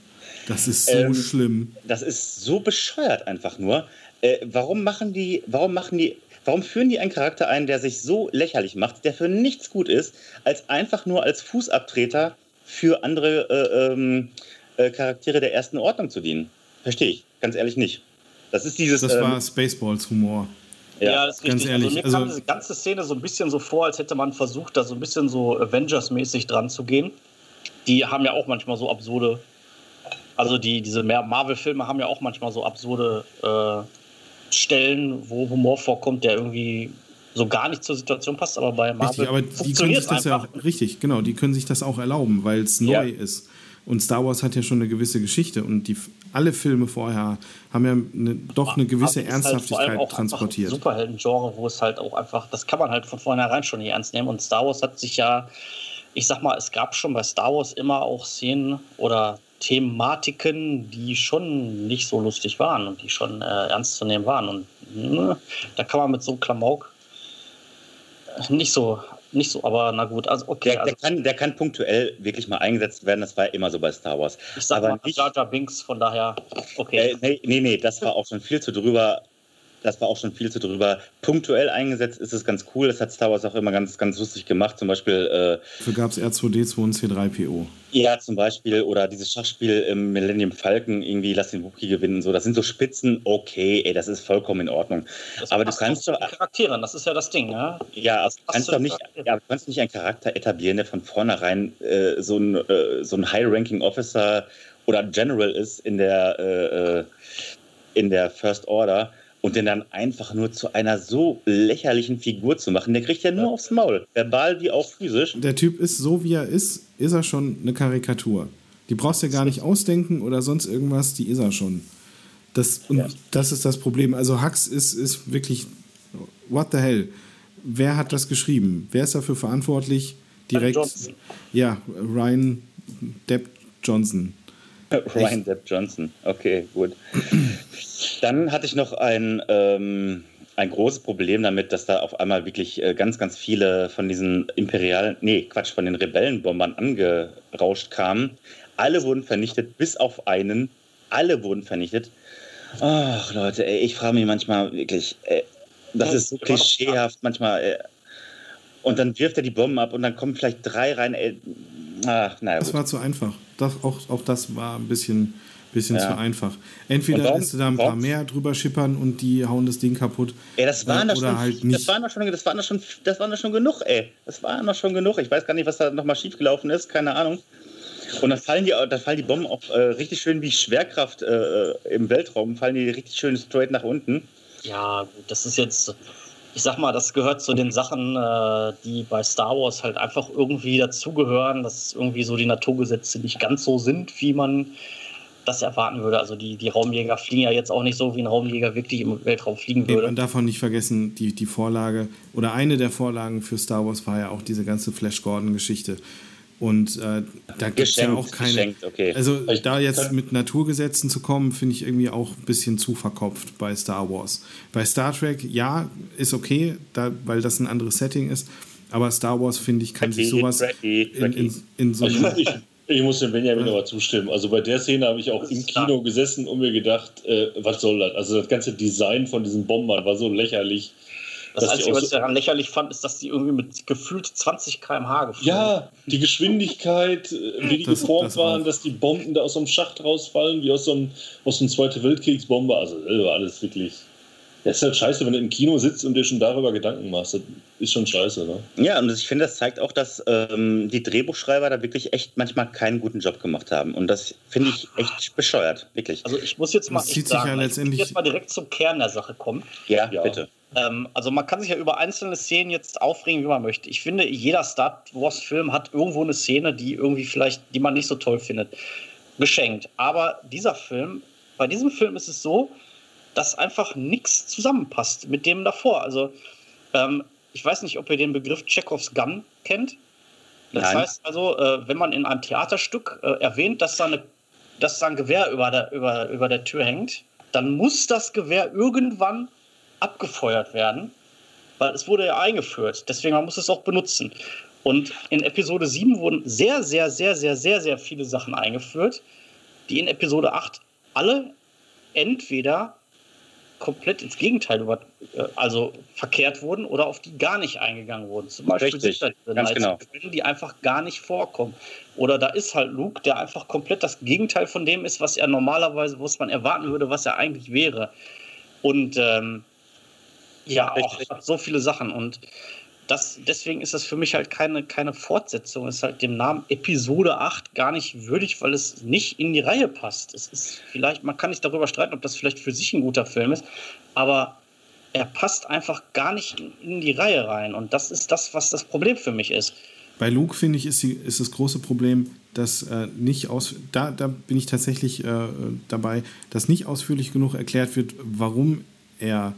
Das ist so ähm, schlimm. Das ist so bescheuert einfach nur. Äh, warum machen die, warum machen die Warum führen die einen Charakter ein, der sich so lächerlich macht, der für nichts gut ist, als einfach nur als Fußabtreter für andere äh, ähm, äh, Charaktere der ersten Ordnung zu dienen? Verstehe ich, ganz ehrlich nicht. Das ist dieses. Das war ähm, Spaceballs-Humor. Ja, ja, das ist ganz richtig. Also ehrlich. Also mir kam diese ganze Szene so ein bisschen so vor, als hätte man versucht, da so ein bisschen so Avengers-mäßig dran zu gehen. Die haben ja auch manchmal so absurde. Also die, diese Marvel-Filme haben ja auch manchmal so absurde äh, Stellen, wo Humor vorkommt, der irgendwie so gar nicht zur Situation passt, aber bei Marvel richtig, aber die können sich das einfach. ja richtig, genau, die können sich das auch erlauben, weil es neu ja. ist. Und Star Wars hat ja schon eine gewisse Geschichte und die alle Filme vorher haben ja eine, doch eine gewisse halt Ernsthaftigkeit halt auch transportiert. Superhelden-Genre, wo es halt auch einfach, das kann man halt von vornherein schon nicht ernst nehmen. Und Star Wars hat sich ja, ich sag mal, es gab schon bei Star Wars immer auch Szenen oder Thematiken, die schon nicht so lustig waren und die schon äh, ernst zu nehmen waren. Und ne, da kann man mit so einem Klamauk nicht so, nicht so, aber na gut, also okay. Der, also, der, kann, der kann punktuell wirklich mal eingesetzt werden, das war immer so bei Star Wars. Ich sag aber mal nicht, Jar Jar Binks, von daher, okay. Äh, nee, nee, nee, das war auch schon viel zu drüber das war auch schon viel zu drüber. Punktuell eingesetzt ist es ganz cool. Das hat Star Wars auch immer ganz, ganz lustig gemacht. Zum Beispiel. Äh, Dafür gab es R2D2 und C3PO. Ja, zum Beispiel. Oder dieses Schachspiel im Millennium Falcon, irgendwie lass den Wookiee gewinnen. So, das sind so Spitzen, okay, ey, das ist vollkommen in Ordnung. Das Aber du kannst doch. Charakteren, das ist ja das Ding, ja? Ja, also du kannst doch nicht, ja, du kannst nicht einen Charakter etablieren, der von vornherein äh, so ein, äh, so ein High-Ranking Officer oder General ist in der, äh, äh, in der First Order und den dann einfach nur zu einer so lächerlichen Figur zu machen, der kriegt ja nur aufs Maul, verbal wie auch physisch. Der Typ ist so, wie er ist, ist er schon eine Karikatur. Die brauchst du ja gar nicht ausdenken oder sonst irgendwas, die ist er schon. Das, und ja. das ist das Problem. Also Hux ist, ist wirklich, what the hell? Wer hat das geschrieben? Wer ist dafür verantwortlich? Direkt, ja, Ryan Depp Johnson. Ryan Depp Johnson, okay, gut. Dann hatte ich noch ein, ähm, ein großes Problem damit, dass da auf einmal wirklich äh, ganz, ganz viele von diesen imperialen, nee, Quatsch, von den Rebellenbombern angerauscht kamen. Alle wurden vernichtet, bis auf einen. Alle wurden vernichtet. Ach, Leute, ey, ich frage mich manchmal wirklich, ey, das ist so klischeehaft manchmal. Ey. Und dann wirft er die Bomben ab und dann kommen vielleicht drei rein. Ey. Ach, naja, das war zu einfach. Das, auch, auch das war ein bisschen Bisschen ja. zu einfach. Entweder warum, lässt du da ein paar mehr drüber schippern und die hauen das Ding kaputt. Ey, das waren äh, oder schon, halt nicht. Das waren doch schon, das waren schon, das waren doch schon genug, ey. Das war noch schon genug. Ich weiß gar nicht, was da nochmal schiefgelaufen ist, keine Ahnung. Und dann fallen die, dann fallen die Bomben auch äh, richtig schön wie Schwerkraft äh, im Weltraum, fallen die richtig schön straight nach unten. Ja, gut, das ist jetzt, ich sag mal, das gehört zu den Sachen, äh, die bei Star Wars halt einfach irgendwie dazugehören, dass irgendwie so die Naturgesetze nicht ganz so sind, wie man das erwarten würde. Also die, die Raumjäger fliegen ja jetzt auch nicht so, wie ein Raumjäger wirklich im Weltraum fliegen würde. Man darf auch nicht vergessen, die, die Vorlage oder eine der Vorlagen für Star Wars war ja auch diese ganze Flash Gordon-Geschichte. Und äh, da gibt es ja auch keine. Okay. Also ich da jetzt mit Naturgesetzen zu kommen, finde ich irgendwie auch ein bisschen zu verkopft bei Star Wars. Bei Star Trek, ja, ist okay, da, weil das ein anderes Setting ist. Aber Star Wars, finde ich, kann Tracky, sich sowas Tracky, in, in, in, so also ich, muss dem Benjamin ja. aber zustimmen. Also bei der Szene habe ich auch im Kino gesessen und mir gedacht, äh, was soll das? Also das ganze Design von diesen Bombern war so lächerlich. Das Einzige, was ich daran lächerlich fand, ist, dass die irgendwie mit gefühlt 20 km/h geflogen Ja, die Geschwindigkeit, äh, wie die das, geformt das waren, dass die Bomben da aus so einem Schacht rausfallen, wie aus so einem, aus einem Zweiten Weltkriegsbomber. Also äh, alles wirklich. Das ist halt scheiße, wenn du im Kino sitzt und dir schon darüber Gedanken machst. Das ist schon scheiße, ne? Ja, und ich finde, das zeigt auch, dass ähm, die Drehbuchschreiber da wirklich echt manchmal keinen guten Job gemacht haben. Und das finde ich echt bescheuert, wirklich. Also ich muss jetzt mal, das sagen, ja letztendlich jetzt mal direkt zum Kern der Sache kommen. Ja, ja. bitte. Ähm, also man kann sich ja über einzelne Szenen jetzt aufregen, wie man möchte. Ich finde, jeder Star Wars-Film hat irgendwo eine Szene, die irgendwie vielleicht, die man nicht so toll findet, geschenkt. Aber dieser Film, bei diesem Film ist es so, dass einfach nichts zusammenpasst mit dem davor. Also ähm, ich weiß nicht, ob ihr den Begriff Chekhovs Gun kennt. Das Nein. heißt also, äh, wenn man in einem Theaterstück äh, erwähnt, dass da, eine, dass da ein Gewehr über der, über, über der Tür hängt, dann muss das Gewehr irgendwann abgefeuert werden, weil es wurde ja eingeführt. Deswegen man muss es auch benutzen. Und in Episode 7 wurden sehr, sehr, sehr, sehr, sehr, sehr viele Sachen eingeführt, die in Episode 8 alle entweder komplett ins Gegenteil über, äh, also verkehrt wurden oder auf die gar nicht eingegangen wurden. Zum Beispiel Richtig, sind da diese genau. die einfach gar nicht vorkommen. Oder da ist halt Luke, der einfach komplett das Gegenteil von dem ist, was er normalerweise, was man erwarten würde, was er eigentlich wäre. Und ähm, ja, auch so viele Sachen. Und das, deswegen ist das für mich halt keine, keine Fortsetzung. Es ist halt dem Namen Episode 8 gar nicht würdig, weil es nicht in die Reihe passt. Es ist vielleicht, man kann nicht darüber streiten, ob das vielleicht für sich ein guter Film ist, aber er passt einfach gar nicht in die Reihe rein. Und das ist das, was das Problem für mich ist. Bei Luke, finde ich, ist, die, ist das große Problem, dass äh, nicht aus. Da, da bin ich tatsächlich äh, dabei, dass nicht ausführlich genug erklärt wird, warum er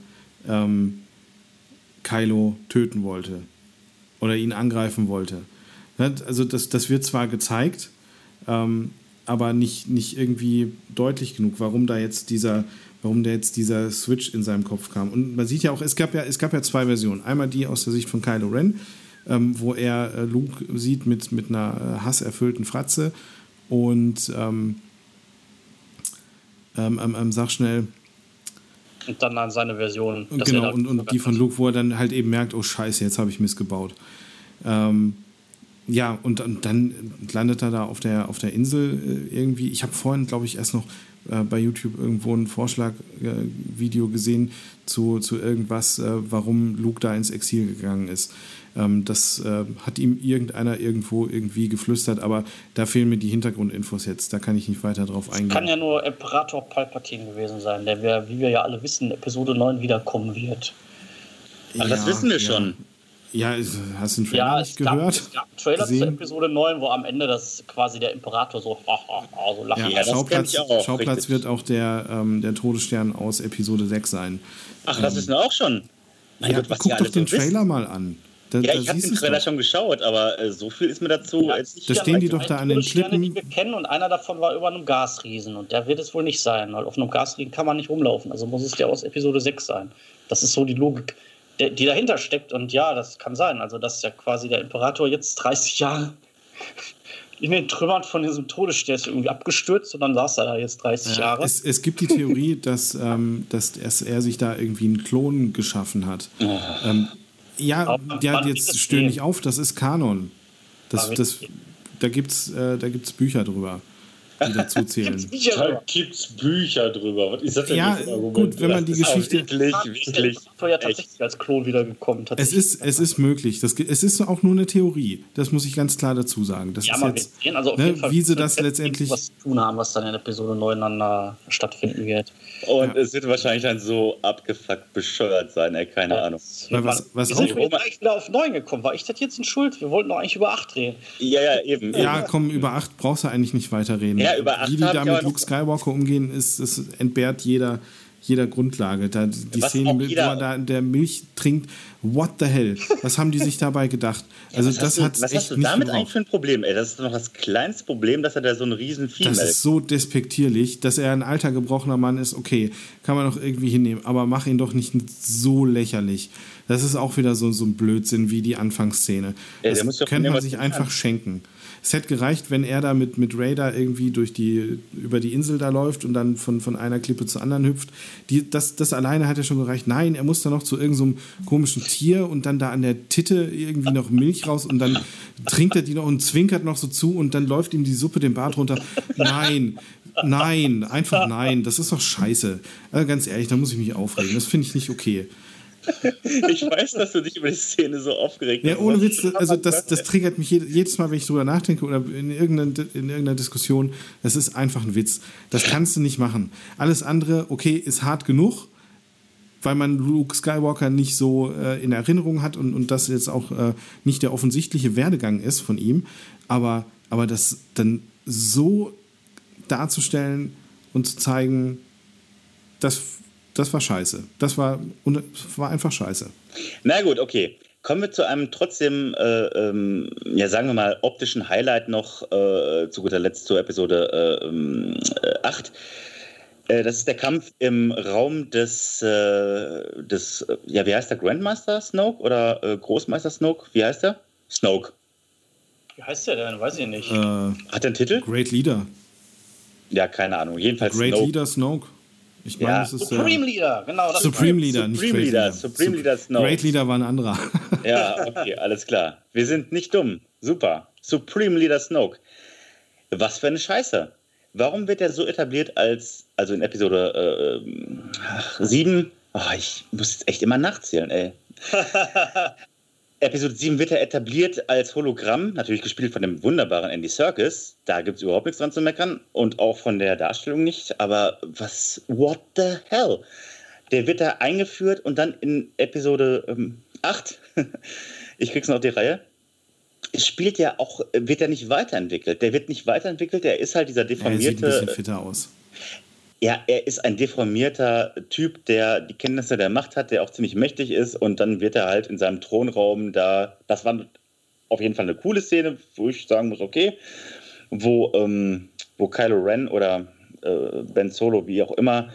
ähm, Kylo töten wollte oder ihn angreifen wollte. Also das, das wird zwar gezeigt, ähm, aber nicht, nicht irgendwie deutlich genug, warum da jetzt dieser, warum da jetzt dieser Switch in seinem Kopf kam. Und man sieht ja auch, es gab ja, es gab ja zwei Versionen. Einmal die aus der Sicht von Kylo Ren, ähm, wo er äh, Luke sieht mit, mit einer äh, hasserfüllten Fratze und ähm, ähm, ähm sag schnell, und dann an seine Version. Genau, und, und die von Luke, wo er dann halt eben merkt, oh scheiße, jetzt habe ich missgebaut. Ähm, ja, und, und, dann landet er da auf der, auf der Insel äh, irgendwie. Ich habe vorhin, glaube ich, erst noch äh, bei YouTube irgendwo ein Vorschlagvideo äh, gesehen zu, zu irgendwas, äh, warum Luke da ins Exil gegangen ist. Ähm, das äh, hat ihm irgendeiner irgendwo irgendwie geflüstert, aber da fehlen mir die Hintergrundinfos jetzt. Da kann ich nicht weiter drauf eingehen. Das kann ja nur Imperator Palpatine gewesen sein, der, wir, wie wir ja alle wissen, Episode 9 wiederkommen wird. Aber ja, das wissen wir schon. Ja, hast du den Trailer ja, nicht gab, gehört? Es gab einen Trailer gesehen? zu Episode 9, wo am Ende das quasi der Imperator so, so lacht. Ja, ja Schauplatz, auch, Schauplatz wird auch der, ähm, der Todesstern aus Episode 6 sein. Ach, das ähm, ist auch schon. Mein ja, Gott, guck doch den so Trailer wissen. mal an. Da, ja, ich habe den Trailer schon geschaut, aber äh, so viel ist mir dazu ja, nicht. Da stehen die doch da an den Klippen. die wir kennen und einer davon war über einem Gasriesen und der wird es wohl nicht sein, weil auf einem Gasriesen kann man nicht rumlaufen. Also muss es der aus Episode 6 sein. Das ist so die Logik, die dahinter steckt und ja, das kann sein. Also dass ja quasi der Imperator jetzt 30 Jahre in den Trümmern von diesem Todesstern ist irgendwie abgestürzt und dann saß er da jetzt 30 ja, Jahre. Es, es, gibt die Theorie, dass, ähm, dass er sich da irgendwie einen Klon geschaffen hat. Ähm, ja, ja jetzt stören nicht auf, das ist Kanon. Das, das, da gibt es äh, Bücher drüber, die dazu zählen. da gibt es Bücher drüber. Was ist das denn ja, gut, wenn man die Geschichte. Wirklich, wirklich. ja tatsächlich als Klon wiedergekommen. Es ist, es ist möglich. Das, es ist auch nur eine Theorie. Das muss ich ganz klar dazu sagen. Das ja, ist jetzt, sehen, also ne, wie sie das letztendlich. Was zu tun haben, was dann in Episode 9 dann stattfinden wird. Und ja. es wird wahrscheinlich dann so abgefuckt bescheuert sein, ey, keine ja. Ahnung. Weil was, was wir sind wieder auf 9 gekommen. War ich das jetzt in Schuld? Wir wollten doch eigentlich über 8 reden. Ja, ja, eben. Ja, eben. komm, über 8 brauchst du eigentlich nicht weiterreden. Ja, über 8 Wie die da mit Luke Skywalker umgehen, ist, ist, entbehrt jeder, jeder Grundlage. Da, die Was Szene, wo er da der Milch trinkt, what the hell? Was haben die sich dabei gedacht? Also was das hast du, was hast du damit gebraucht. eigentlich für ein Problem, ey? Das ist doch das kleinste Problem, dass er da so ein riesen Vieh Das ist so despektierlich, dass er ein alter, gebrochener Mann ist, okay, kann man doch irgendwie hinnehmen, aber mach ihn doch nicht so lächerlich. Das ist auch wieder so, so ein Blödsinn wie die Anfangsszene. Ja, das könnte man sich einfach schenken. Es hätte gereicht, wenn er da mit, mit Raider irgendwie durch die, über die Insel da läuft und dann von, von einer Klippe zur anderen hüpft. Die, das, das alleine hat ja schon gereicht. Nein, er muss da noch zu irgendeinem komischen Tier und dann da an der Titte irgendwie noch Milch raus und dann trinkt er die noch und zwinkert noch so zu und dann läuft ihm die Suppe den Bart runter. Nein, nein, einfach nein. Das ist doch scheiße. Also ganz ehrlich, da muss ich mich aufregen. Das finde ich nicht okay. Ich weiß, dass du dich über die Szene so aufgeregt Ja, hast. ohne Was Witz, also das, das triggert mich jed- jedes Mal, wenn ich drüber nachdenke oder in irgendeiner, in irgendeiner Diskussion. Das ist einfach ein Witz. Das kannst du nicht machen. Alles andere, okay, ist hart genug, weil man Luke Skywalker nicht so äh, in Erinnerung hat und, und das jetzt auch äh, nicht der offensichtliche Werdegang ist von ihm. Aber, aber das dann so darzustellen und zu zeigen, das, das war scheiße. Das war, war einfach scheiße. Na gut, okay. Kommen wir zu einem trotzdem, äh, ähm, ja sagen wir mal, optischen Highlight noch äh, zu guter Letzt zur Episode äh, ähm, äh, 8. Äh, das ist der Kampf im Raum des, äh, des ja wie heißt der, Grandmaster Snoke oder äh, Großmeister Snoke? Wie heißt der? Snoke. Wie heißt der denn? Weiß ich nicht. Äh, Hat er einen Titel? Great Leader. Ja, keine Ahnung. Jedenfalls Great Snoke. Leader Snoke. Ich meine, Ja. das ist Supreme der Leader, genau. Das Supreme Leader, nicht Supreme Great Leader, Leader. Supreme Sup- Leader Snoke. Great Leader war ein anderer. Ja, okay, alles klar. Wir sind nicht dumm. Super. Supreme Leader Snoke. Was für eine Scheiße. Warum wird er so etabliert als, also in Episode äh, 7, oh, ich muss jetzt echt immer nachzählen, ey. Episode 7 wird er etabliert als Hologramm, natürlich gespielt von dem wunderbaren Andy Serkis. Da gibt es überhaupt nichts dran zu meckern und auch von der Darstellung nicht. Aber was, what the hell? Der wird da eingeführt und dann in Episode ähm, 8, ich krieg's noch auf die Reihe, spielt ja auch, wird er nicht weiterentwickelt. Der wird nicht weiterentwickelt, er ist halt dieser Er sieht ein bisschen deformierte. fitter aus. Ja, er ist ein deformierter Typ, der die Kenntnisse der Macht hat, der auch ziemlich mächtig ist. Und dann wird er halt in seinem Thronraum da, das war auf jeden Fall eine coole Szene, wo ich sagen muss, okay, wo, ähm, wo Kylo Ren oder äh, Ben Solo, wie auch immer,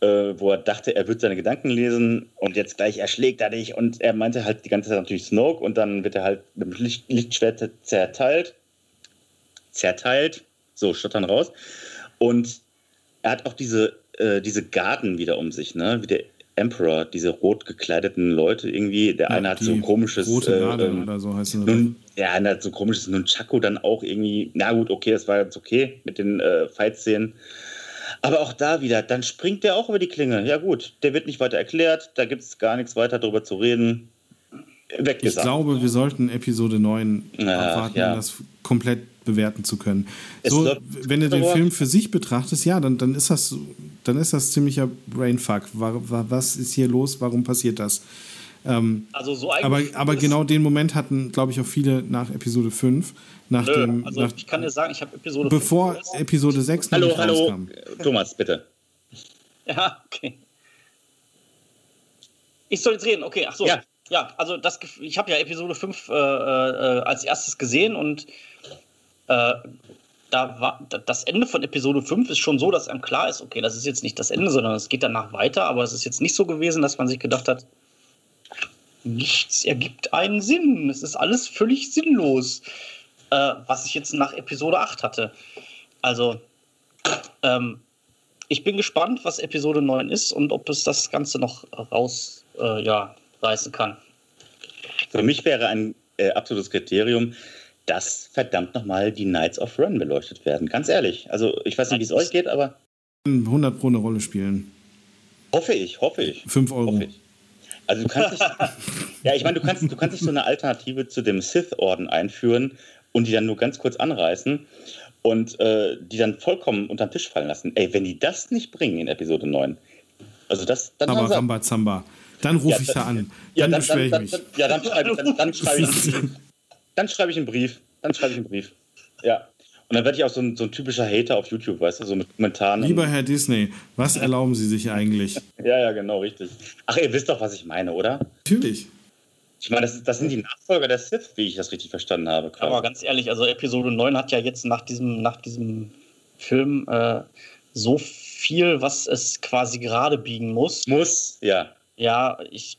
äh, wo er dachte, er wird seine Gedanken lesen und jetzt gleich erschlägt er dich. Und er meinte halt die ganze Zeit natürlich Snoke und dann wird er halt mit dem Licht, Lichtschwert zerteilt, zerteilt, so stottern raus. Und er hat auch diese, äh, diese Garden wieder um sich, ne? Wie der Emperor, diese rot gekleideten Leute irgendwie. Der eine hat so ein komisches. Rote äh, ähm, oder so heißt es. nun, ja, einer hat so ein komisches Nunchaku dann auch irgendwie. Na gut, okay, das war jetzt okay mit den äh, Fight-Szenen. Aber auch da wieder, dann springt der auch über die Klinge. Ja gut, der wird nicht weiter erklärt, da gibt es gar nichts weiter drüber zu reden. Ich Weggesagt. glaube, wir sollten Episode 9 Ja, abwarten, ja. das komplett bewerten zu können. Es So, wenn du den Film für sich betrachtest, ja, dann, dann ist das dann ist das ziemlicher Brainfuck. Wa- wa- Was ist hier los? Warum passiert das? Ähm, Also so aber, eigentlich. aber genau den Moment hatten, glaube ich, auch viele nach Episode 5. Nach Nö, dem, also nach, ich kann dir sagen, ich habe Episode bevor 5 Episode 6 noch Hallo, hallo, rauskam. Thomas, bitte. Ja, okay. Ich soll jetzt reden, okay, ach so. Ja. Ja, also das, ich habe ja Episode 5 äh, äh, als erstes gesehen und äh, da war da- das Ende von Episode 5 ist schon so, dass einem klar ist, okay, das ist jetzt nicht das Ende, sondern es geht danach weiter, aber es ist jetzt nicht so gewesen, dass man sich gedacht hat, nichts ergibt einen Sinn. Es ist alles völlig sinnlos, äh, was ich jetzt nach Episode 8 hatte. Also, ähm, ich bin gespannt, was Episode 9 ist und ob es das Ganze noch raus äh, ja, kann. Für mich wäre ein äh, absolutes Kriterium, dass verdammt nochmal die Knights of Ren beleuchtet werden. Ganz ehrlich. Also ich weiß nicht, wie es euch geht, aber 100 pro eine Rolle spielen. hoffe ich, hoffe ich. 5 Euro. Hoffe ich. Also du kannst nicht, ja, ich meine, du kannst, du kannst nicht so eine Alternative zu dem Sith-Orden einführen und die dann nur ganz kurz anreißen und äh, die dann vollkommen unterm Tisch fallen lassen. Ey, wenn die das nicht bringen in Episode 9, also das, dann Aber Ramba Zamba. Dann rufe Ja, ich dann- da an. ja, Dann dann, beschwere ich dann, mich. dann, ja, dann schreibe dann, dann schreib ich, dann schreibe ich einen Brief. Dann schreibe ich einen Brief. Ja. Und dann werde ich auch so ein, so ein typischer Hater auf YouTube, weißt du, so mit Kommentaren. Lieber Herr Disney, was erlauben Sie sich eigentlich? Ja, ja, genau, richtig. Ach, ihr wisst doch, was ich meine, oder? Natürlich. Ich meine, das, das sind die Nachfolger der Sith, wie ich das richtig verstanden habe. quasi. Aber ganz ehrlich, also Episode 9 hat ja jetzt nach diesem, nach diesem Film äh, so viel, was es quasi gerade biegen muss. Muss, ja. Ja, ich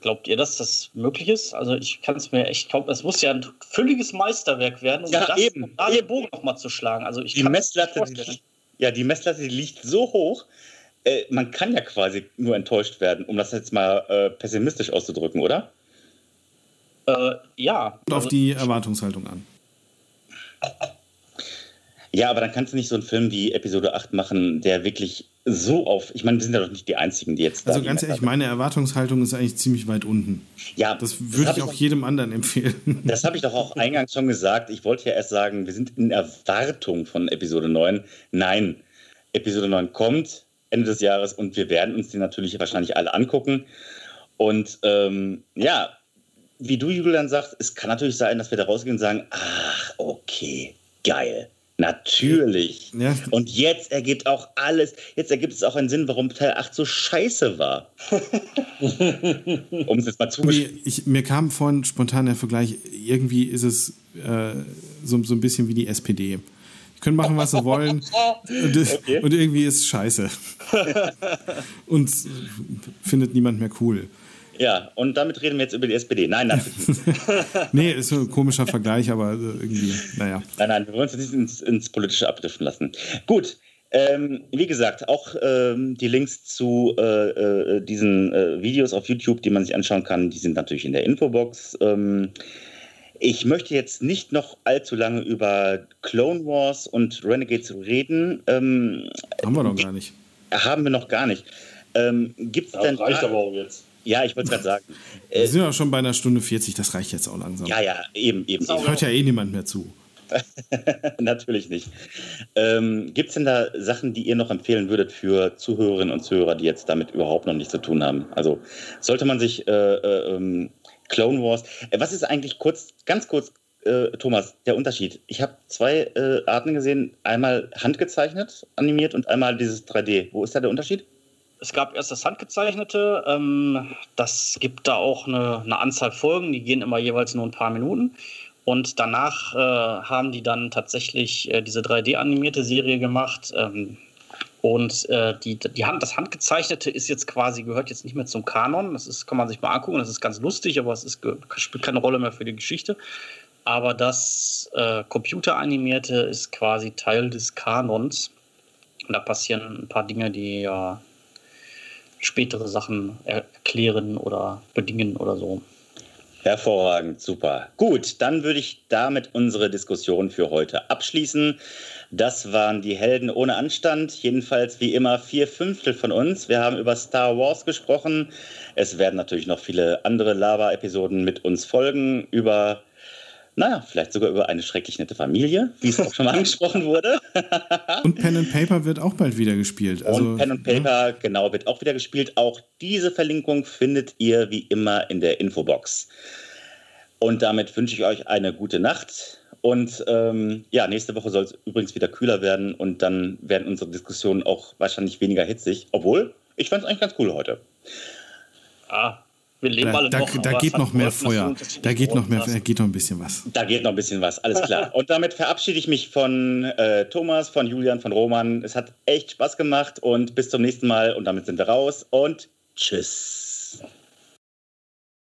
glaubt ihr, dass das möglich ist? Also ich kann es mir echt glauben, es muss ja ein völliges Meisterwerk werden, um Ja, das eben, um da den eben. Bogen nochmal zu schlagen. Also ich Die Messlatte, die, vorstellen. ja, die Messlatte die liegt so hoch, äh, man kann ja quasi nur enttäuscht werden, um das jetzt mal äh, pessimistisch auszudrücken, oder? Äh, ja. Kommt auf Also, die Erwartungshaltung an. Ja, aber dann kannst du nicht so einen Film wie Episode 8 machen, der wirklich so auf. Ich meine, wir sind ja doch nicht die Einzigen, die jetzt. da Also ganz ehrlich, Messlatte- meine Erwartungshaltung ist eigentlich ziemlich weit unten. Ja, Das würde hab ich auch jedem anderen empfehlen. Das habe ich doch auch eingangs schon gesagt. Ich wollte ja erst sagen, wir sind in Erwartung von Episode 9. Nein, Episode 9 kommt Ende des Jahres und wir werden uns die natürlich wahrscheinlich alle angucken. Und ähm, ja, wie du, Julian, sagst, es kann natürlich sein, dass wir da rausgehen und sagen, ach, okay, geil. Natürlich. Ja, Und jetzt ergibt auch alles, jetzt ergibt es auch einen Sinn, warum Teil 8 so scheiße war. um es jetzt mal zugeschrieben. Wie, ich, mir kam vorhin spontan der Vergleich, irgendwie ist es äh, so, so ein bisschen wie die SPD. Die können machen, was sie wollen und, Okay. und irgendwie ist es scheiße. und findet niemand mehr cool. Ja, und damit reden wir jetzt über die SPD. Nein, natürlich nicht. Nee, ist so ein komischer Vergleich, aber äh, irgendwie, naja. Nein, nein, wir wollen uns nicht ins, ins Politische abdriften lassen. Gut, ähm, wie gesagt, auch ähm, die Links zu äh, äh, diesen äh, Videos auf YouTube, die man sich anschauen kann, die sind natürlich in der Infobox. Ähm, ich möchte jetzt nicht noch allzu lange über Clone Wars und Renegades reden. Ähm, Haben wir doch gar nicht. haben wir noch gar nicht. Ähm, Gibt es Das denn. reicht aber auch jetzt. Ja, ich wollte gerade sagen. Wir Äh, sind ja schon bei einer Stunde 40, das reicht jetzt auch langsam. ja, ja, eben, eben. eben. Hört ja eh niemand mehr zu. Natürlich nicht. Ähm, Gibt es denn da Sachen, die ihr noch empfehlen würdet für Zuhörerinnen und Zuhörer, die jetzt damit überhaupt noch nichts zu tun haben? Also sollte man sich äh, äh, ähm, Clone Wars. Äh, was ist eigentlich kurz, ganz kurz, äh, Thomas, der Unterschied? Ich habe zwei äh, Arten gesehen: einmal handgezeichnet, animiert und einmal dieses 3D. Wo ist da der Unterschied? Es gab erst das Handgezeichnete. Ähm, das gibt da auch eine, eine Anzahl Folgen, die gehen immer jeweils nur ein paar Minuten. Und danach äh, haben die dann tatsächlich äh, diese 3D-animierte Serie gemacht. Ähm, und äh, die, die Hand, das Handgezeichnete ist jetzt quasi, gehört jetzt nicht mehr zum Kanon. Das ist, kann man sich mal angucken, das ist ganz lustig, aber es ist, spielt keine Rolle mehr für die Geschichte. Aber das äh, Computeranimierte ist quasi Teil des Kanons. Und da passieren ein paar Dinge, die ja spätere Sachen erklären oder bedingen oder so. Hervorragend, super. Gut, dann würde ich damit unsere Diskussion für heute abschließen. Das waren die Helden ohne Anstand. Jedenfalls wie immer vier Fünftel von uns. Wir haben über Star Wars gesprochen. Es werden natürlich noch viele andere Lava-Episoden mit uns folgen. Über, naja, vielleicht sogar über eine schrecklich nette Familie, wie es auch schon mal angesprochen wurde. Und Pen and Paper wird auch bald wieder gespielt. Also, und Pen and Paper, genau, wird auch wieder gespielt. Auch diese Verlinkung findet ihr wie immer in der Infobox. Und damit wünsche ich euch eine gute Nacht. Und ähm, ja, nächste Woche soll es übrigens wieder kühler werden und dann werden unsere Diskussionen auch wahrscheinlich weniger hitzig. Obwohl, ich fand es eigentlich ganz cool heute. Ah, wir leben Da, alle da, noch. da geht noch mehr Feuer. Da geht noch mehr, da geht noch ein bisschen was. Da geht noch ein bisschen was, alles klar. Und damit verabschiede ich mich von äh, Thomas, von Julian, von Roman. Es hat echt Spaß gemacht und bis zum nächsten Mal. Und damit sind wir raus und tschüss.